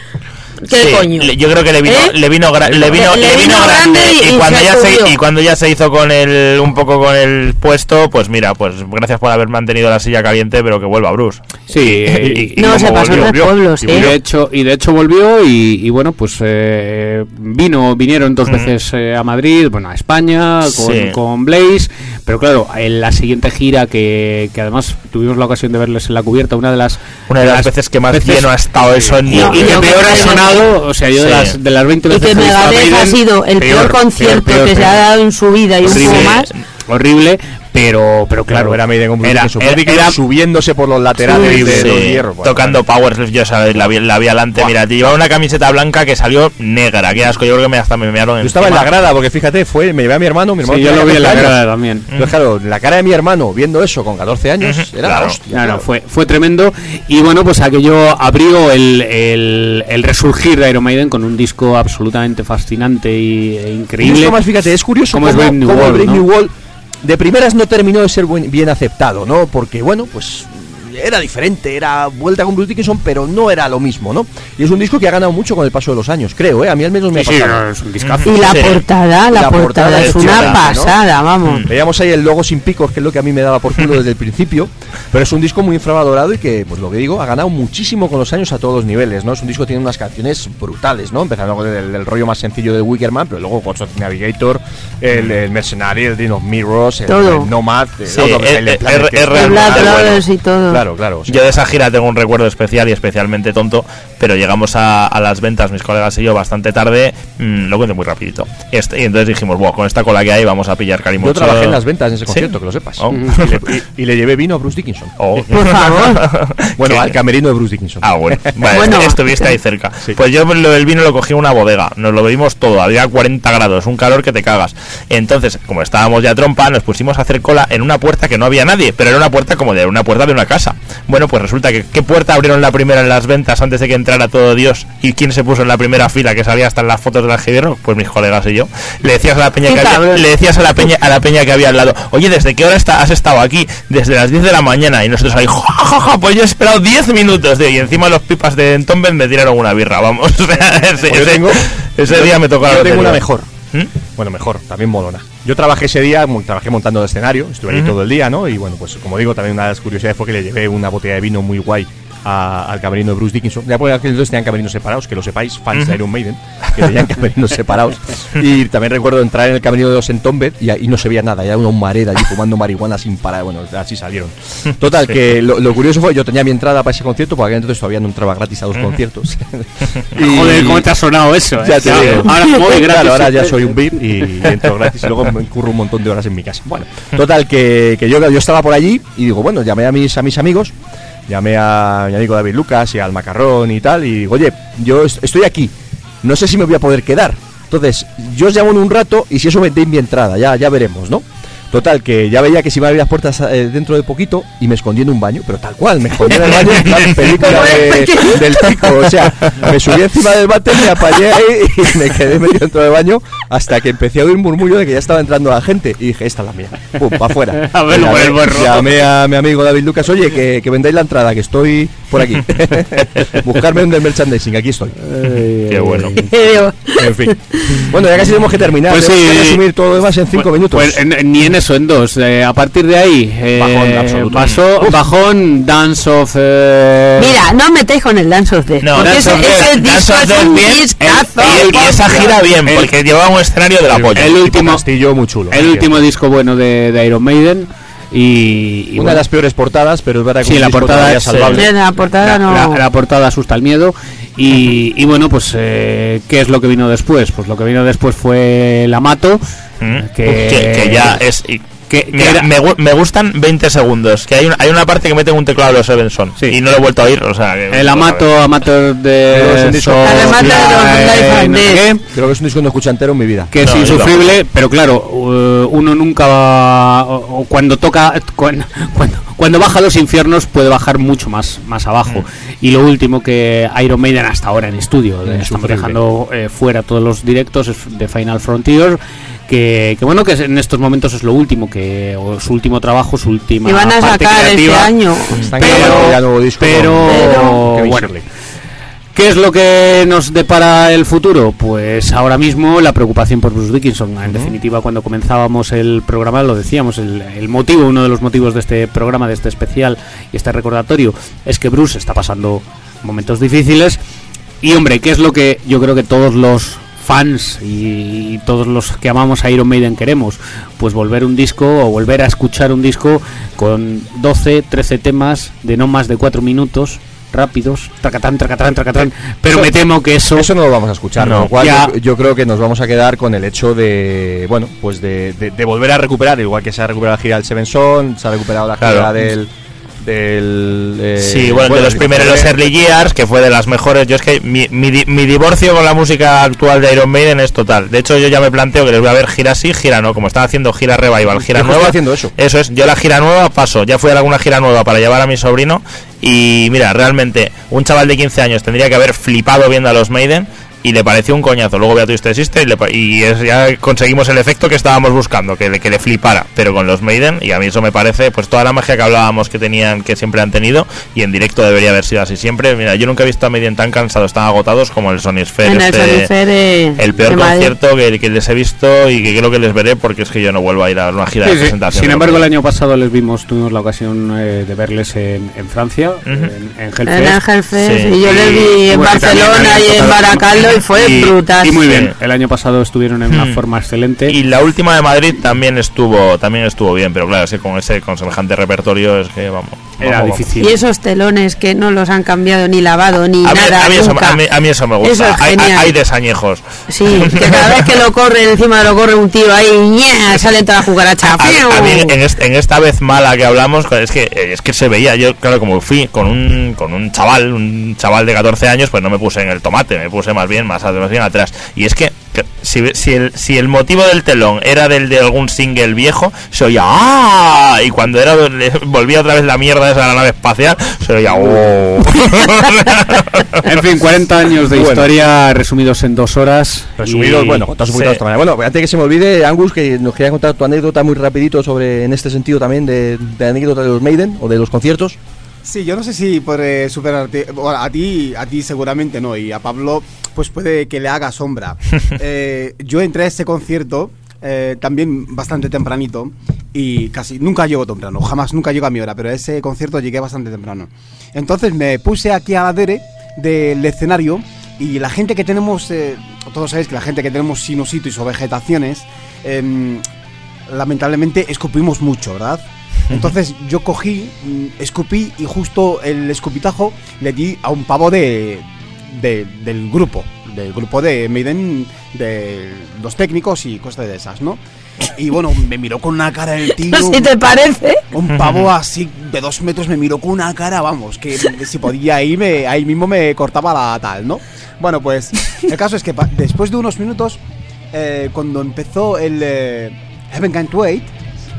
¿Qué Sí, coño? le- Yo creo que le vino, ¿Eh? le vino, gra- le vino, Le- le le vino vino grande, grande y, y cuando se ya se, subió. y cuando ya se hizo con el un poco con el puesto, pues mira, pues gracias por haber mantenido la silla caliente, pero que vuelva Bruce. Sí, Y- y No, se pasó volvió, de volvió. pueblos, Y ¿eh? de hecho, y de hecho volvió y, y bueno, pues eh, vino, vinieron dos veces eh, a Madrid, bueno, a España con, Sí. con Blaze, pero claro, en la siguiente gira que, que además tuvimos la ocasión de verles en la cubierta, una de las Una de las veces que más veces- lleno ha estado eso en y, y que No, peor no, ha no, sonado, o sea, yo de las de las 20 Y veces que he visto a Megadeth ha sido el peor, peor, concierto peor, que se ha dado en su vida y un poco más. horrible pero pero claro, era Maiden con era- era- era- subiéndose por los laterales Sí, de sí, los hierros. Bueno, tocando Power Riff, yo sabes, la vi, la vi adelante. Mira, te llevaba una camiseta blanca que salió negra. Qué asco, yo creo que me hasta me mearon Yo estaba en la grada porque fíjate, fue, me llevé a mi hermano, mi hermano Sí, yo lo vi en la 14 años. grada también. Entonces, claro, la cara de mi hermano viendo eso con 14 años era claro. la hostia. Claro, claro. fue, fue tremendo. Y bueno, pues aquello abrió el, el, el resurgir de Iron Maiden con un disco absolutamente fascinante y, e Y increíble. esto más, fíjate, es curioso Como cómo, es Brave New World, ¿no? De primeras no terminó de ser buen- bien aceptado, ¿no? Porque, bueno, pues era diferente, era vuelta con Bruce Dickinson, pero no era lo mismo, ¿no? Y es un disco que ha ganado mucho con el paso de los años, creo, ¿eh? A mí al menos me Sí, ha sí, pasado. no, es un discazo. Y la Sí. portada, la, La portada, portada es es una pasada, vamos. Mm. Veíamos ahí el logo sin picos, que es lo que a mí me daba por culo desde el principio. Pero es un disco muy infravalorado y que, pues lo que digo, ha ganado muchísimo con los años a todos los niveles, ¿no? Es un disco que tiene unas canciones brutales, ¿no? Empezando con el, el rollo más sencillo de Wickerman, pero luego the Navigator, el, el Mercenary, el Dream of Mirrors, el, Nomad, el Sí, otro que es el- el el- Planet, y todo. Claro, claro. o sea, Yo de esa gira tengo un recuerdo especial y especialmente tonto, pero llegamos a, a las ventas, mis colegas y yo, bastante tarde, mm, lo cuento muy rapidito. Este, y entonces dijimos, bueno, con esta cola que hay vamos a pillar Calimocho. yo trabajé en las ventas en ese ¿Sí? concierto, que lo sepas. Oh. Y, le, y- y le llevé vino a Bruce Dickinson. Oh. Por favor. Bueno, ¿Qué? al camerino de Bruce Dickinson. Ah, bueno. Vale, Bueno. estuviste ahí cerca. Pues yo lo del vino lo cogí en una bodega. Nos lo bebimos todo. Había 40 grados, un calor que te cagas. Entonces, como estábamos ya trompa, nos pusimos a hacer cola en una puerta que no había nadie, pero era una puerta como de una puerta de una casa. Bueno, pues resulta que ¿qué puerta abrieron la primera en las ventas antes de que entrara todo Dios? ¿Y quién se puso en la primera fila que salía hasta en las fotos del algibierro? Pues mis colegas y yo. Le decías a la peña que había, le decías a la peña a la peña que había al lado, "Oye, ¿desde qué hora está, has estado aquí?" Desde las 10 de la mañana y nosotros ahí, "Ja, ja, ja, pues yo he esperado 10 minutos, tío, y encima los pipas de Entombed me tiraron una birra, vamos. O sea, ese, Pues ese- tengo- ese día me tocó la Yo tengo lotería. una mejor. ¿Mm? Bueno, mejor, también molona. Yo trabajé ese día, trabajé montando el escenario, estuve ahí Ujú. todo el día, ¿no? Y bueno, pues como digo, también una de las curiosidades fue que le llevé una botella de vino muy guay a- al camerino de Bruce Dickinson. Ya por aquel entonces tenían camerinos separados, que lo sepáis, fans de Iron Maiden, que tenían camerinos separados. Y también recuerdo entrar en el camerino de los Entombed y ahí no se veía nada, era una humareda allí fumando marihuana sin parar. Bueno, así salieron. Total, Sí. que lo, lo curioso fue, yo tenía mi entrada para ese concierto, porque aquel entonces todavía no entraba gratis a los conciertos. Joder, ¿cómo te ha sonado eso? eh? Ya te digo. Ahora, muy gratis. Claro, ahora ya soy un VIP y entro gratis y luego me incurro un montón de horas en mi casa. Bueno, total, que, que yo, yo estaba por allí y digo, bueno, llamé a mis, a mis amigos, llamé a mi amigo David Lucas y al Macarrón y tal, y digo, oye, yo est- estoy aquí, no sé si me voy a poder quedar. Entonces, yo os llamo en un rato y si eso vendéis mi entrada, ya, ya veremos, ¿no? Total, que ya veía que se iban a abrir las puertas eh, dentro de poquito y me escondí en un baño, pero tal cual, me escondí en el baño en plan película de- del pico, o sea, me subí encima del váter, me apañé ahí y me quedé medio dentro del baño hasta que empecé a oír murmullo de que ya estaba entrando la gente y dije, esta es la mía, pum, para afuera. A buen rojo. Llamé a mi amigo David Lucas, oye, que, que vendáis la entrada, que estoy por aquí. Buscarme un del merchandising, aquí estoy. Qué bueno. En fin. Bueno, ya casi tenemos que terminar. Pues sí. que resumir todo lo demás en cinco minutos. Pues en- ni en eso, en dos. Eh, a partir de ahí, eh, Bajón absoluto. pasó- bajón, Dance of. eh, Mira, no metéis con el Dance of Death. No, porque Dance ese, of ese Dance disco of es un bien, discazo. Y, y esa gira bien, El- porque llevaba un escenario de la polla. el último, castillo muy chulo. el último disco bueno de, de Iron Maiden. Y, y Una bueno, de las peores portadas, pero es verdad que Sí, la portada es, salvable. La portada la, no. la- la portada asusta el miedo. Y, y bueno, pues, eh, ¿qué es lo que vino después? Pues lo que vino después fue La Mato. Mm. que- que, que ya es. Que- que Mira, era- me, me gustan 20 segundos. Que hay, una- hay una parte que mete un teclado de los Sevenson. Sí. Y no lo he vuelto a oír. O sea, que- El Amato, es de. eh, no sé. Creo que es un disco que no escucha entero en mi vida. que es No, insufrible, pero claro, uh, uno nunca va, o, o cuando toca, cuando, cuando, cuando baja a los infiernos puede bajar mucho más, más abajo. Y lo último que Iron Maiden hasta ahora en estudio, eh, estamos Insufrible. dejando eh, fuera todos los directos es de Final Frontier, que, que bueno que es- en estos momentos es lo último, que o su último trabajo, su última Y van a parte sacar este creativa. año. Están Pero- grabando ya nuevo disco. pero- Kevin bueno. ¿Qué es lo que nos depara el futuro? Pues ahora mismo la preocupación por Bruce Dickinson. En definitiva, cuando comenzábamos el programa lo decíamos, el, el motivo, uno de los motivos de este programa, de este especial y este recordatorio, es que Bruce está pasando momentos difíciles. Y hombre, ¿qué es lo que yo creo que todos los fans y todos los que amamos a Iron Maiden queremos? Pues volver un disco o volver a escuchar un disco con 12, 13 temas de no más de 4 minutos rápidos, tracatán, tracatán, tracatán, pero Eso- me temo que eso... Eso no lo vamos a escuchar, No, cual yo, yo creo que nos vamos a quedar con el hecho de, bueno, pues de, de- de volver a recuperar, igual que se ha recuperado la gira del Seven Son, se ha recuperado la Claro. gira del... del eh, Sí, bueno, de los primeros los Early Years, que fue de las mejores. Yo es que mi, mi, di- mi divorcio con la música actual de Iron Maiden es total. De hecho, yo ya me planteo que les voy a ver gira sí, gira no. Como están haciendo gira revival, gira Yo nueva. haciendo eso. Eso es, yo la gira nueva paso. Ya fui a alguna gira nueva para llevar a mi sobrino. Y mira, realmente, un chaval de 15 años tendría que haber flipado viendo a los Maiden. Y le pareció un coñazo. Luego vea Twisted Sister y, le pa- y es- ya conseguimos el efecto que estábamos buscando, que le, que le flipara. Pero con los Maiden, y a mí eso me parece, pues toda la magia que hablábamos que tenían, que siempre han tenido, y en directo debería haber sido así siempre. Mira, yo nunca he visto a Maiden tan cansados, tan agotados como el Sony Sphere. En el este- el peor concierto que, que les he visto y que creo que les veré porque es que yo no vuelvo a ir a una gira Sí, de sí. presentación. Sin embargo, el año pasado les vimos, tuvimos la ocasión eh, de verles en, en Francia, en, en Hellfest. En el Hellfest, Sí. y yo les vi en y Barcelona y en Baracaldo y fue y- brutal. Y muy Sí. bien, el año pasado estuvieron en una Hmm. forma excelente. Y la última de Madrid también estuvo también estuvo bien, pero claro, es que con ese con semejante repertorio es que vamos. Era vamos, difícil. Y esos telones que no los han cambiado ni lavado ni A mí, nada a mí eso, nunca. a mí- a mí eso me gusta. Eso es hay, hay- genial. hay desañejos. Sí, que cada vez que lo corre encima lo corre un tío ahí, ¡ña! salen todas las cucarachas. A, a mí en, est- en esta vez mala que hablamos es que eh, es que se veía yo claro como fui con un con un chaval un chaval de 14 años pues no me puse en el tomate me puse más bien más, más bien atrás y es que si, si el si el motivo del telón era del de algún single viejo se oía ¡ah! y cuando era volvía otra vez la mierda esa de la nave espacial se oía ¡oh! En fin, 40 años de Bueno. historia resumidos en dos horas. Resumidos, y- bueno, contados un poquito Sí. de esta manera. Bueno, antes que se me olvide, Angus, que nos quería contar tu anécdota muy rapidito sobre, en este sentido también, de, de anécdota de los Maiden o de los conciertos. Sí, yo no sé si podré superarte. Bueno, a ti, a ti seguramente no, y a Pablo, pues puede que le haga sombra. Eh, yo entré a este concierto eh, también bastante tempranito y casi nunca llego temprano, jamás, nunca llego a mi hora, pero a ese concierto llegué bastante temprano. Entonces me puse aquí a la dere del escenario y la gente que tenemos, eh, todos sabéis que la gente que tenemos sinusitis o vegetaciones, em, lamentablemente escupimos mucho, ¿verdad? Entonces yo cogí, mm, escupí y justo el escupitajo le di a un pavo de, de- del grupo, del grupo de Maiden, de los técnicos y cosas de esas, ¿no? Y bueno, me miró con una cara el tío. si te parece. Un pavo así de dos metros me miró con una cara, vamos, que si podía ahí, me, ahí mismo me cortaba la tal, ¿no? Bueno, pues el caso es que después de unos minutos, eh, cuando empezó el eh, Heaven Can't Wait,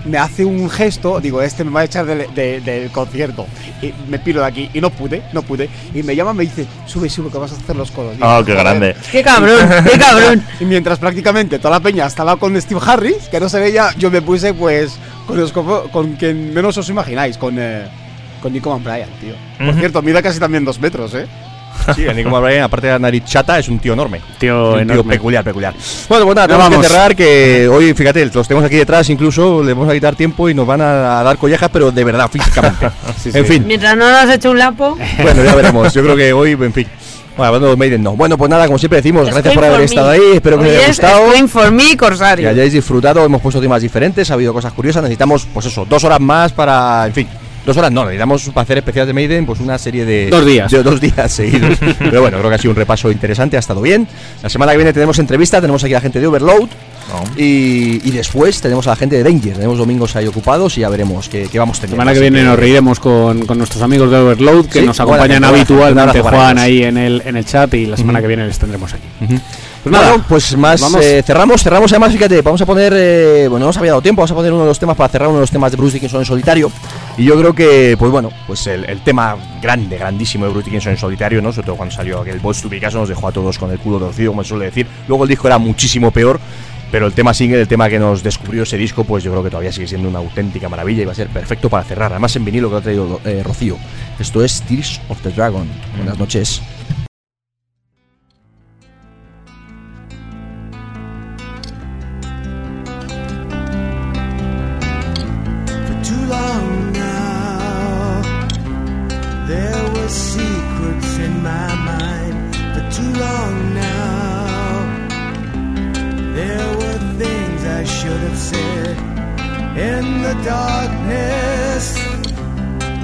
me hace un gesto, digo, este me va a echar del, de- del concierto. Y me piro de aquí, y no pude, no pude. Y me llama, me dice, sube, sube, que vas a hacer los coros. Digo, Oh, qué grande. ¡Qué cabrón! ¡Qué cabrón! Y mientras prácticamente toda la peña estaba con Steve Harris, que no se veía, yo me puse pues con, los, con, con quien menos os imagináis, con, eh, con Nico Van Bryan, tío. Por Ujú. cierto, mide casi también dos metros, ¿eh? Sí, el Nico Bryan, aparte de la nariz chata, es un tío enorme. Tío un tío enorme. peculiar, peculiar. Bueno, pues nada, tenemos que vamos. cerrar que hoy, fíjate, los tenemos aquí detrás, incluso le vamos a quitar tiempo y nos van a, dar collejas, pero de verdad, físicamente. Sí, sí. En fin, Mientras no nos eche un lapo. bueno, ya veremos. Yo creo que hoy, en fin. Bueno, hablando de Maiden, no. Bueno, pues nada, como siempre decimos, gracias por haber estado ahí. Espero que os haya gustado. For me, Que Corsario. hayáis disfrutado, hemos puesto temas diferentes, ha habido cosas curiosas, necesitamos, pues eso, dos horas más para, en fin, dos horas no, necesitamos para hacer especiales de Maiden, pues una serie de... Dos días. de dos días seguidos. Pero bueno, creo que ha sido un repaso interesante, ha estado bien. La semana que viene tenemos entrevista, tenemos aquí a la gente de Overload. Y, y después tenemos a la gente de Danger, tenemos domingos ahí ocupados y ya veremos qué, qué vamos La teniendo. semana que viene nos reiremos con, con nuestros amigos de Overload que Sí, nos acompañan habitualmente Juan ahí en el, en el chat y la semana que viene les tendremos aquí. Pues nada, Bueno, pues más eh, cerramos, cerramos además, fíjate, vamos a poner, eh, bueno, no nos había dado tiempo, vamos a poner uno de los temas para cerrar uno de los temas de Bruce Dickinson en solitario. Y yo creo que, pues bueno, pues el, el tema grande, grandísimo de Bruce Dickinson en solitario, ¿no? Sobre todo cuando salió aquel Boys to nos dejó a todos con el culo torcido, como se suele decir. Luego el disco era muchísimo peor, pero el tema single, el tema que nos descubrió ese disco, pues yo creo que todavía sigue siendo una auténtica maravilla y va a ser perfecto para cerrar. Además en vinilo que lo ha traído eh, Rocío. Esto es Tears of the Dragon. Buenas noches. in the darkness.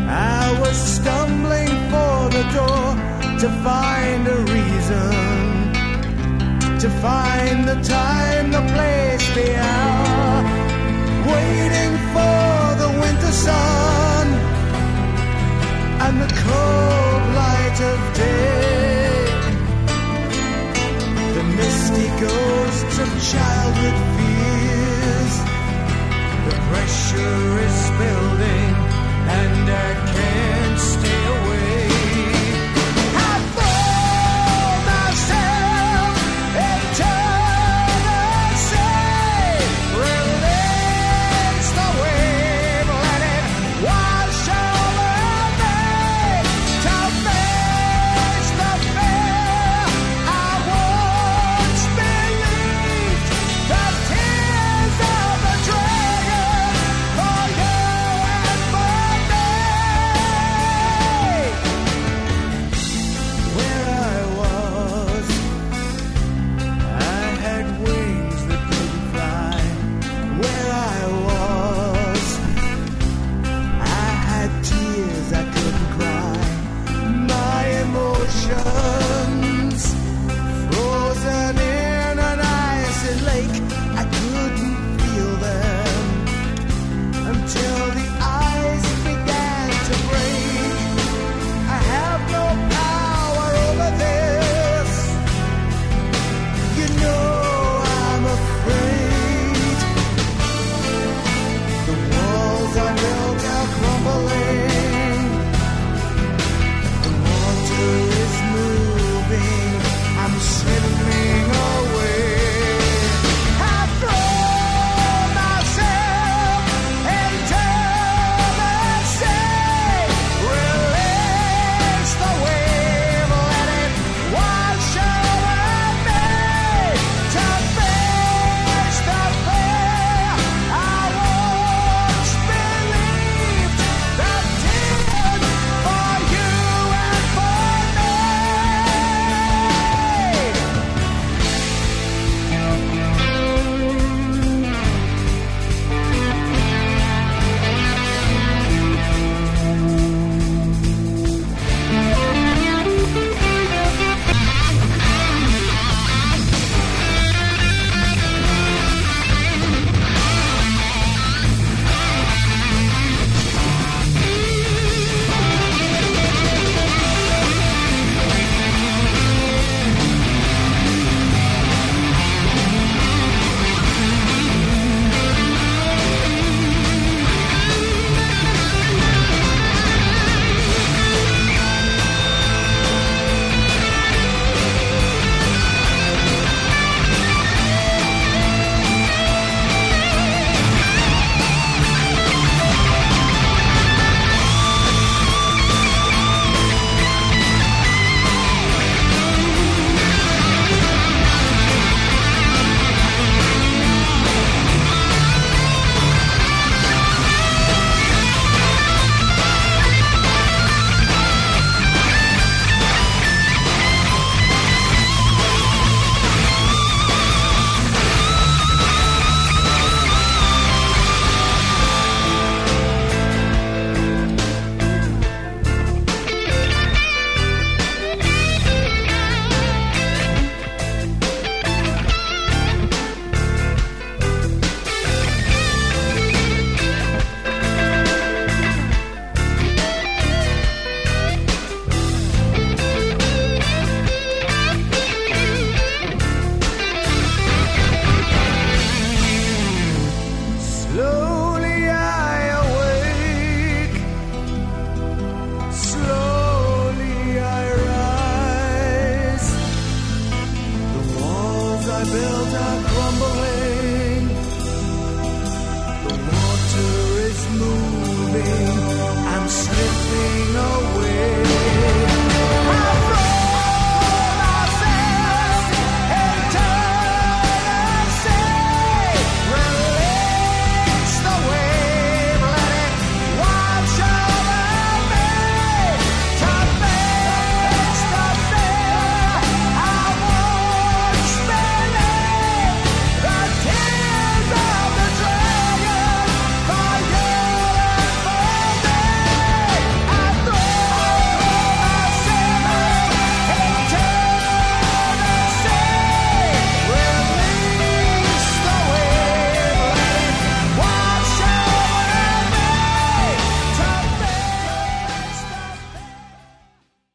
I was stumbling for the door to find a reason, to find the time, the place, the hour, waiting for the winter sun and the cold light of day. The misty ghosts of childhood fear pressure is building and I can't.